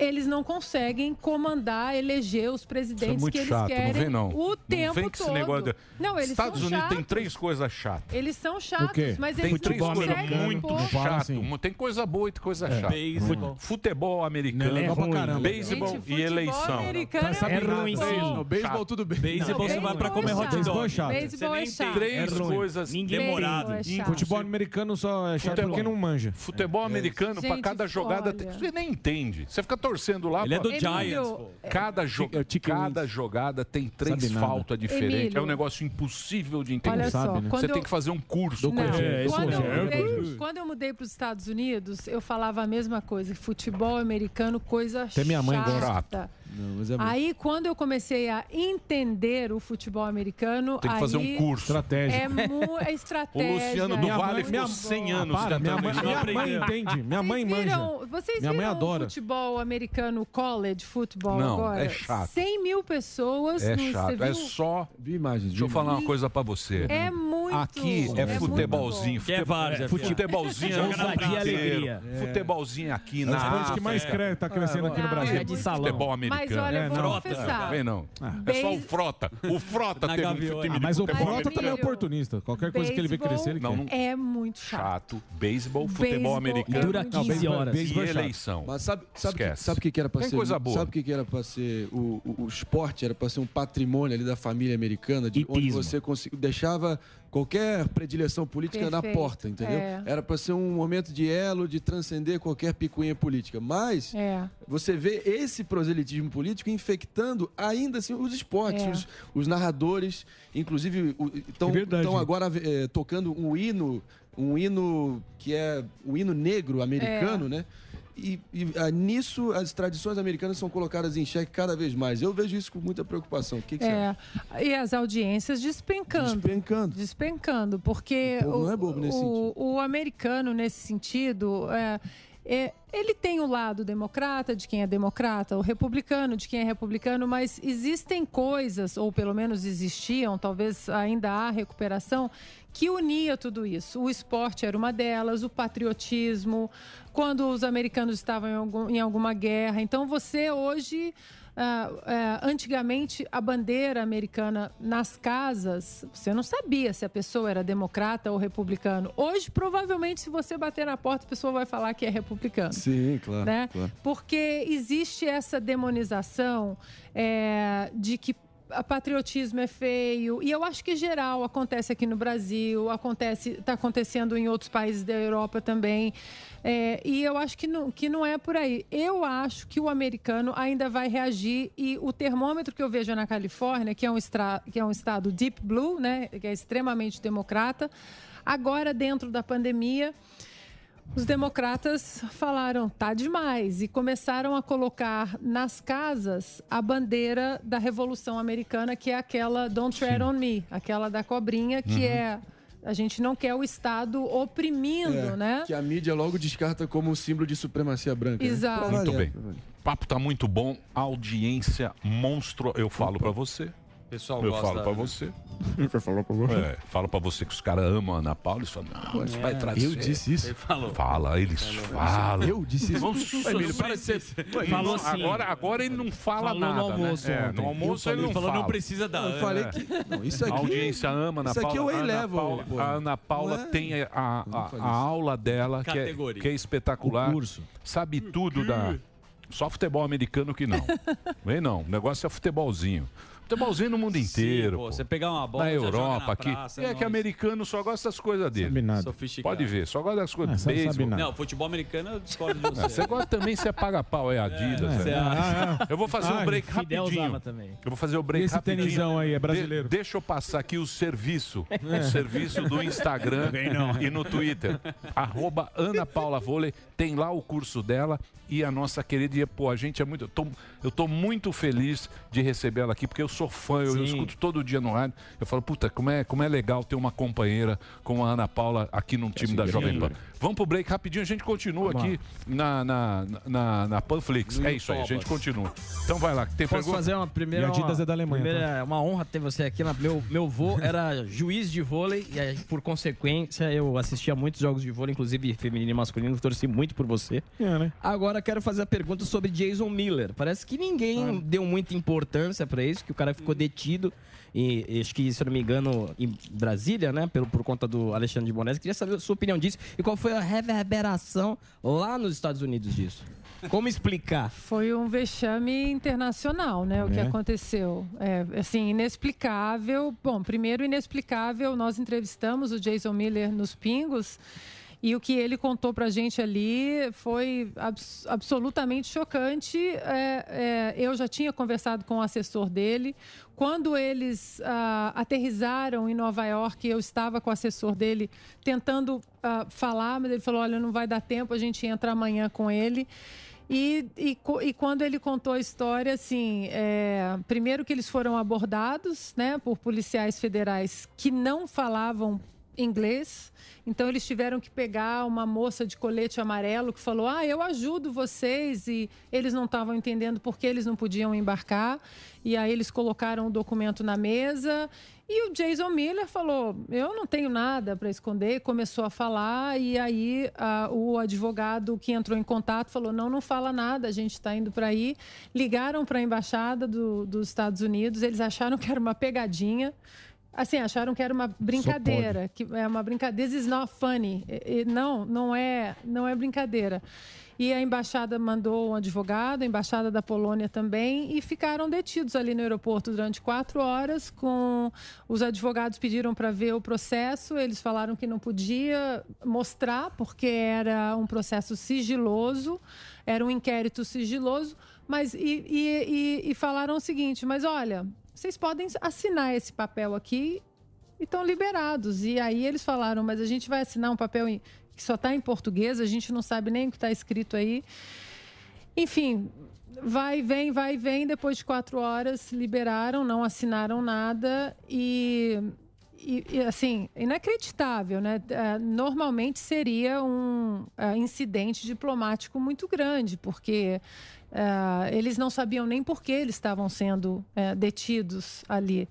Eles não conseguem comandar, eleger os é presidentes muito que eles chato, querem não vem não. o não tempo vem com esse todo. negócio de... Não, eles Estados são Unidos tem chatos. três coisas chatas. Eles são chatos, mas tem eles três não coisas conseguem muito impor. chato. Tem coisa boa e tem coisa É. chata. Beisebol. Futebol americano. Não, é ruim. Beisebol Beisebol e eleição. americano Tá sabe é ruim, sim. Beisebol, tudo bem. Beisebol, você vai pra comer hot Beisebol dog. é chato. Beisebol é chato. Três É ruim. coisas é chato. Futebol americano só é chato porque não manja. Futebol americano, pra Gente, cada jogada, tem- você nem entende. Você fica torcendo lá. Ele é do Giants, pô. Cada, jo- cada jogada tem três faltas diferentes. Emílio. É um negócio impossível de entender. Olha só, né? Você eu- tem que fazer um curso. Não, É, quando, eu mudei, quando eu mudei para os Estados Unidos, eu falava a mesma coisa. Futebol americano, coisa Até minha mãe gosta. Não, mas é Aí, quando eu comecei a entender o futebol americano, Tem que aí fazer um curso. Estratégia. É, mu, é O estratégia. Luciano do Vale mãe- ficou minha- 100 Ah, anos para, minha mãe, minha mãe entende. Minha mãe Vocês manja. viram, vocês Minha mãe viram adora. o futebol americano college futebol Não, agora? é chato. 100 mil pessoas. É no- chato. É viu? só. Vi imagens. Deixa eu falar uma E- coisa pra você. É muito. Aqui é, muito futebolzinho. Que é. Futebolzinho Joga no na mundo dia inteiro. alegria. Futebolzinho aqui É na o esporte que mais África. cre- tá crescendo aqui no Brasil. é de salão. Futebol Mas olha, É, vamos não. confessar. Vem não. É só o Frota. O Frota teve um time Ah, de mas o Frota também é oportunista. Qualquer coisa que ele vê crescer, ele Não, quer. É muito chato. Chato. Beisebol, futebol americano. Dura Não, 15 beisebol- horas. beisebol E é eleição. Mas sabe, sabe, que, Esquece. sabe o que, que era pra Tem ser? coisa boa. Sabe o que, que era pra ser? O, o, o esporte era pra ser um patrimônio ali da família americana, de onde você consegui- deixava qualquer predileção política na Perfeito, porta, entendeu? é. Era pra ser um momento de elo, de transcender qualquer picuinha política. Mas É. você vê esse proselitismo político infectando ainda assim os esportes, É. os, os narradores, inclusive estão É agora eh, tocando um hino, um hino que é o hino negro americano, É. né? E, e, ah, nisso as tradições americanas são colocadas em xeque cada vez mais. Eu vejo isso com muita preocupação. O que, que? É, e as audiências despencando. Despencando. Despencando, porque O não é bobo nesse o, o americano, nesse sentido, é, é, ele tem o lado democrata, de quem é democrata, o republicano, de quem é republicano, mas existem coisas, ou pelo menos existiam, talvez ainda há recuperação, que unia tudo isso. O esporte era uma delas, o patriotismo, quando os americanos estavam em, algum- em alguma guerra. Então, você hoje. ah, ah, antigamente, a bandeira americana nas casas, você não sabia se a pessoa era democrata ou republicano. Hoje, provavelmente, se você bater na porta, a pessoa vai falar que é republicano Sim, claro. né? claro. Porque existe essa demonização é, de que a patriotismo é feio e eu acho que geral acontece aqui no Brasil, acontece, está acontecendo em outros países da Europa também. É, e eu acho que não, que não é por aí. Eu acho que o americano ainda vai reagir e o termômetro que eu vejo na Califórnia, que é um, que é um estado deep blue, né, que é extremamente democrata, agora dentro da pandemia os democratas falaram, tá demais, e começaram a colocar nas casas a bandeira da Revolução Americana, que é aquela Don't Tread on Me, aquela da cobrinha, que Uhum. é a gente não quer o Estado oprimindo, É, né? Que a mídia logo descarta como um símbolo de supremacia branca. né? Exato. Pra Muito bem. O papo tá muito bom, audiência monstro. Eu falo pra você. Pessoal Eu gosta, falo pra né? você. falou pra você. É, falo pra você que os caras amam a Ana Paula. Eles falam, não, isso vai É, trazer. eu disse isso. Ele falou. Fala, eles falam. Eu disse isso. Nossa, Emílio, para de ser. Falou assim. agora, agora ele não fala Falou nada. no almoço né? É, no almoço Eu ele falei- não falou, fala. não precisa da Eu Ana. falei que. Não, isso aqui. A audiência ama Ana Isso aqui é Paula. o A Ana Paula, Paula é? tem a, a- a- a aula dela, que é, que é espetacular. O curso. Sabe tudo da. Só futebol americano que não. Vem não. O negócio é futebolzinho. Futebolzinho no mundo inteiro. pô, pô. você pegar uma bola, Na Europa, na aqui. praça, é é que americano só gosta das coisas dele. Sofisticado. Pode ver, só gosta das coisas. Ah, sabe Beisebol. nada. Não, futebol americano eu discordo de Ah, você. Você gosta também, você paga pau, é Adidas. É, é. você acha? Eu vou fazer um Ah, break rapidinho. Eu vou fazer o E break esse rapidinho. tenisão aí, é brasileiro? De- deixa eu passar aqui o serviço. O serviço do Instagram e no Twitter. Arroba Ana Paula Vôlei. Tem lá o curso dela e a nossa querida. E, pô, a gente é muito. Eu tô, eu tô muito feliz de receber ela aqui, porque eu sou fã, eu, eu escuto todo dia no rádio. Eu falo, puta, como é, como é legal ter uma companheira como a Ana Paula aqui no time da Jovem Pan. Vamos pro break rapidinho, a gente continua Vamos aqui na, na, na, na Panflix. É isso aí, a gente continua. Então vai lá, tem Posso pergunta? fazer uma primeira. E a Adidas uma, é da Alemanha, Primeira, uma honra ter você aqui. Na, meu, meu vô era juiz de vôlei e aí, por consequência eu assistia muitos jogos de vôlei, inclusive feminino e masculino. Torci muito por você. É, né? Agora quero fazer a pergunta sobre Jason Miller. Parece que ninguém deu muita importância pra isso, que o cara ficou detido. E, e acho que, se eu não me engano, em Brasília, né? Pelo, por conta do Alexandre de Bonés. Queria saber a sua opinião disso e qual foi a reverberação lá nos Estados Unidos disso. Como explicar? Foi um vexame internacional, né? O que É. aconteceu. É, assim, inexplicável. Bom, primeiro, inexplicável. Nós entrevistamos o Jason Miller nos Pingos. E o que ele contou pra gente ali foi abs- absolutamente chocante. É, é, eu já tinha conversado com o assessor dele. Quando eles ah, aterrizaram em Nova York, eu estava com o assessor dele tentando ah, falar, mas ele falou: olha, não vai dar tempo, a gente entra amanhã com ele. E, e, e quando ele contou a história, assim, é, primeiro que eles foram abordados né, por policiais federais que não falavam inglês. Então eles tiveram que pegar uma moça de colete amarelo que falou: "Ah, eu ajudo vocês" e eles não estavam entendendo por que eles não podiam embarcar. E aí eles colocaram o documento na mesa e o Jason Miller falou: "Eu não tenho nada para esconder", começou a falar e aí ah, o advogado que entrou em contato falou: "Não, não fala nada, a gente está indo para aí". Ligaram para a embaixada do- dos Estados Unidos, eles acharam que era uma pegadinha. Assim, acharam que era uma brincadeira, que é uma brincadeira. This is not funny. E- não, não é, não é brincadeira. E a embaixada mandou um advogado, a embaixada da Polônia também, e ficaram detidos ali no aeroporto durante quatro horas. Com os advogados pediram para ver o processo, eles falaram que não podia mostrar porque era um processo sigiloso, era um inquérito sigiloso, mas e, e- e- e falaram o seguinte: mas olha, vocês podem assinar esse papel aqui e estão liberados. E aí eles falaram, mas a gente vai assinar um papel que só está em português, a gente não sabe nem o que está escrito aí. Enfim, vai, vem, vai, vem. Depois de quatro horas, liberaram, não assinaram nada e, e, e, assim, inacreditável, né? Eh, Normalmente seria um eh, incidente diplomático muito grande, porque eh, eles não sabiam nem por que eles estavam sendo eh, detidos ali.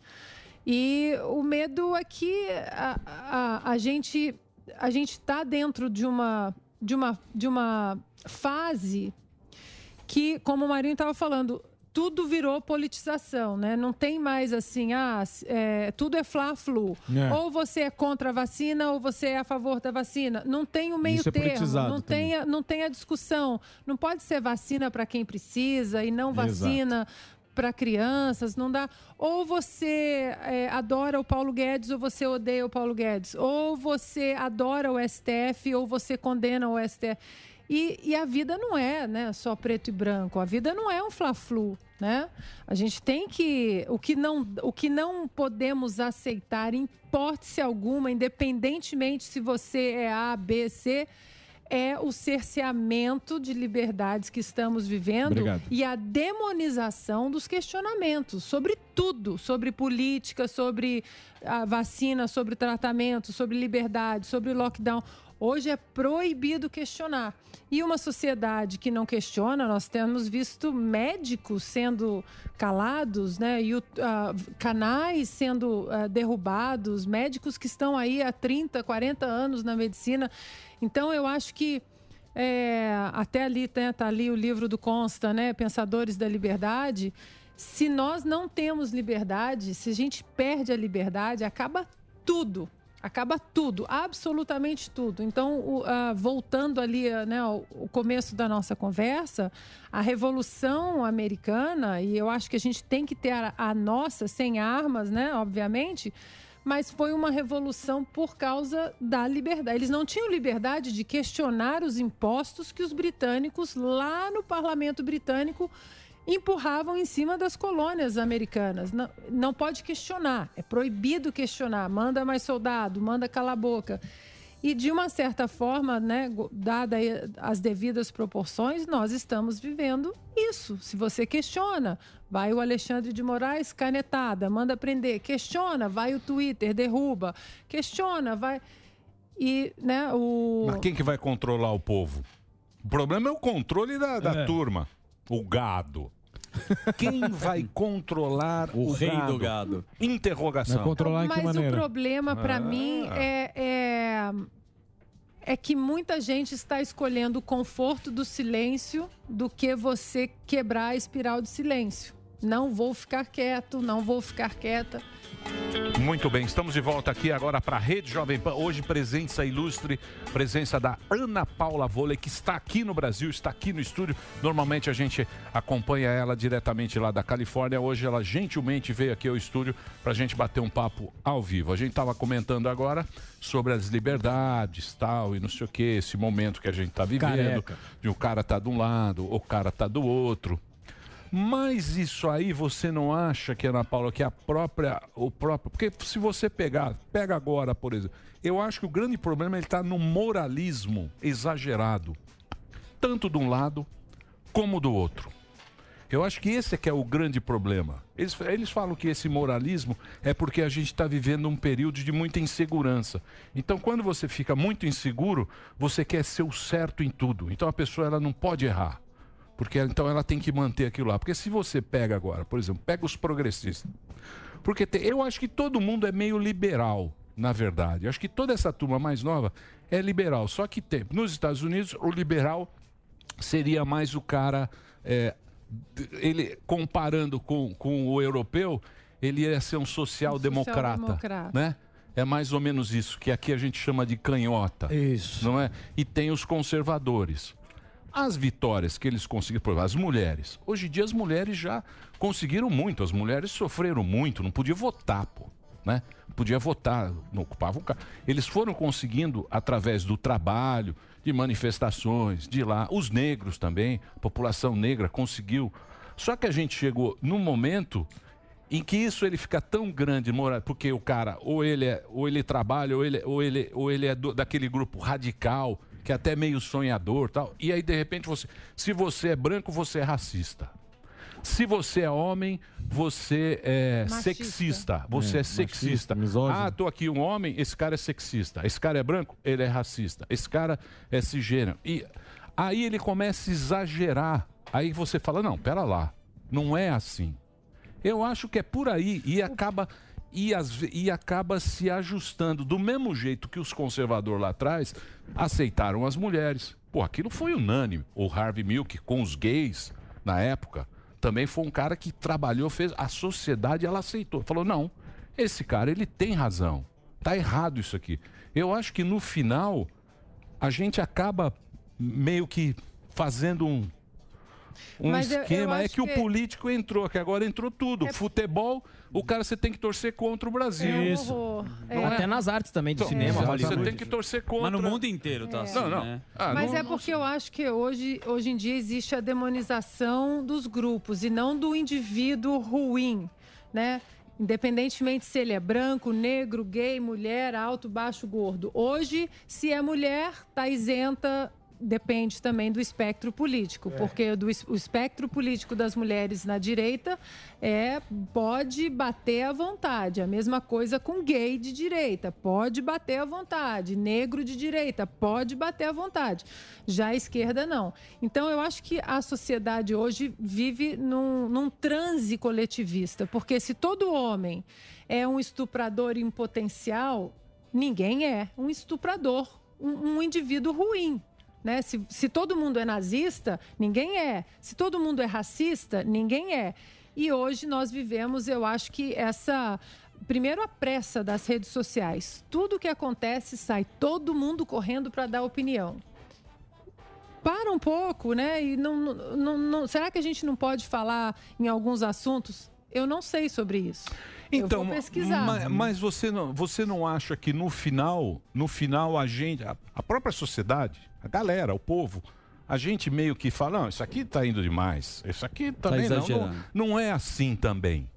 E o medo é que a, a, a gente a gente está dentro de uma de uma de uma fase que, como o Marinho estava falando, tudo virou politização, né? Não tem mais assim, ah, é, tudo é fla-flu. É. Ou você é contra a vacina ou você é a favor da vacina. Não tem o meio Isso é termo, politizado não tem, a, não tem a discussão. Não pode ser vacina para quem precisa e não vacina para crianças, não dá. Ou você é, adora o Paulo Guedes ou você odeia o Paulo Guedes. Ou você adora o STF ou você condena o STF. E, e a vida não é né, só preto e branco. A vida não é um fla-flu. Né? A gente tem que. O que não, o que não podemos aceitar, em hipótese alguma, independentemente se você é A, B, C, é o cerceamento de liberdades que estamos vivendo Obrigado. e a demonização dos questionamentos sobre tudo, sobre política, sobre a vacina, sobre tratamento, sobre liberdade, sobre lockdown. Hoje é proibido questionar. E uma sociedade que não questiona, nós temos visto médicos sendo calados, né? E ah, canais sendo ah, derrubados, médicos que estão aí há 30, 40 anos na medicina. Então, eu acho que é, até ali né, tá ali o livro do Consta, né? Pensadores da Liberdade. Se nós não temos liberdade, se a gente perde a liberdade, acaba tudo. Acaba tudo, absolutamente tudo. Então, o- ah, voltando ali ah, né, ao, ao começo da nossa conversa, a Revolução Americana, e eu acho que a gente tem que ter a, a nossa sem armas, né, obviamente, mas foi uma revolução por causa da liberdade. Eles não tinham liberdade de questionar os impostos que os britânicos, lá no parlamento britânico, empurravam em cima das colônias americanas. Não, não pode questionar, é proibido questionar. Manda mais soldado, manda cala a boca. E de uma certa forma, né, dada as devidas proporções, nós estamos vivendo isso. Se você questiona, vai o Alexandre de Moraes, canetada, manda prender. Questiona, vai o Twitter, derruba. Questiona, vai. E, né, o. Mas quem que vai controlar o povo? O problema é o controle da, da É. turma. O gado. Quem vai controlar o, rei gado? do gado. Interrogação. Mas o problema para Ah. mim é, é é que muita gente está escolhendo o conforto do silêncio do que você quebrar a espiral de silêncio. Não vou ficar quieto, não vou ficar quieta. Muito bem, estamos de volta aqui agora para a Rede Jovem Pan. Hoje, presença ilustre, presença da Ana Paula Vôlei, que está aqui no Brasil, está aqui no estúdio. Normalmente a gente acompanha ela diretamente lá da Califórnia. Hoje ela gentilmente veio aqui ao estúdio para a gente bater um papo ao vivo. A gente estava comentando agora sobre as liberdades tal, e não sei o que, esse momento que a gente está vivendo. Careca. De o cara tá de um lado, o cara tá do outro. Mas isso aí você não acha que, Ana Paula, que a própria, o próprio. Porque se você pegar, pega agora, por exemplo, eu acho que o grande problema ele está no moralismo exagerado, tanto de um lado como do outro. Eu acho que esse é que é o grande problema. Eles, eles falam que esse moralismo é porque a gente está vivendo um período de muita insegurança. Então, quando você fica muito inseguro, você quer ser o certo em tudo. Então, a pessoa ela não pode errar. Porque então ela tem que manter aquilo lá. Porque se você pega agora, por exemplo, pega os progressistas. Porque te- eu acho que todo mundo é meio liberal, na verdade. Eu acho que toda essa turma mais nova é liberal. Só que tem, nos Estados Unidos, o liberal seria mais o cara. é, ele comparando com, com o europeu, ele ia ser um social-democrata. social-democrata. né? É mais ou menos isso, que aqui a gente chama de canhota. Isso. Não é? E tem os conservadores. As vitórias que eles conseguiram, por exemplo, as mulheres. Hoje em dia as mulheres já conseguiram muito, as mulheres sofreram muito, não podia votar, pô, né? Podia votar, não ocupavam cargo. Eles foram conseguindo através do trabalho, de manifestações, de lá, os negros também, a população negra conseguiu. Só que a gente chegou num momento em que isso ele fica tão grande, porque o cara ou ele é, ou ele trabalha ou ele, ou ele, ou ele é do- daquele grupo radical que é até meio sonhador, tal. E aí de repente você, se você é branco, você é racista. Se você é homem, você é Machista. sexista. Você É, é, sexista. Ah, tô aqui um homem, esse cara é sexista. Esse cara é branco, ele é racista. Esse cara é cisgênero. E aí ele começa a exagerar. Aí você fala: não, pera lá, não é assim. Eu acho que é por aí e acaba e, ve- e acaba se ajustando do mesmo jeito que os conservadores lá atrás aceitaram as mulheres. Pô, aquilo foi unânime. O Harvey Milk com os gays na época também foi um cara que trabalhou, fez a sociedade ela aceitou. Falou: "Não, esse cara ele tem razão. Tá errado isso aqui". Eu acho que no final a gente acaba meio que fazendo um um Mas eu- eu esquema é acho que, o que- político entrou, que agora entrou tudo. Futebol, o cara você tem que torcer contra o Brasil. É Isso. Não Até nas artes também, do Então, cinema, Você tem que torcer contra. Mas no mundo inteiro tá É. assim, Não, não. né? Ah, Mas não- é porque eu acho que hoje, hoje em dia existe a demonização dos grupos e não do indivíduo ruim, né? Independentemente se ele é branco, negro, gay, mulher, alto, baixo, gordo. Hoje, se é mulher, tá isenta. Depende também do espectro político, porque do, o espectro político das mulheres na direita é pode bater à vontade. A mesma coisa com gay de direita, pode bater à vontade. Negro de direita, pode bater à vontade. Já a esquerda, não. Então, eu acho que a sociedade hoje vive num, num transe coletivista, porque se todo homem é um estuprador em potencial, ninguém é um estuprador, um, um indivíduo ruim. Né? Se, se todo mundo é nazista, ninguém é. Se todo mundo é racista, ninguém é. E hoje nós vivemos, eu acho que essa. Primeiro, a pressa das redes sociais. Tudo que acontece sai todo mundo correndo para dar opinião. Para um pouco, né? E não, não, não- será que a gente não pode falar em alguns assuntos? Eu não sei sobre isso. Então, eu vou pesquisar. ma- mas, você não, você não acha que no final, no final a gente, a, a própria sociedade, a galera, o povo, a gente meio que fala, não, isso aqui tá indo demais, isso aqui também não, não, não é assim também.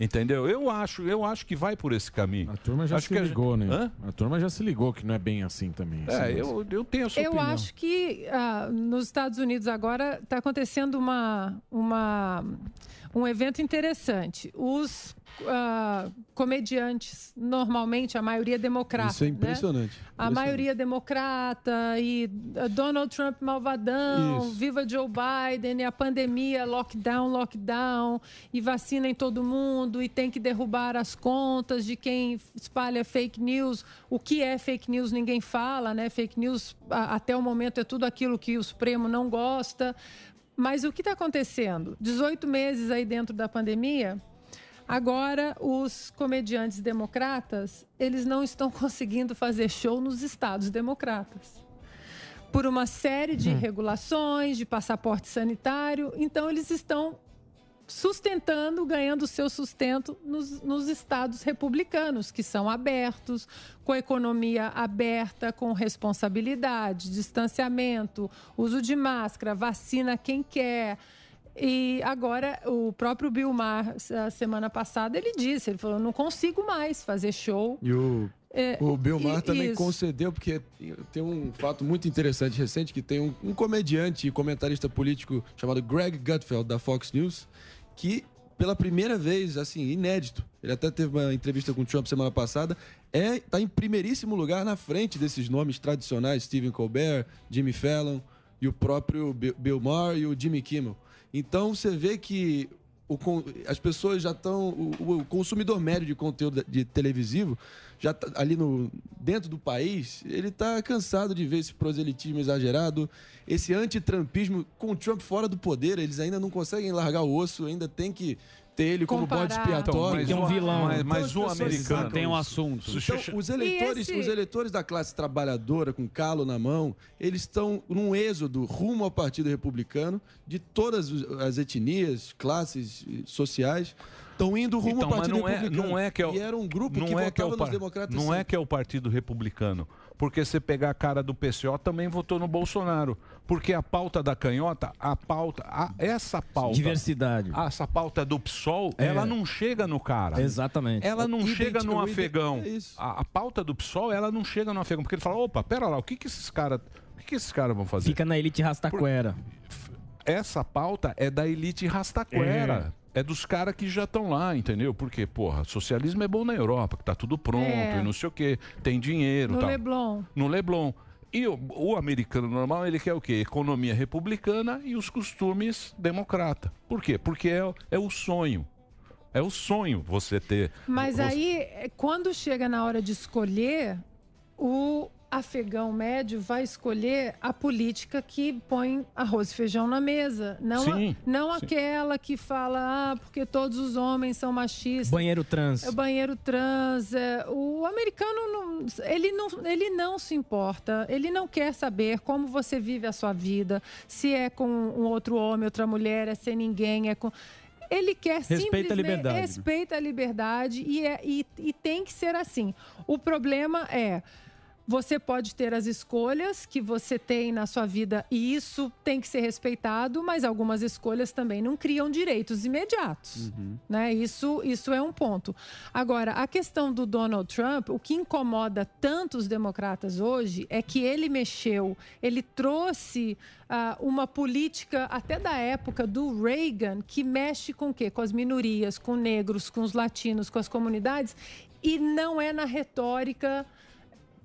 Entendeu? Eu acho, eu acho que vai por esse caminho. A turma já acho se a ligou, gente- né? Hã? A turma já se ligou que não é bem assim também. É, eu, eu tenho a sua Eu opinião. acho que ah, nos Estados Unidos agora está acontecendo uma, uma, um evento interessante. Os ah, comediantes, normalmente, a maioria democrata. Isso é né? impressionante. A Impressionante. maioria democrata e ah, Donald Trump malvadão, Isso. viva Joe Biden, e a pandemia, lockdown, lockdown, e vacina em todo mundo, e tem que derrubar as contas de quem espalha fake news. O que é fake news ninguém fala, né? Fake news, a- até o momento, é tudo aquilo que o Supremo não gosta. Mas o que está acontecendo? 18 meses aí dentro da pandemia, Agora, os comediantes democratas, eles não estão conseguindo fazer show nos estados democratas. Por uma série de regulações, de passaporte sanitário. Então, eles estão sustentando, ganhando seu sustento nos, nos estados republicanos, que são abertos, com economia aberta, com responsabilidade, distanciamento, uso de máscara, vacina quem quer. E agora, o próprio Bill Maher, a semana passada, ele disse, ele falou, não consigo mais fazer show. E o, É, o Bill Maher e- também isso. concedeu, porque tem um fato muito interessante recente, que tem um, um comediante e comentarista político chamado Greg Gutfeld, da Fox News, que pela primeira vez, assim, inédito, ele até teve uma entrevista com o Trump semana passada, é, tá em primeiríssimo lugar na frente desses nomes tradicionais, Stephen Colbert, Jimmy Fallon e o próprio Bi- Bill Maher e o Jimmy Kimmel. Então você vê que o as pessoas já estão. O, o consumidor médio de conteúdo de televisivo, já tá ali no, dentro do país, ele está cansado de ver esse proselitismo exagerado, esse antitrampismo com o Trump fora do poder. Eles ainda não conseguem largar o osso, ainda tem que ter ele como bode expiatório. Então, mas o- Mas, mas Então, o as pessoas americano tem um assunto. Então, os eleitores, esse- os eleitores da classe trabalhadora, com calo na mão, eles estão num êxodo rumo ao Partido Republicano, de todas as etnias, classes eh, sociais, Estão indo rumo Então, ao mas Partido não é, Republicano. não é que é o, E era um grupo não que é que é votava o nos democratas Não é sempre. que é o Partido Republicano. Porque você pegar a cara do PCO também votou no Bolsonaro. Porque a pauta da canhota, a pauta, a- essa pauta. Diversidade. Essa pauta do PSOL, É. ela não chega no cara. Exatamente. Ela não Identi- chega no o afegão. é isso. A, a pauta do PSOL, ela não chega no afegão. Porque ele fala, opa, pera lá, o que, que esses caras. O que, que esses caras vão fazer? Fica na elite rastaquera. essa pauta é da elite rastaquera. É. dos caras que já estão lá, entendeu? Porque, porra, socialismo é bom na Europa, que tá tudo pronto É. e não sei o quê, tem dinheiro No. Leblon. No Leblon. E o, o americano normal, ele quer o quê? Economia republicana e os costumes democrata. Por quê? Porque é, é o sonho. É o sonho você ter. Mas aí, quando chega na hora de escolher, o afegão médio vai escolher a política que põe arroz e feijão na mesa. Não, Sim, a, não sim. aquela que fala, ah, porque todos os homens são machistas. Banheiro trans. É o banheiro trans. é, o americano, não, ele, não, ele não se importa. Ele não quer saber como você vive a sua vida, se é com um outro homem, outra mulher, é sem ninguém, é com... Ele quer Respeita a simplesmente- liberdade? Respeita a liberdade e, é, e, e tem que ser assim. O problema é. Você pode ter as escolhas que você tem na sua vida e isso tem que ser respeitado, mas algumas escolhas também não criam direitos imediatos. Né? Isso, isso é um ponto. Agora, a questão do Donald Trump, o que incomoda tanto os democratas hoje é que ele mexeu, ele trouxe ah, uma política até da época do Reagan que mexe com o quê? Com as minorias, com negros, com os latinos, com as comunidades, e não é na retórica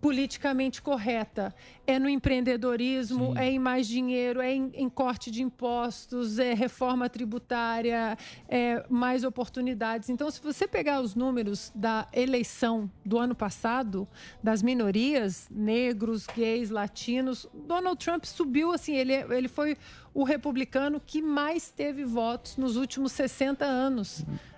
politicamente correta. É no empreendedorismo, é em mais dinheiro, é em, em corte de impostos, é reforma tributária, é mais oportunidades. Então, se você pegar os números da eleição do ano passado, das minorias, negros, gays, latinos, Donald Trump subiu assim, ele, ele foi o republicano que mais teve votos nos últimos 60 anos ah,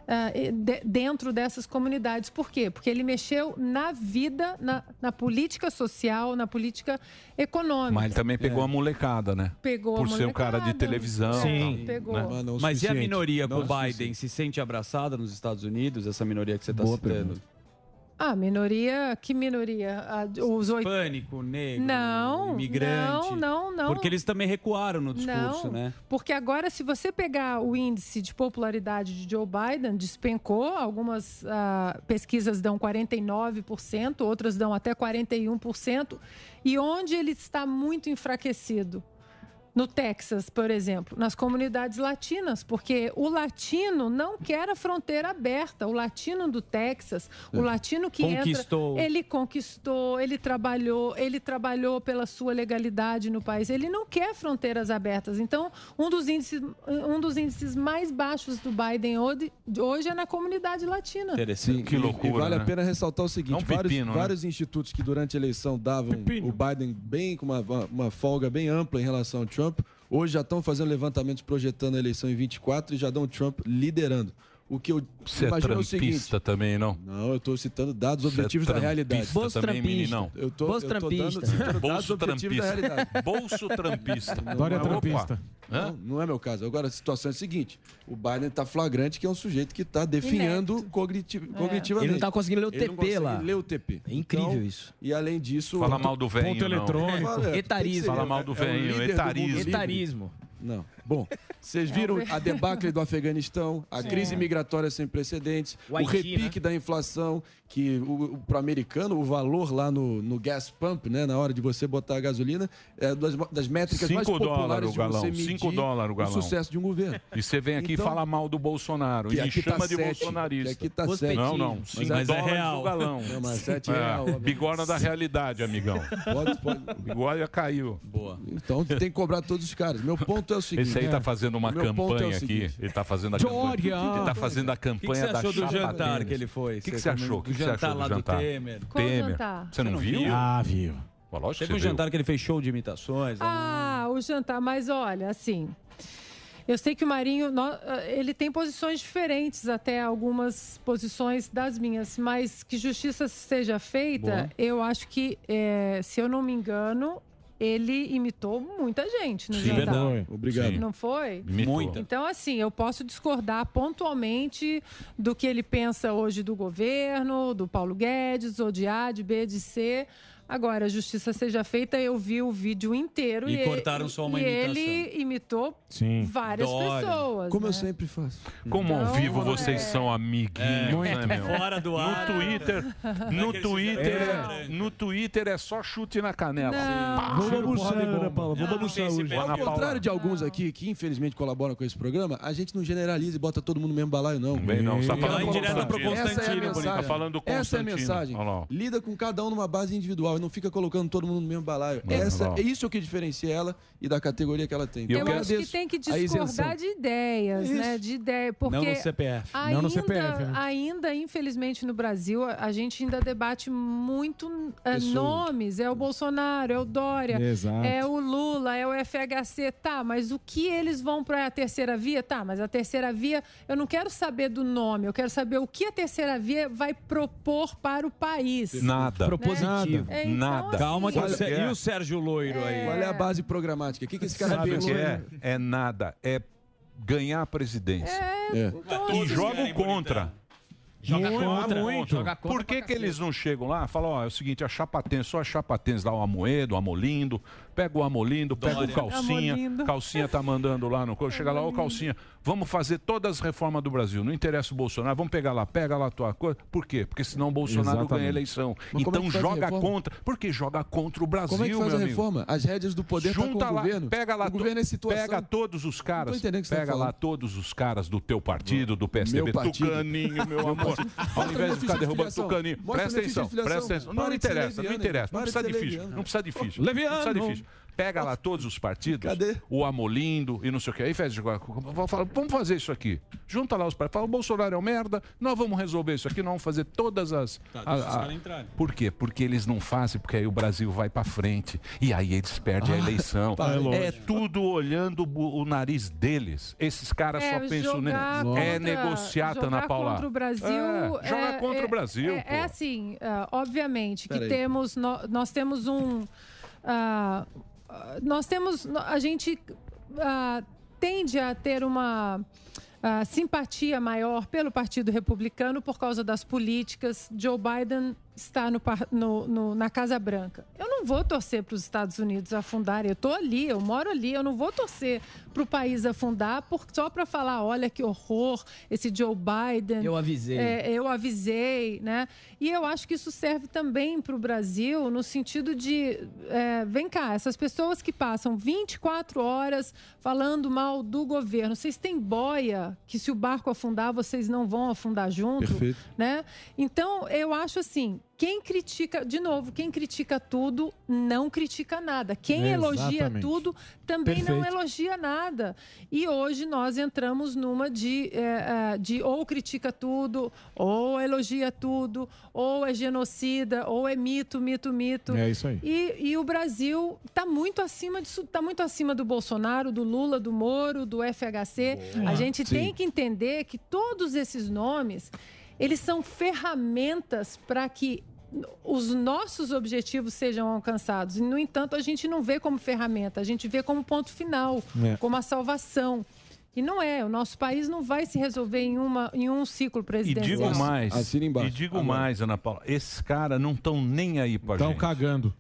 de- dentro dessas comunidades. Por quê? Porque ele mexeu na vida, na, na política social, na política econômica. Mas ele também pegou a molecada, né? Pegou a Por ser um cara de televisão. Sim. tal, Pegou. né? Mas o Mas e a minoria pro o Biden se sente abraçada nos Estados Unidos, essa minoria que você está Boa citando? pergunta. Ah, minoria, que minoria? Ah, os oito... Pânico, negro, Não, imigrante. não, não, não. Porque eles também recuaram no discurso, Não, né? porque agora, se você pegar o índice de popularidade de Joe Biden, despencou. Algumas ah, pesquisas dão 49%, outras dão até 41%. E onde ele está muito enfraquecido? No Texas, por exemplo, nas comunidades latinas, porque o latino não quer a fronteira aberta. O latino do Texas, o latino que Conquistou. entra, ele conquistou, ele trabalhou, ele trabalhou pela sua legalidade no país. Ele não quer fronteiras abertas. Então, um dos índices, um dos índices mais baixos do Biden hoje, hoje é na comunidade latina. Sim, Que loucura, E vale né? a pena ressaltar o seguinte: É um vários, pepino, né? vários institutos que durante a eleição davam o Biden bem com uma, uma, uma folga bem ampla em relação ao Trump, hoje já estão fazendo levantamentos projetando a eleição em 24 e já dão Trump liderando. O que eu Você é imagino é o seguinte. trampista também, não? Não, eu estou citando dados é objetivos da trampista realidade. Bolso também, trampista. meninão? Eu tô, Bolso eu tô trampista. Bolso da trampista. realidade. Bolso trampista. Não, Dória não é- trampista. Não, não é meu caso. Agora, a situação é a seguinte: o Biden está flagrante que é um sujeito que está definhando cogniti cognitivamente. Ele não tá conseguindo ler o Ele não TP lá. ler o TP. É incrível Então, isso. E além disso. Fala mal do velho, Ponto não. eletrônico. Fala- Etarismo. Fala mal do é velho, do etarismo. Etarismo. Não. Bom, vocês viram a debacle do Afeganistão, a Sim. crise migratória sem precedentes, O o, Haiti, repique da inflação, que o, para o americano, o valor lá no, no gas pump, né, na hora de você botar a gasolina, é das, das métricas mais Cinco populares dólares o de galão. você medir Cinco dólares o galão. sucesso de um governo. E você vem aqui e Então- fala mal do Bolsonaro. E me tá chama de sete, bolsonarista. que aqui tá Os sete. Não, não. Mas Cinco é dólares real. o galão. Não, mas sete É, real, ó. Bigorna da realidade, amigão. Pode, pode. Bigorna caiu. Boa. Então tem que cobrar todos os caras. Meu ponto é o seguinte. Esse aí tá fazendo uma é campanha aqui. seguinte. Ele tá fazendo a Dória! campanha. Ele tá fazendo a campanha que você da achou do chapa jantar deles. que ele foi? O que, que Você achou? O que, que você jantar achou lá do do jantar? Temer? Qual Temer. jantar? Você não viu? Ah, viu. Pô, lógico que Teve um viu. jantar que ele fez show de imitações. Ah, o jantar. Mas olha, assim. Eu sei que o Marinho, nó- ele tem posições diferentes, até algumas posições das minhas, mas que justiça seja feita, Boa. eu acho que, é, se eu não me engano, ele imitou muita gente no Sim, jantar. verdade. Obrigado. Sim. Não foi? Muita. Então, assim, eu posso discordar pontualmente do que ele pensa hoje do governo, do Paulo Guedes, ou de A, de B, de C. Agora, a justiça seja feita, eu vi o vídeo inteiro E e, cortaram só uma e imitação. ele imitou várias Dória. pessoas. Como eu né? sempre faço. Como ao Então, vivo é- vocês são amiguinhos, É, né, meu? fora do ar. No Twitter, no Twitter, é, no Twitter é só chute na canela. Vamos almoçar, Ana. Paula, vamos almoçar hoje. Ao contrário de alguns aqui que infelizmente colaboram com esse programa, a gente não generaliza e bota todo mundo no mesmo balaio, não. Bem, não, você tá falando do contrário. Constantino. Essa é a mensagem. tá Essa é a mensagem. Lida com cada um numa base individual não fica colocando todo mundo no mesmo balaio. Essa, lá. é isso que diferencia ela e da categoria que ela tem. Eu, Então, acho que tem que discordar de ideias, Isso. né? De ideia, porque Não no CPF. Ainda, Não no CPF, né? ainda, infelizmente, no Brasil, a gente ainda debate muito Pessoas. nomes. É o Bolsonaro, é o Dória, Exato. é o Lula, é o FHC. Tá, mas o que eles vão para a terceira via? Tá, mas a terceira via, eu não quero saber do nome, eu quero saber o que a terceira via vai propor para o país. Nada. Propositivo. É, então, Nada. Calma que o Olha, Sé- é. e o Sérgio Loiro aí? Qual é a base programática? O que, que esse cara Sabe o que é? É nada. É ganhar a presidência. É. E joga contra. Joga contra. Muito. Joga Por que, que eles não chegam lá e falam, ó, é o seguinte, a chapatense, só a chapatense dá o Amoedo, o Amolindo, pega o Amolindo, pega o Dória. Calcinha, Amolindo. Calcinha tá mandando lá no... Chega lá, ô Calcinha, vamos fazer todas as reformas do Brasil, não interessa o Bolsonaro, vamos pegar lá, pega lá a tua coisa. Por quê? Porque senão o Bolsonaro Exatamente. ganha a eleição. Mas é então a joga contra, porque joga contra o Brasil, Como é que faz meu a amigo. reforma? As rédeas do poder estão com Junta o lá, governo. pega lá, o governo é situação. pega todos os caras, Não tô entendendo o que você tá pega lá falando. todos os caras do teu partido, do PSDB, Meu partido. Tucaninho, meu amor. Ao invés de ficar derrubando Tucaninho, presta atenção, presta atenção. Não, não interessa, não interessa, não precisa de ficha, não precisa de ficha. Não Leviano. precisa de ficha. Pega lá todos os partidos, o Amolindo e não sei o que. Aí faz, fala, vamos fazer isso aqui. Junta lá os partidos. Fala, o Bolsonaro é um merda, nós vamos resolver isso aqui, nós vamos fazer todas as. Tá, a- a- caras entrarem. Por quê? Porque eles não fazem, porque aí o Brasil vai pra frente. E aí eles perdem a Ah, eleição. tá, é é tudo olhando o, o nariz deles. Esses caras É, só pensam nisso. É contra- negociata, jogar Ana Paula. contra o Brasil. É, joga é- contra é- o Brasil. É, é assim, ah, obviamente, que Peraí. temos. nó- nós temos um. ah, nós temos. A gente ah, tende a ter uma. ah, simpatia maior pelo Partido Republicano por causa das políticas. Joe Biden está no no- no- na Casa Branca. Eu não vou torcer para os Estados Unidos afundarem. Eu estou ali, eu moro ali. Eu não vou torcer para o país afundar por, só para falar, olha que horror, esse Joe Biden. Eu avisei. É, eu avisei, né? E eu acho que isso serve também para o Brasil no sentido de, é, vem cá, essas pessoas que passam 24 horas falando mal do governo, vocês têm boia que se o barco afundar, vocês não vão afundar junto, Perfeito. né? Então, eu acho assim, quem critica, de novo, quem critica tudo não critica nada. Quem elogia Exatamente. tudo também não Perfeito. elogia nada. E hoje nós entramos numa de, é, é, de ou critica tudo, ou elogia tudo, ou é genocida, ou é mito, mito, mito. É isso aí. E, e o Brasil está muito acima disso, está muito acima do Bolsonaro, do Lula, do Moro, do FHC. A Boa. gente Sim. tem que entender que todos esses nomes, eles são ferramentas para que os nossos objetivos sejam alcançados. E, no entanto, a gente não vê como ferramenta, a gente vê como ponto final, É. como a salvação. E não é, o nosso país não vai se resolver em, uma, em um ciclo E presidencial. digo mais, e digo mais, Ana Paula, esses caras não estão nem aí Estão gente. cagando.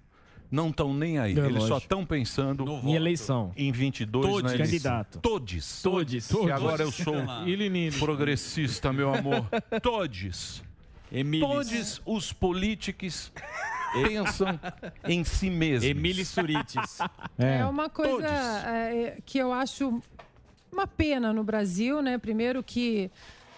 Não estão nem aí. É Eles só lógico. estão pensando Em eleição. em 22 Todes. na eleição. Candidato. Todes. Todes. E agora eu sou progressista, meu amor. Todes. Emílis. Todos os políticos pensam em si mesmos. Emílio Surites. É, uma coisa é, que eu acho uma pena no Brasil, né? Primeiro que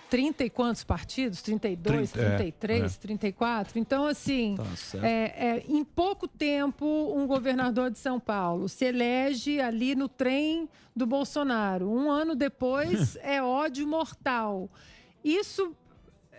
30 e quantos partidos? 32, 30, é, 33, é. 34. Então, assim, Tá é, é, em pouco tempo, um governador de São Paulo se elege ali no trem do Bolsonaro. Um ano depois, é ódio mortal. Isso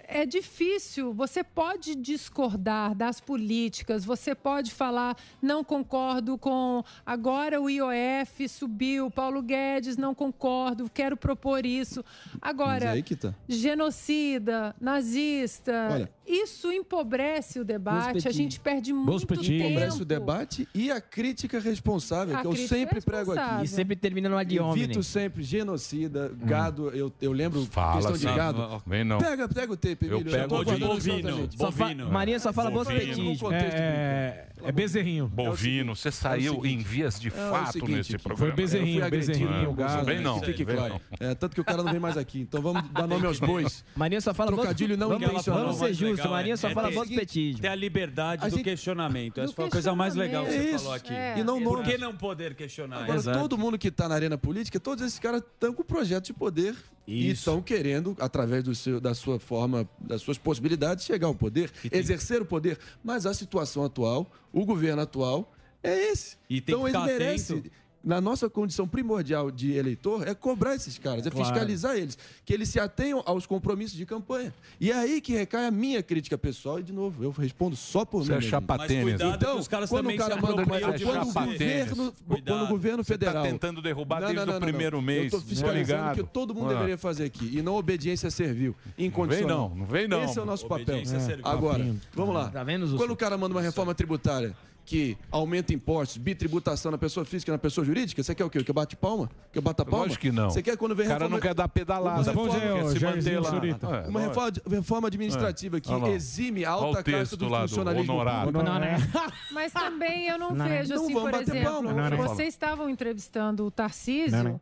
é difícil. Você pode discordar das políticas, você pode falar, não concordo com. Agora o IOF subiu, Paulo Guedes, não concordo, quero propor isso. Agora, aí que tá. genocida, nazista. Olha, isso empobrece o debate, a gente perde muito tempo. Começa o debate e a crítica responsável, A que eu crítica sempre prego aqui. E sempre termina no ad hominem. Evito sempre genocida, gado. Eu, eu lembro Fala, questão de gado. Não, vem não. Pega, pega o tape, Eu Emílio. pego de bovino. Só fa- bovino. Marinha só fala bons Bovino. contexto É, é bezerrinho. Bovino, você saiu em vias de É fato nesse programa. Foi bezerrinho, Eu bezerrinho, Vem não, que fique claro. É, tanto que o cara não vem mais aqui. Então vamos dar nome aos bois. Marinha só fala Trocadilho não intencional. Vamos ser justos, Marinha só é fala bons petismos. Ter a liberdade A do questionamento. Essa foi a coisa mais legal que você falou aqui. É. E não Por que não poder questionar? Agora, todo mundo que está na arena política, todos esses caras estão com projeto de poder e estão querendo, através do seu, da sua forma, das suas possibilidades, chegar ao poder, exercer o poder. Mas a situação atual, o governo atual, é esse. E tem então que ele ficar merece. atento. Na nossa condição primordial de eleitor, é cobrar esses caras, é Claro. fiscalizar eles, que eles se atenham aos compromissos de campanha. E é aí que recai a minha crítica pessoal, e de novo, eu respondo só por Você mim. é mesmo. chapatênis, Então, os caras quando também o cara manda de quando o governo, quando o governo Você federal tá tentando derrubar Não, desde não, não, o não, primeiro não. mês. Eu tô fiscalizando Ligado. o que todo mundo Ah. deveria fazer aqui. E não obediência servil. vem Incondicional. não, não vem não. Esse é o nosso papel. Servil. Agora, vamos lá. Tá vendo? Quando o cara manda uma reforma tributária que aumenta impostos, bitributação na pessoa física e na pessoa jurídica, você quer o quê? Que eu bate palma? Que eu bata palma? Lógico que não. Você quer quando vem O cara reforma... não quer dar pedalada. Uma reforma, aí, ô, quer se lá. É, Uma reforma, reforma administrativa que Olha lá. exime a alta casta do lá do funcionalismo honorário. Mas também eu não, Não, vejo Não assim, por bater exemplo, palma. Vocês estavam entrevistando o Tarcísio, Não, não.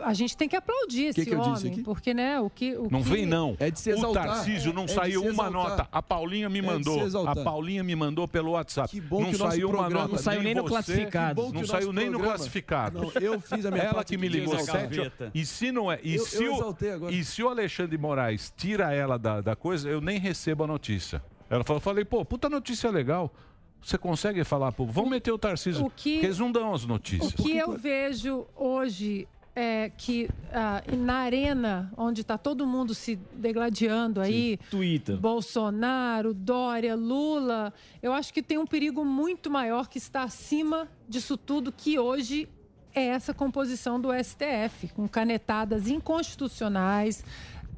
A gente tem que aplaudir Que esse que eu homem, disse aqui? porque né, o que o Não que... vem, não. É de se o exaltar. Tarcísio não É saiu uma nota. A Paulinha me É mandou. exaltar. a Paulinha me mandou pelo WhatsApp. bom não que o saiu uma nota. não saiu nem no você, classificado. Não Que que o saiu nem no classificado. Não, eu fiz a minha Ela que me ligou sete. E se não é. E, Eu- se, eu o, e se o Alexandre de Moraes tira ela da, da coisa, eu nem recebo a notícia. Ela falou, falei, pô, puta notícia legal. Você consegue falar, pô, vamos meter o Tarcísio. o que- Porque eles não dão as notícias. O que eu vejo hoje é que ah, na arena, onde está todo mundo se degladiando aí, Twitter. Bolsonaro, Dória, Lula, eu acho que tem um perigo muito maior que está acima disso tudo que hoje é essa composição do STF, com canetadas inconstitucionais.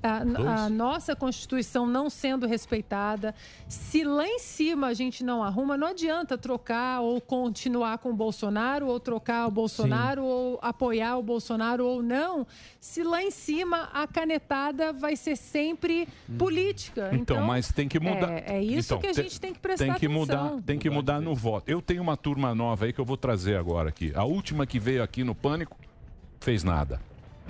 A, a nossa Constituição não sendo respeitada. Se lá em cima a gente não arruma, não adianta trocar ou continuar com o Bolsonaro, ou trocar o Bolsonaro, ou apoiar o Bolsonaro ou não. Se lá em cima a canetada vai ser sempre política. Então, mas tem que mudar. É, é isso Então, que a te- gente tem que prestar Tem que atenção. mudar, tem que mudar no voto. Eu tenho uma turma nova aí que eu vou trazer agora aqui. A última que veio aqui no Pânico fez nada.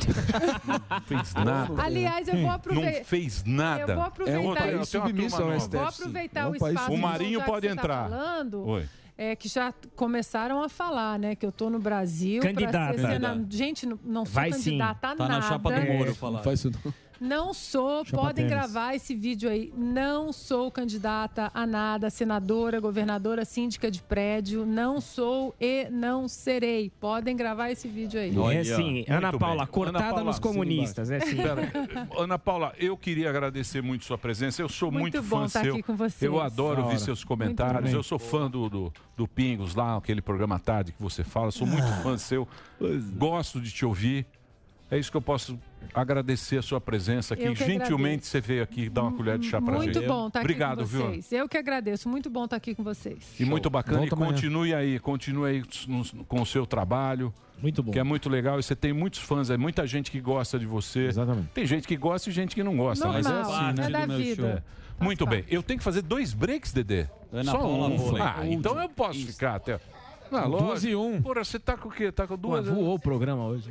Não fez nada. Aliás, eu vou aproveitar. Não fez nada. Eu vou aproveitar. É um país submisso ao nova. Vou aproveitar É um o país espaço. O Marinho pode você tá entrar. falando, Oi. É, que já começaram a falar, né? Que eu tô no Brasil. Candidata. ser sena- Candidata. Gente, não, não sou Vai sim. candidata a Tá na nada. chapa do Moro, Não faz isso não. Não sou, Chapa podem tênis. gravar esse vídeo aí. Não sou candidata a nada, senadora, governadora, síndica de prédio. Não sou e não serei. Podem gravar esse vídeo aí. É sim, Ana Paula, bem. cortada Ana Paula, nos comunistas, é sim. Pera, Ana Paula, eu queria agradecer muito sua presença. Eu sou Muito muito, bom fã estar seu. aqui com vocês. Eu adoro ouvir seus comentários. Eu sou fã do, do, do Pingos lá, aquele programa à tarde que você fala. Sou muito Ah. fã seu. Gosto de te ouvir. É isso que eu posso agradecer a sua presença aqui. Gentilmente você veio aqui dar uma colher de chá pra gente. Muito bom estar Obrigado, aqui com viu? vocês. Eu que agradeço. Muito bom estar aqui com vocês. E muito bacana. Volta e amanhã. continue aí, continue aí com o seu trabalho. Muito bom. Que é muito legal. E você tem muitos fãs, é muita gente que gosta de você. Exatamente. Tem gente que gosta e gente que não gosta. mas é Normal, assim, né? é da vida. É. Muito bem. Eu tenho que fazer dois breaks, Dedê? Ana Só Paula um. Vôlei. Ah, então eu posso ficar até. Ah, Duas e um. Porra, você tá com o quê? Tá com duas? voou o programa hoje.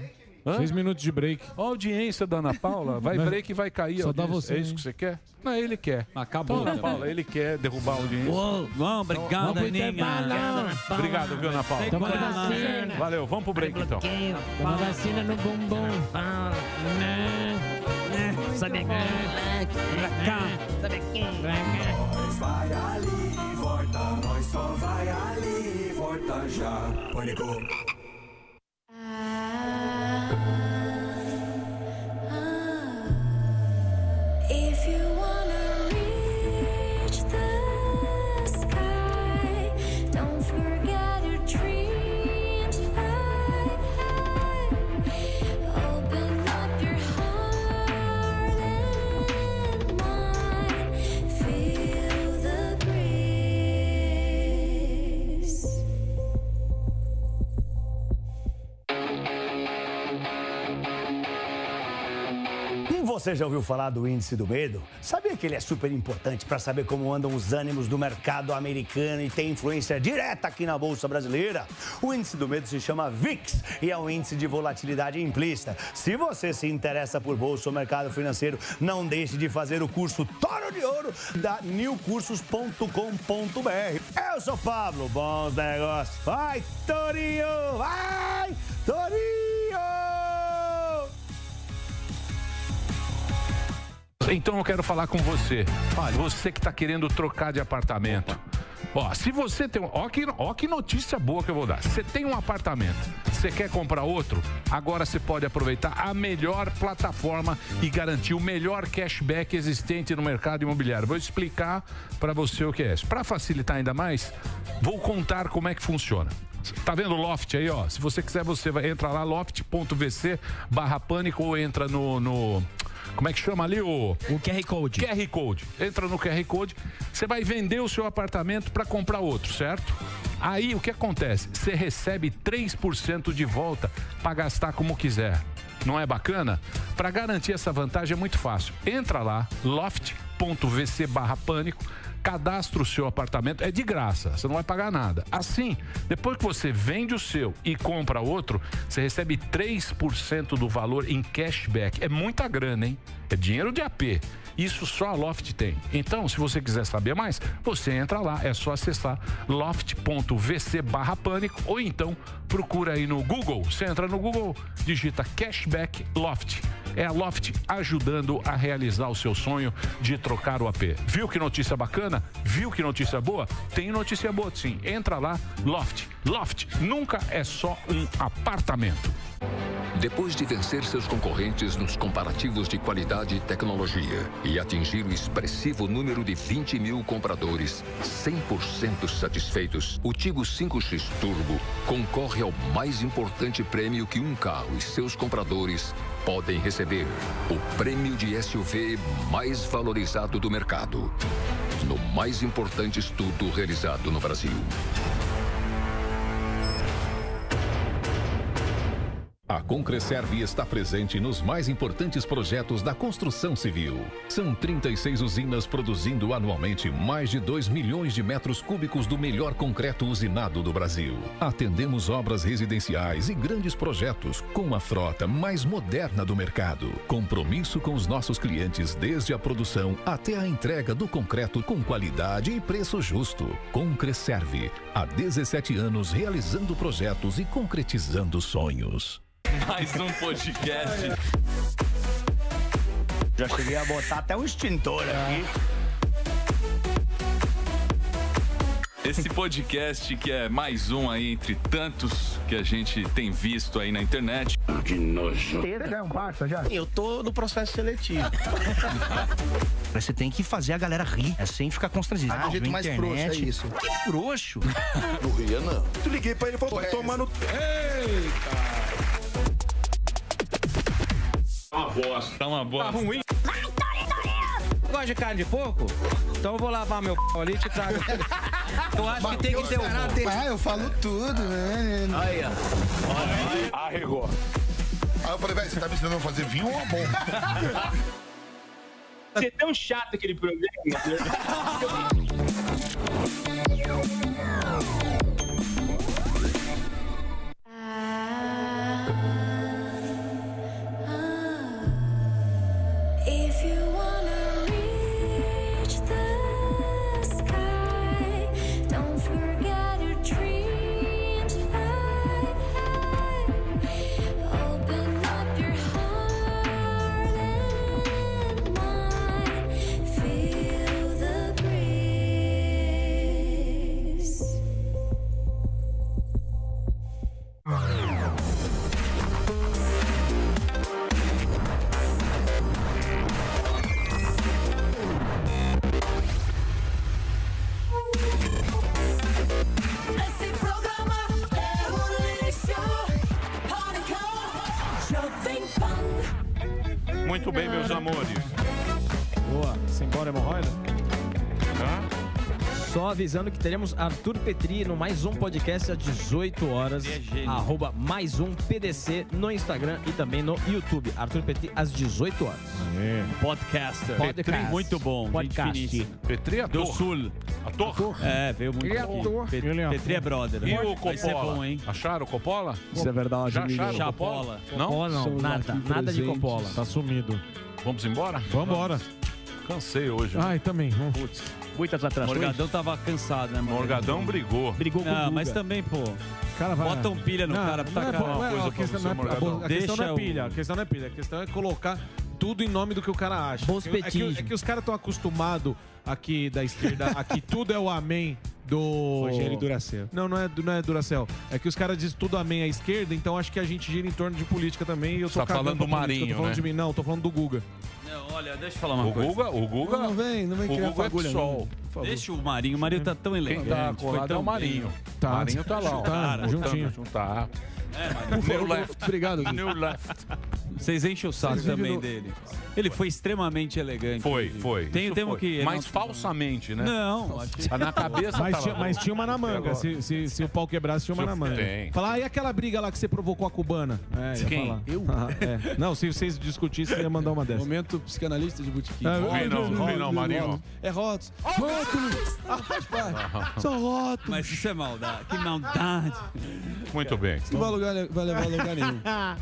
Seis minutos de break. A audiência da Ana Paula vai Mas break e vai cair. só dá você, É isso hein? que você quer? Não, ele quer. Acabou. Então, Ana Paula, ele quer derrubar a audiência. Uou, bom, obrigado, Vamos pro Aninha. Obrigado, viu, Ana Paula? Toma vacina. Valeu, vamos pro break então. Toma vacina no bumbum. Sabe Sabe Nós vai ali, volta, nós só vai ali, volta já. Pânico. If Você já ouviu falar do índice do medo? Sabia que ele é super importante para saber como andam os ânimos do mercado americano e tem influência direta aqui na Bolsa Brasileira? O índice do medo se chama VIX e é um índice de volatilidade implícita. Se você se interessa por bolsa ou mercado financeiro, não deixe de fazer o curso Toro de Ouro da newcursos.com.br. Eu sou Pablo, bons negócios. Vai, Torinho! Vai, Torinho! Então eu quero falar com você. Você que está querendo trocar de apartamento. Ó, se você tem um. Ó que, ó que notícia boa que eu vou dar. Você tem um apartamento, você quer comprar outro? Agora você pode aproveitar a melhor plataforma e garantir o melhor cashback existente no mercado imobiliário. Vou explicar para você o que é. Para facilitar ainda mais, vou contar como é que funciona. Tá vendo o Loft aí, ó? Se você quiser, você vai entrar lá, loft.vc barra pânico ou entra no, no- Como é que chama ali o. O QR Code. QR Code. Entra no QR Code, você vai vender o seu apartamento para comprar outro, certo? Aí o que acontece? Você recebe 3% de volta para gastar como quiser. Não é bacana? Para garantir essa vantagem é muito fácil. Entra lá, loft.vc barra pânico, cadastra o seu apartamento, é de graça, você não vai pagar nada. Assim, depois que você vende o seu e compra outro, você recebe 3% do valor em cashback. É muita grana, hein? É dinheiro de AP. Isso só a Loft tem. Então, se você quiser saber mais, você entra lá, é só acessar loft.vc barra pânico ou então procura aí no Google. Você entra no Google, digita Cashback Loft. É a Loft ajudando a realizar o seu sonho de trocar o AP. Viu que notícia bacana? Viu que notícia boa? Tem notícia boa sim. Entra lá, Loft. Loft nunca é só um apartamento. Depois de vencer seus concorrentes nos comparativos de qualidade e tecnologia e atingir o expressivo número de 20 mil compradores 100% satisfeitos, o Tigo 5X Turbo concorre ao mais importante prêmio que um carro e seus compradores podem receber: o prêmio de SUV mais valorizado do mercado. No mais importante estudo realizado no Brasil. A Concreserve está presente nos mais importantes projetos da construção civil. São 36 usinas produzindo anualmente mais de 2 milhões de metros cúbicos do melhor concreto usinado do Brasil. Atendemos obras residenciais e grandes projetos com a frota mais moderna do mercado. Compromisso com os nossos clientes desde a produção até a entrega do concreto com qualidade e preço justo. Concreserve, há 17 anos realizando projetos e concretizando sonhos. Mais um podcast. Já cheguei a botar até um extintor aqui. Esse podcast que é mais um aí entre tantos que a gente tem visto aí na internet. Que nojo. é um parça já? Eu tô no processo seletivo. Você tem que fazer a galera rir, é sem ficar constrangido. Ah, do jeito mais internet. frouxo, é isso. Que frouxo. Não ria, não. Tu liguei pra ele e falou, tomando... Eita! Uma bosta. Tá uma bosta. Tá ruim. Gosta de carne de porco? Então eu vou lavar meu p ali e te trago. Eu acho que tem que ter um. Ah, eu falo tudo, né? Aí, ó. Arregou. Aí eu falei, velho, você tá me ensinando a fazer vinho ou amor? Você é tão chato aquele programa. If Muito bem, meus amores. Boa. Simbora, hemorroida? Só avisando que teremos Arthur Petri no mais um podcast às 18 horas. Arroba mais um PDC no Instagram e também no YouTube. Arthur Petri às 18 horas. Podcaster. Petri, muito bom. Podcast. Petri é Do. Sul. Ator? É, veio muito Ele é aqui. ator. Pe- Ele é Petri é brother. E o Vai ser Coppola? bom, hein? Acharam o Coppola? Isso é verdade, Já acharam o Coppola? Não? Coppola não, Somos nada, aqui nada de presentes. Coppola. Tá sumido. Vamos embora? Vambora. Cansei hoje. Ai, também. Putz. Muitas O atrações. Morgadão tava cansado, né, mano? Morgadão brigou. Brigou com o Não, Guga. mas também, pô. Cara, vai- Bota um pilha no Não, cara pra não é tacar bom, uma não é- coisa a pra questão você, não é- Morgadão. A questão não é pilha, a questão não é pilha, a questão é colocar tudo em nome do que o cara acha. Bons É que- é, é que os caras estão acostumados aqui da esquerda, aqui tudo é o amém do... Rogério Duracell. Não, não é, não é Duracel. É que os caras dizem tudo amém à esquerda, então acho que a gente gira em torno de política também. E eu tô Tá falando do política, Marinho, tô falando né? de mim. Não, tô falando do Guga. Não, olha, deixa eu falar uma O coisa. Guga, o Guga. Não, não vem, não vem o Guga é fagulha, favor. Deixa o Marinho. O Marinho tá tão elegante. Tá foi colado é tão o Marinho. Tá. Marinho tá lá, ó. Tá, juntinho. juntar. É, Marinho. New left. Obrigado, Gui. New left. Vocês enchem o saco também no- dele. Ele foi extremamente elegante. Foi, foi. Tem, temos foi. que. Mas falsamente, né? Não, que- Na cabeça Mas tava tinha, mas tinha uma na manga. Se, se, se o pau quebrasse, tinha uma na manga. Tem. Falar, ah, e aquela briga lá que você provocou a cubana? É, ia Quem? falar. Eu? Ah, é. Não, se vocês discutissem, você ia mandar uma dessa. Momento psicanalista de botequim. É, Não vem não, não vem não, Marinho. É rótulos. Rótulos! Ah, faz parte. São rótulos. Mas isso é maldade. Que maldade. Muito bem. Não vai, lugar, vai levar a lugar nenhum. ah,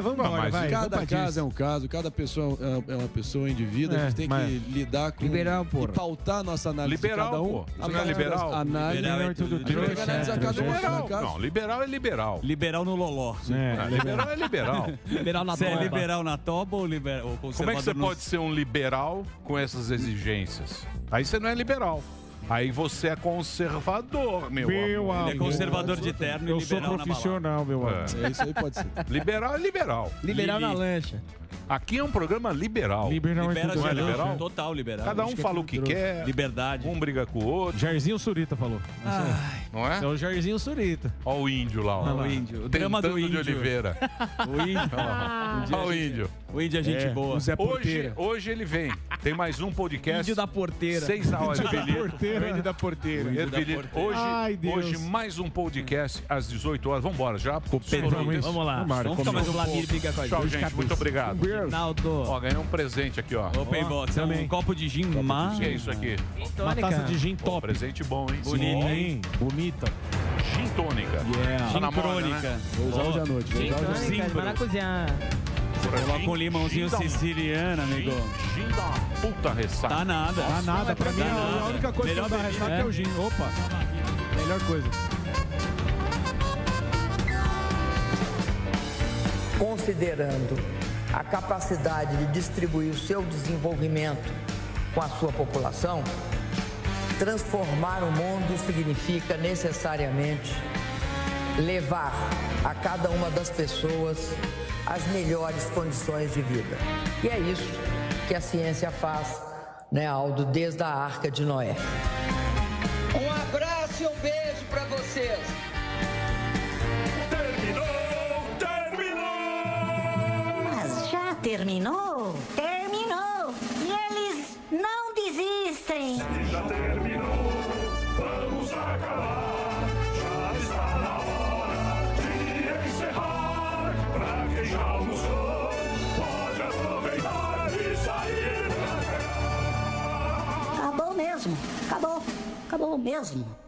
vamos Não, embora, mas vai. Cada caso disso. é um caso, cada pessoa é é uma pessoa, um indivíduo. a É, gente tem mas- que lidar com. Liberal, porra. Pautar a nossa análise Liberal, de cada um. pô. Você não é Análise- liberal? Análise. Liberal é tudo trouxa. analisar cada um caso. Não, liberal é liberal. Liberal no loló. É, liberal é liberal. Liberal na Você é liberal na toba ou, liber... ou Como é que você no- pode ser um liberal com essas exigências? Aí você não é liberal. Aí você é conservador, meu, Meu amor. Ele é conservador de terno Eu e sou liberal na profissional, meu amor. É. É isso aí, pode ser. Liberal é liberal. Liberal na Lili. lancha. Aqui é um programa liberal. Liberal é Libera. Não é liberal? Total liberal. Cada um é fala o que quer, Liberdade. um briga com o outro, Jairzinho Surita falou. não é? É o Jairzinho Surita. Olha o índio lá, ó. Olha o índio. O drama do Tentando de índio. Oliveira. O índio. Olha o índio. O índio é gente boa. O Zé Hoje, Porteira. hoje ele vem. Tem mais um podcast. Índio da porteira. Seis da hora, Ervilito. Porteira. Índio da porteira. Ervilito. Hoje, Ai, Deus. hoje mais um podcast às 18 horas. Vambora, já. Pedro. Vamos lá. Vamos ficar mais um Vamos. Vladimir briga com a Tchau, gente. Muito obrigado. Naldo. Ó, ganhei um presente aqui, ó. Open box. É um também. copo de gin. O que é isso aqui? Uma taça de gin top. presente bom, hein? Bonito, Sim, bonita. Gin tônica. Yeah. Tá Gin moda, crônica. né? Vou usar hoje à noite. Noite. Tônica maracujá. Coloca um limãozinho Gin um- siciliano, amigo. Gin, gin uma puta ressaca. Tá nada. Dá nada, pra mim Dá a única coisa Melhor que não dá ressaca é o gin. Opa, melhor coisa. considerando a capacidade de distribuir o seu desenvolvimento com a sua população, transformar o mundo significa necessariamente levar a cada uma das pessoas as melhores condições de vida. E é isso que a ciência faz, né, Aldo, desde a Arca de Noé. Um abraço e um beijo para vocês. Terminou? Terminou! E eles não desistem! Já terminou, vamos acabar. Já está na hora de encerrar. Pra quem já almoçou, pode aproveitar e sair pra cá. Acabou mesmo! Acabou! Acabou mesmo!